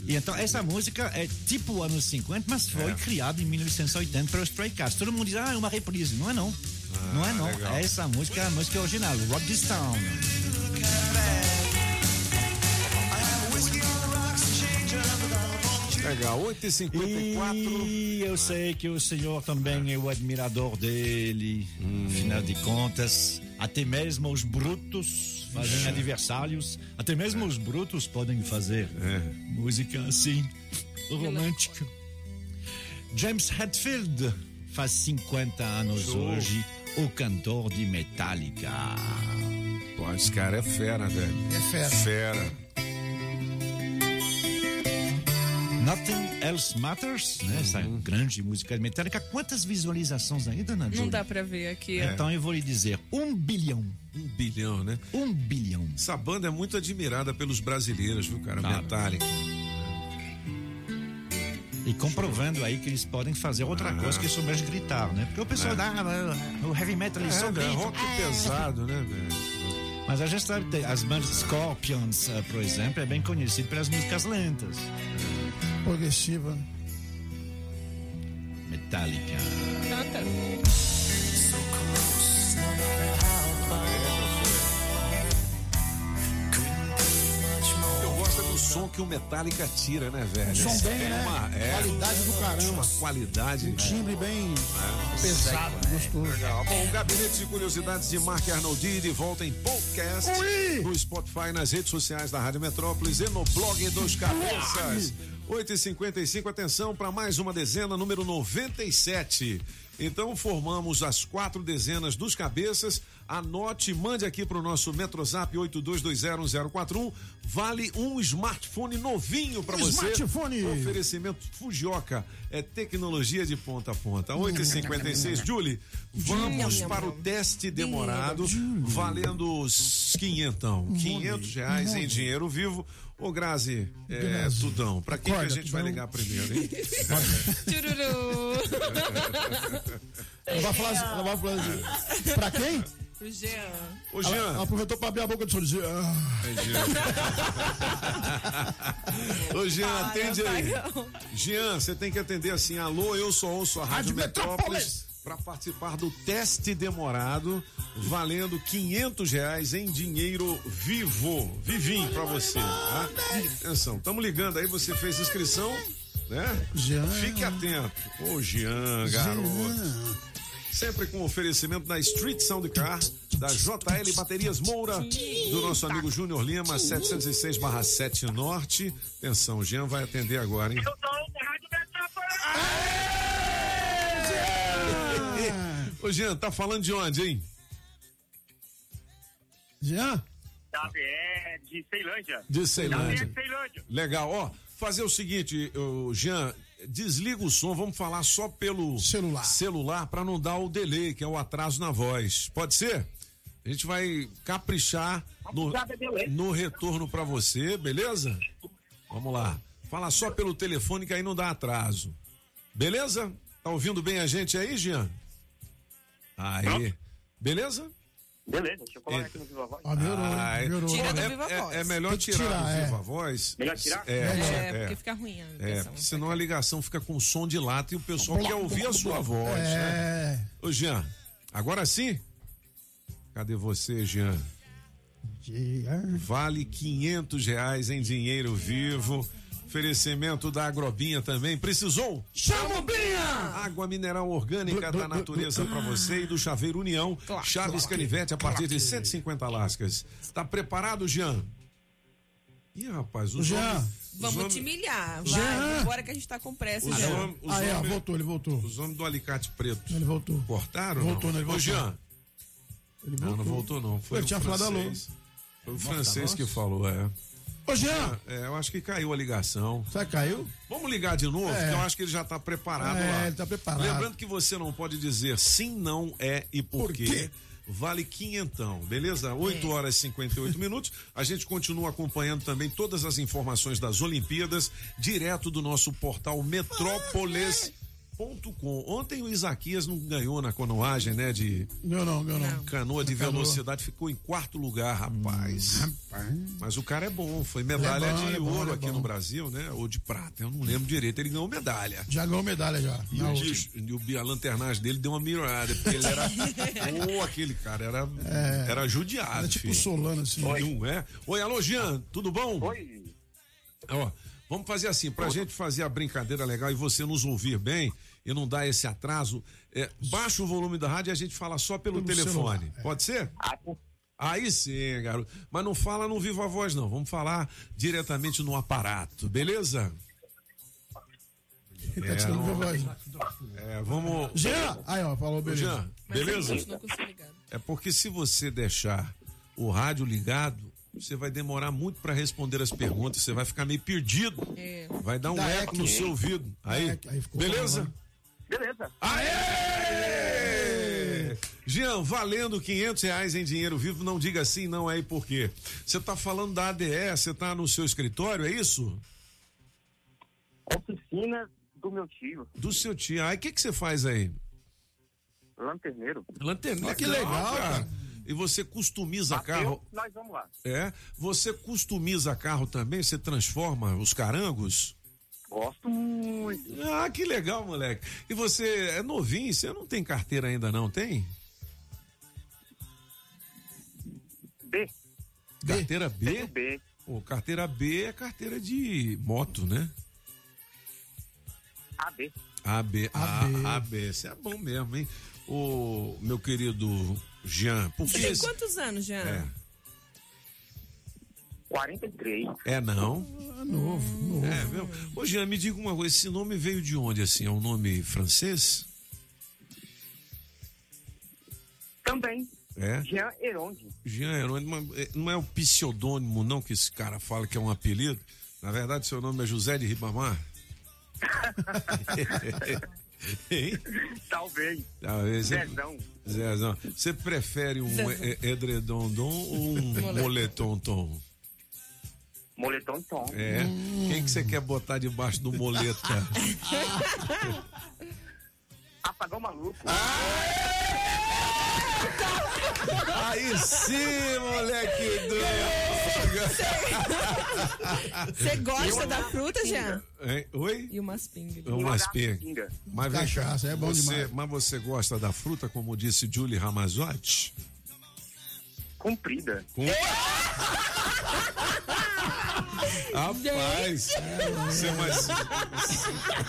E então essa música é tipo anos 50, mas foi É. criada em 1980 pelo Stray Cats. Todo mundo diz, ah, é uma reprise. Não é não. Não é não. legal. Essa música é a música original, Rock This Town. Legal, 8h54. E eu sei que o senhor também é o admirador dele. Afinal de contas, até mesmo os brutos fazem aniversários. Até mesmo os brutos podem fazer música assim, romântica. James Hetfield faz 50 anos Show. hoje, o cantor de Metallica. Pô, esse cara é fera, velho. É fera. Fera. Nothing Else Matters, né? Essa grande música de Metallica. Quantas visualizações aí, dona Não Júlia? dá pra ver aqui. Então eu vou lhe dizer, um bilhão. Um bilhão, né? Um bilhão. Essa banda é muito admirada pelos brasileiros, viu, cara? Claro. Metallica. E comprovando aí que eles podem fazer outra Ah. coisa que somente gritar, né? Porque o pessoal É. dá, ah, o heavy metal eles É, velho, gritam. rock pesado, né, velho? Mas a gente sabe, tem as bandas Scorpions, eh, por exemplo, é bem conhecido pelas músicas lentas. Progressiva. Metallica. Eu gosto é som que o Metallica tira, né, velho? Um som bem, é né? Uma, é, Qualidade do caramba. Uma qualidade. Um timbre bem É. pesado, gostoso. Legal. Bom, o Gabinete de Curiosidades de Mark Arnoldi de volta em podcast no Spotify, nas redes sociais da Rádio Metrópolis e no blog dos Cabeças. 8h55, atenção para mais uma dezena, número 97. Então formamos as quatro dezenas dos cabeças. Anote, mande aqui para o nosso Metrozap 82201041. Vale um smartphone novinho para você. Smartphone. Oferecimento Fujioka. É tecnologia de ponta a ponta. 8h56. Julie, vamos para o teste demorado, valendo os quinhentão. 500 reais em dinheiro vivo. Ô, Grazi, é. Tudão, para quem que a Acorda, gente vai Tudão. ligar primeiro, hein? Ela vai falar, assim- ela vai falar assim, pra quem? Pro Jean. Ô, Ela, ela aproveitou pra abrir a boca do senhor e dizer, ah, Ô, Jean, atende aí. Jean, você tem que atender assim: alô, eu só ouço a Rádio, Rádio Metrópolis Metrópolis. Para participar do teste demorado, valendo 500 reais em dinheiro vivo, vivinho para você. Tá? Atenção, estamos ligando aí, você fez inscrição, né? Jean. Fique atento. Ô, Jean, garoto. Jean. Sempre com oferecimento da Street Sound Car, da JL Baterias Moura, do nosso amigo Júnior Lima, 706/7 Norte. Atenção, o Jean vai atender agora, hein? Ô, Jean, tá falando de onde, hein? Jean? Da BR de Ceilândia. De Ceilândia. Da BR de Ceilândia. Legal, ó. Fazer o seguinte, Jean, desliga o som, vamos falar só pelo celular, celular para não dar o delay, que é o atraso na voz. Pode ser? A gente vai caprichar no, no retorno para você, beleza? Vamos lá. Fala só pelo telefone que aí não dá atraso. Beleza? Tá ouvindo bem a gente aí, Jean? Aí. Beleza? Beleza, deixa eu colocar aqui no Viva Voz. Ah, melhorou, Ah, é- melhorou. Tira do é, Viva é- Voz. é melhor Tem que tirar, tirar, do é. Viva Voz. Melhor tirar? É, É, é, porque fica ruim a é, ligação. porque senão a ligação fica com som de lata e o pessoal quer ouvir a sua voz. É. né? Ô, Jean, agora sim? Cadê você, Jean? Jean. Vale 500 reais em dinheiro vivo. Oferecimento da Agrobinha também. Precisou? Chama o Binha! Água mineral orgânica da natureza para você e do Chaveiro União. Chaves Canivete a partir de 150 lascas. Tá preparado, Jean? Ih, rapaz, os Jean. homens- os Vamos homens- te humilhar. Jean. Vai, agora que a gente tá com pressa, Os Jean. homens- os Ah, é, homens- voltou, ele voltou. Os homens do alicate preto. Ele voltou. Cortaram? Voltou, não? né? Ele Ô, voltou. Jean. Ele Não, não voltou, não. Foi Ele o tinha falado alô. francês. Foi o Nossa, francês que falou, é. Ô, Jean! É, eu acho que caiu a ligação. Será que caiu? Vamos ligar de novo, É. eu acho que ele já está preparado É, lá. ele tá preparado. Lembrando que você não pode dizer sim, não, é e por, Por quê. quê? Vale quinhentão, beleza? 8 horas e 58 minutos. A gente continua acompanhando também todas as informações das Olimpíadas, direto do nosso portal Metrópolis. Ontem o Isaquias não ganhou na canoagem, né? De Não, não, não, não. canoa de Canoa. velocidade, ficou em quarto lugar, rapaz. Mas o cara é bom, foi medalha Ele é bom, de é bom, ouro é aqui no Brasil, né? Ou de prata, eu não lembro direito, ele ganhou medalha. Já ganhou medalha já. E, o, bicho- e o, a lanternagem dele deu uma mirada, porque ele era. Ô, aquele cara era, era judiado. Era tipo filho. Solano, assim. Não é? Oi, alô, Jean, tudo bom? Oi. Ó, vamos fazer assim, pra gente fazer a brincadeira legal e você nos ouvir bem e não dar esse atraso, é, baixa o volume da rádio e a gente fala só pelo, Pelo telefone. celular, é. Pode ser? Aí sim, garoto. Mas não fala no Viva Voz, não. Vamos falar diretamente no aparato, beleza? Ele tá não- minha voz. É, vamos. Jean! Aí, ó, falou, beleza. Jean, beleza? É porque se você deixar o rádio ligado, você vai demorar muito para responder as perguntas, você vai ficar meio perdido. É. Vai dar um Dá eco no seu ouvido. Aí, aí ficou beleza? falando. Beleza. Aê! Jean, valendo 500 reais em dinheiro vivo, não diga sim, não aí por quê? Você tá falando da ADE, você tá no seu escritório, é isso? Oficina do meu tio, Do seu tio. Aí o que que você faz aí? lanterneiro. Lanterna. Ah, que legal, cara. E você customiza Bateu, carro? Nós vamos lá. É? Você customiza carro também? Você transforma os carangos? Gosto muito. Ah, que legal, moleque. E você é novinho, você não tem carteira ainda não, tem? B. Carteira B? B. Pô, carteira B é carteira de moto, né? AB. AB. AB. AB. Isso é bom mesmo, hein? O meu querido Jean, por Você que tem esse- quantos anos, Jean? É. 43. É não? É novo, novo. É, viu? Ô Jean, me diga uma coisa, esse nome veio de onde, assim? É um nome francês? Também. É? Jean Heronde. Jean mas, é, não é o pseudônimo, não, que esse cara fala que é um apelido? Na verdade, seu nome é José de Ribamar? hein? Talvez. Talvez. Zezão. Zezão. Você prefere um edredondom ou um Moletom. moletom-tom? Moletom Tom. É. Quem que você quer botar debaixo do moleta? Apagão maluco. Aí sim, moleque doido! Você gosta da fruta, Jean? Hein? Oi? E umas pingas. Umas pingas. Mas Cachaça, é bom você, demais. Mas você gosta da fruta, como disse Julie Ramazotti? Comprida. Com... Rapaz, você, mas,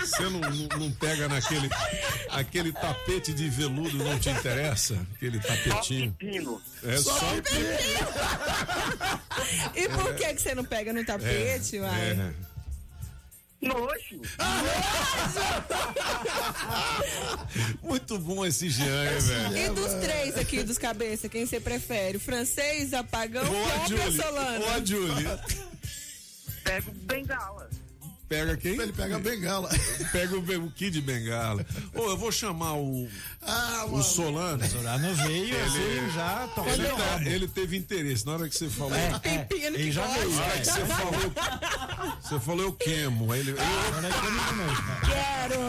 você não, não, não pega naquele aquele tapete de veludo, não te interessa? Aquele tapetinho. Pino. É só, E por que, que você não pega no tapete, uai? É. Nojo. Muito bom esse Jean, hein, velho? E dos três aqui, dos cabeça, quem você prefere? O francês, apagão Ou a ou a Julie? Solana? Ou a Julie? Pego bengala. Pega quem? Ele pega a bengala. Pega o, o Kid Bengala. Ô, eu vou chamar o, o Solano. Solano veio assim, já ele, o tá- ele teve interesse. Na hora que você falou. É, é, ele já veio. Na hora que você é. falou. Você falou eu queimo. Aí ele. Quero!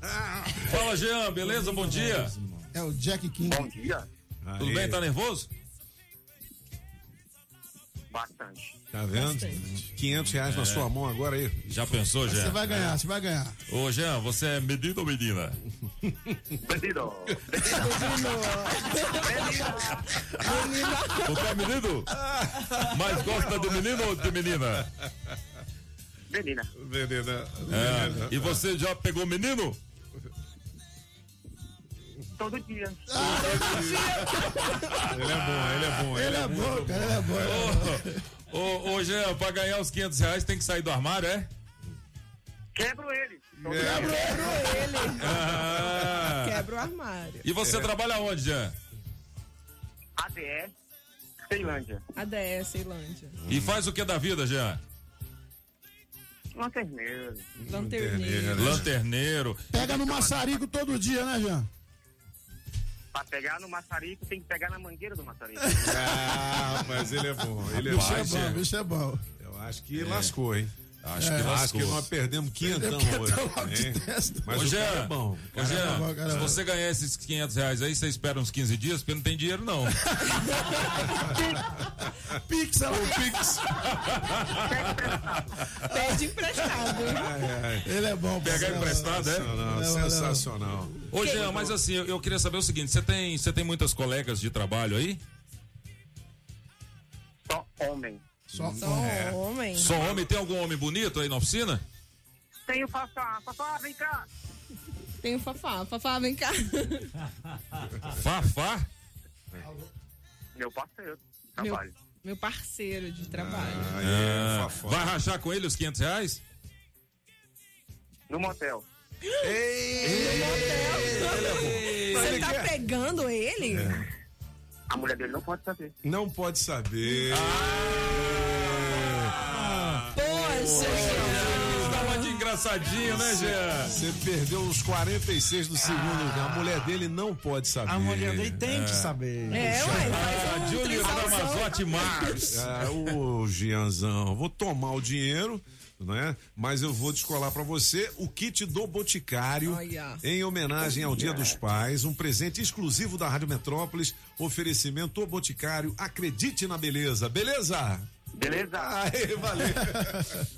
Fala, Jean, beleza? Bom dia. É o Jack King. Bom dia. Tudo bem? Tá nervoso? Bastante. Tá vendo? 500 reais na É. sua mão agora aí. Já pensou, Jean? Você vai ganhar, você vai ganhar. Ô, Jean, você é menino ou menina? Bandido. Você é menino? Mas gosta de menino ou de menina? Menina. Menina. É. E você já pegou menino? Todo dia. Ele é bom, ele é bom. Ele é bom, cara, ele é bom. Ô, ô, ô, Jean, pra ganhar os 500 reais tem que sair do armário, é? Quebro ele. Quebro ele. Ah. Quebra o armário. E você trabalha onde, Jean? ADE. Ceilândia. ADS, Ceilândia. E faz o que da vida, Jean? Lanterneiro. Lanterneiro. Lanterneiro. Pega no maçarico todo dia, né, Jean? Pra pegar no maçarico, tem que pegar na mangueira do maçarico. Ah, mas ele é bom. Ele é bicho é bom. bicho é bom. Eu acho que lascou, hein? Acho É, que acho que nós perdemos quinhentão hoje. testa. Mas o cara é bom. ô, Cara é é se você ganhar esses 500 reais aí, você espera uns 15 dias, porque não tem dinheiro, não. Pix, ela... Pix. Pede emprestado. Ele é bom. Pegar emprestado, é? Sensacional, sensacional. Ô, Jean, mas assim, eu, eu queria saber o seguinte: você tem, você tem muitas colegas de trabalho aí? Só homem. Só Só homem. Só homem? Tem algum homem bonito aí na oficina? Tem o Fafá. Fafá, vem cá. Tem o Fafá. Fafá, vem cá. Fafá? Meu parceiro. Meu, Trabalho. meu parceiro de trabalho. é, Ah, vai rachar com ele os 500 reais? No motel. Você tá pegando ele? A mulher dele não pode saber. Não pode saber. Poxa, Tava de engraçadinho, né, Jean? Você perdeu os 46 do segundo. A mulher dele não pode saber. A mulher dele tem que saber. É, ué, Ah, um Júlio. Ramazotti Mars. Ah, ô, Gianzão, vou tomar o dinheiro, né? Mas eu vou descolar pra você o kit do Boticário Olha. em homenagem ao Dia dos Pais, um presente exclusivo da Rádio Metrópolis, oferecimento do Boticário. Acredite na beleza, beleza? Beleza? Aê, valeu.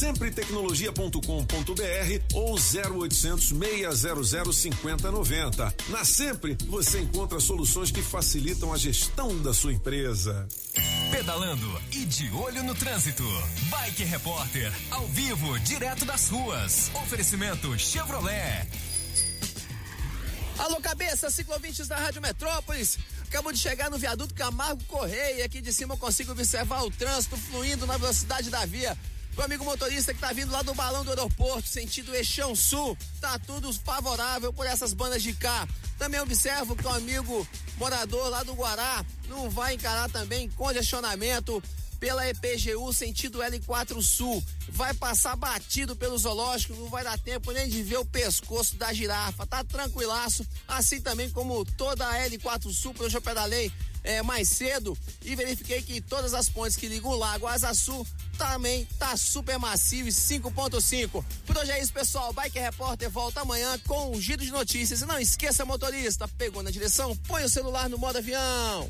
Sempretecnologia.com.br ou 0800 600 5090. Na Sempre você encontra soluções que facilitam a gestão da sua empresa. Pedalando e de olho no trânsito. Bike Repórter, ao vivo, direto das ruas. Oferecimento Chevrolet. Alô, cabeça, ciclovintes da Rádio Metrópolis. Acabo de chegar no viaduto Camargo Correia e aqui de cima eu consigo observar o trânsito fluindo na velocidade da via. O amigo motorista que tá vindo lá do balão do aeroporto, sentido Eixão Sul, tá tudo favorável por essas bandas de cá. Também observo que o amigo morador lá do Guará não vai encarar também congestionamento pela EPGU sentido L4 Sul. Vai passar batido pelo zoológico, não vai dar tempo nem de ver o pescoço da girafa. Tá tranquilaço, assim também como toda a L4 Sul, pelo eu pedalei é, mais cedo e verifiquei que todas as pontes que ligam o Lago Asa Sul também tá super macio e 5.5. Por hoje é isso, pessoal. Bike Repórter volta amanhã com um giro de notícias. E não esqueça, motorista, pegou na direção, põe o celular no modo avião.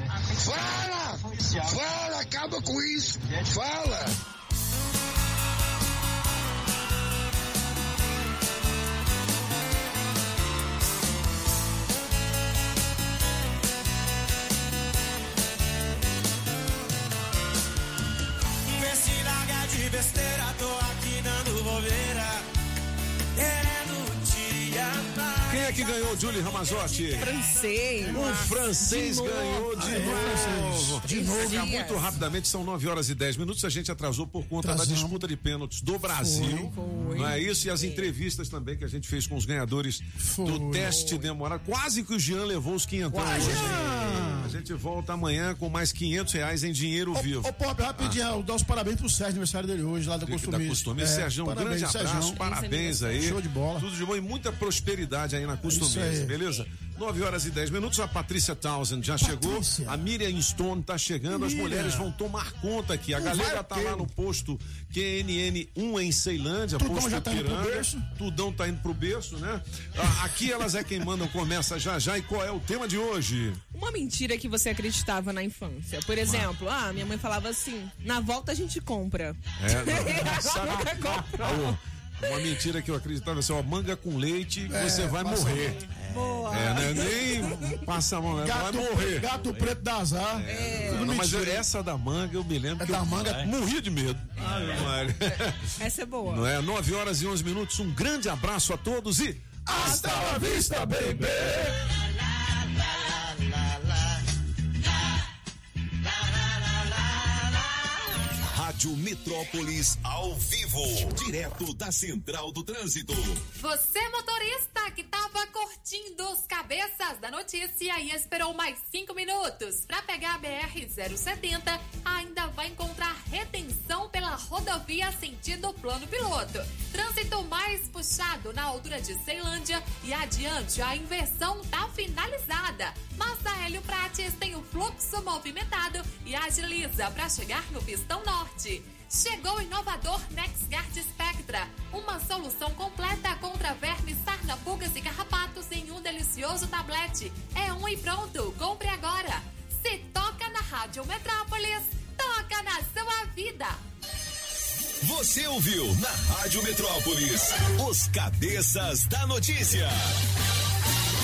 fala! Fala, acaba com isso! Fala! Vê se larga de besteira, tô é é que ganhou, Julie Ramazotti? Francês. O francês De ganhou de Ah, é, novo. De novo. Fica muito rapidamente, são 9 horas e 10 minutos. A gente atrasou por conta da disputa de pênaltis do Brasil. Foi. Não é isso? E as entrevistas também que a gente fez com os ganhadores do teste demorado. Quase que o Jean levou os 500 Quase. hoje. A gente volta amanhã com mais 500 reais em dinheiro vivo. Ô, Pop, rapidinho, eu dou os parabéns pro Sérgio, aniversário dele hoje, lá da Da Costume. Costume. Sérgio, um grande abraço, parabéns aí. Show de bola. Tudo de bom e muita prosperidade aí na Isso Costume, aí. beleza? 9 horas e 10 minutos, a Patrícia Townsend já chegou, a Miriam Stone tá chegando, as Miriam. mulheres vão tomar conta aqui. A Não galera tá ter. lá no posto QNN1 em Ceilândia, Tudão posto já tá indo pro Ipiranga. berço. Tudão tá indo pro berço, né? Ah, Aqui elas é quem mandam, começa já já. E qual é o tema de hoje? Uma mentira que você acreditava na infância. Por exemplo, ah, minha mãe falava assim: na volta a gente compra. É, não, sabe- Nunca comprou. Alô, uma mentira que eu acreditava assim, ó, manga com leite, É, você vai morrer. Boa. É, né? Nem passa a mão, né? vai Gato, morrer. gato preto da azar. Não, não, mas essa da manga eu me lembro É que da eu manga? morria de medo. Maria. Essa é boa. Não é? 9 horas e 11 minutos. Um grande abraço a todos e hasta la vista, baby! Rádio Metrópolis ao vivo, direto da Central do Trânsito. Você, motorista, que tava curtindo os cabeças da notícia e esperou mais cinco minutos para pegar a BR-070, ainda vai encontrar retenção pela rodovia sentido plano piloto. Trânsito mais puxado na altura de Ceilândia e adiante a inversão tá finalizada. Mas a Hélio Prates tem o fluxo movimentado e agiliza para chegar no pistão norte. Chegou o inovador NexGuard Spectra, uma solução completa contra vermes, sarna, pulgas e carrapatos em um delicioso tablete. É um e pronto, compre agora. Se toca na Rádio Metrópolis, toca na sua vida. Você ouviu na Rádio Metrópolis os cabeças da notícia.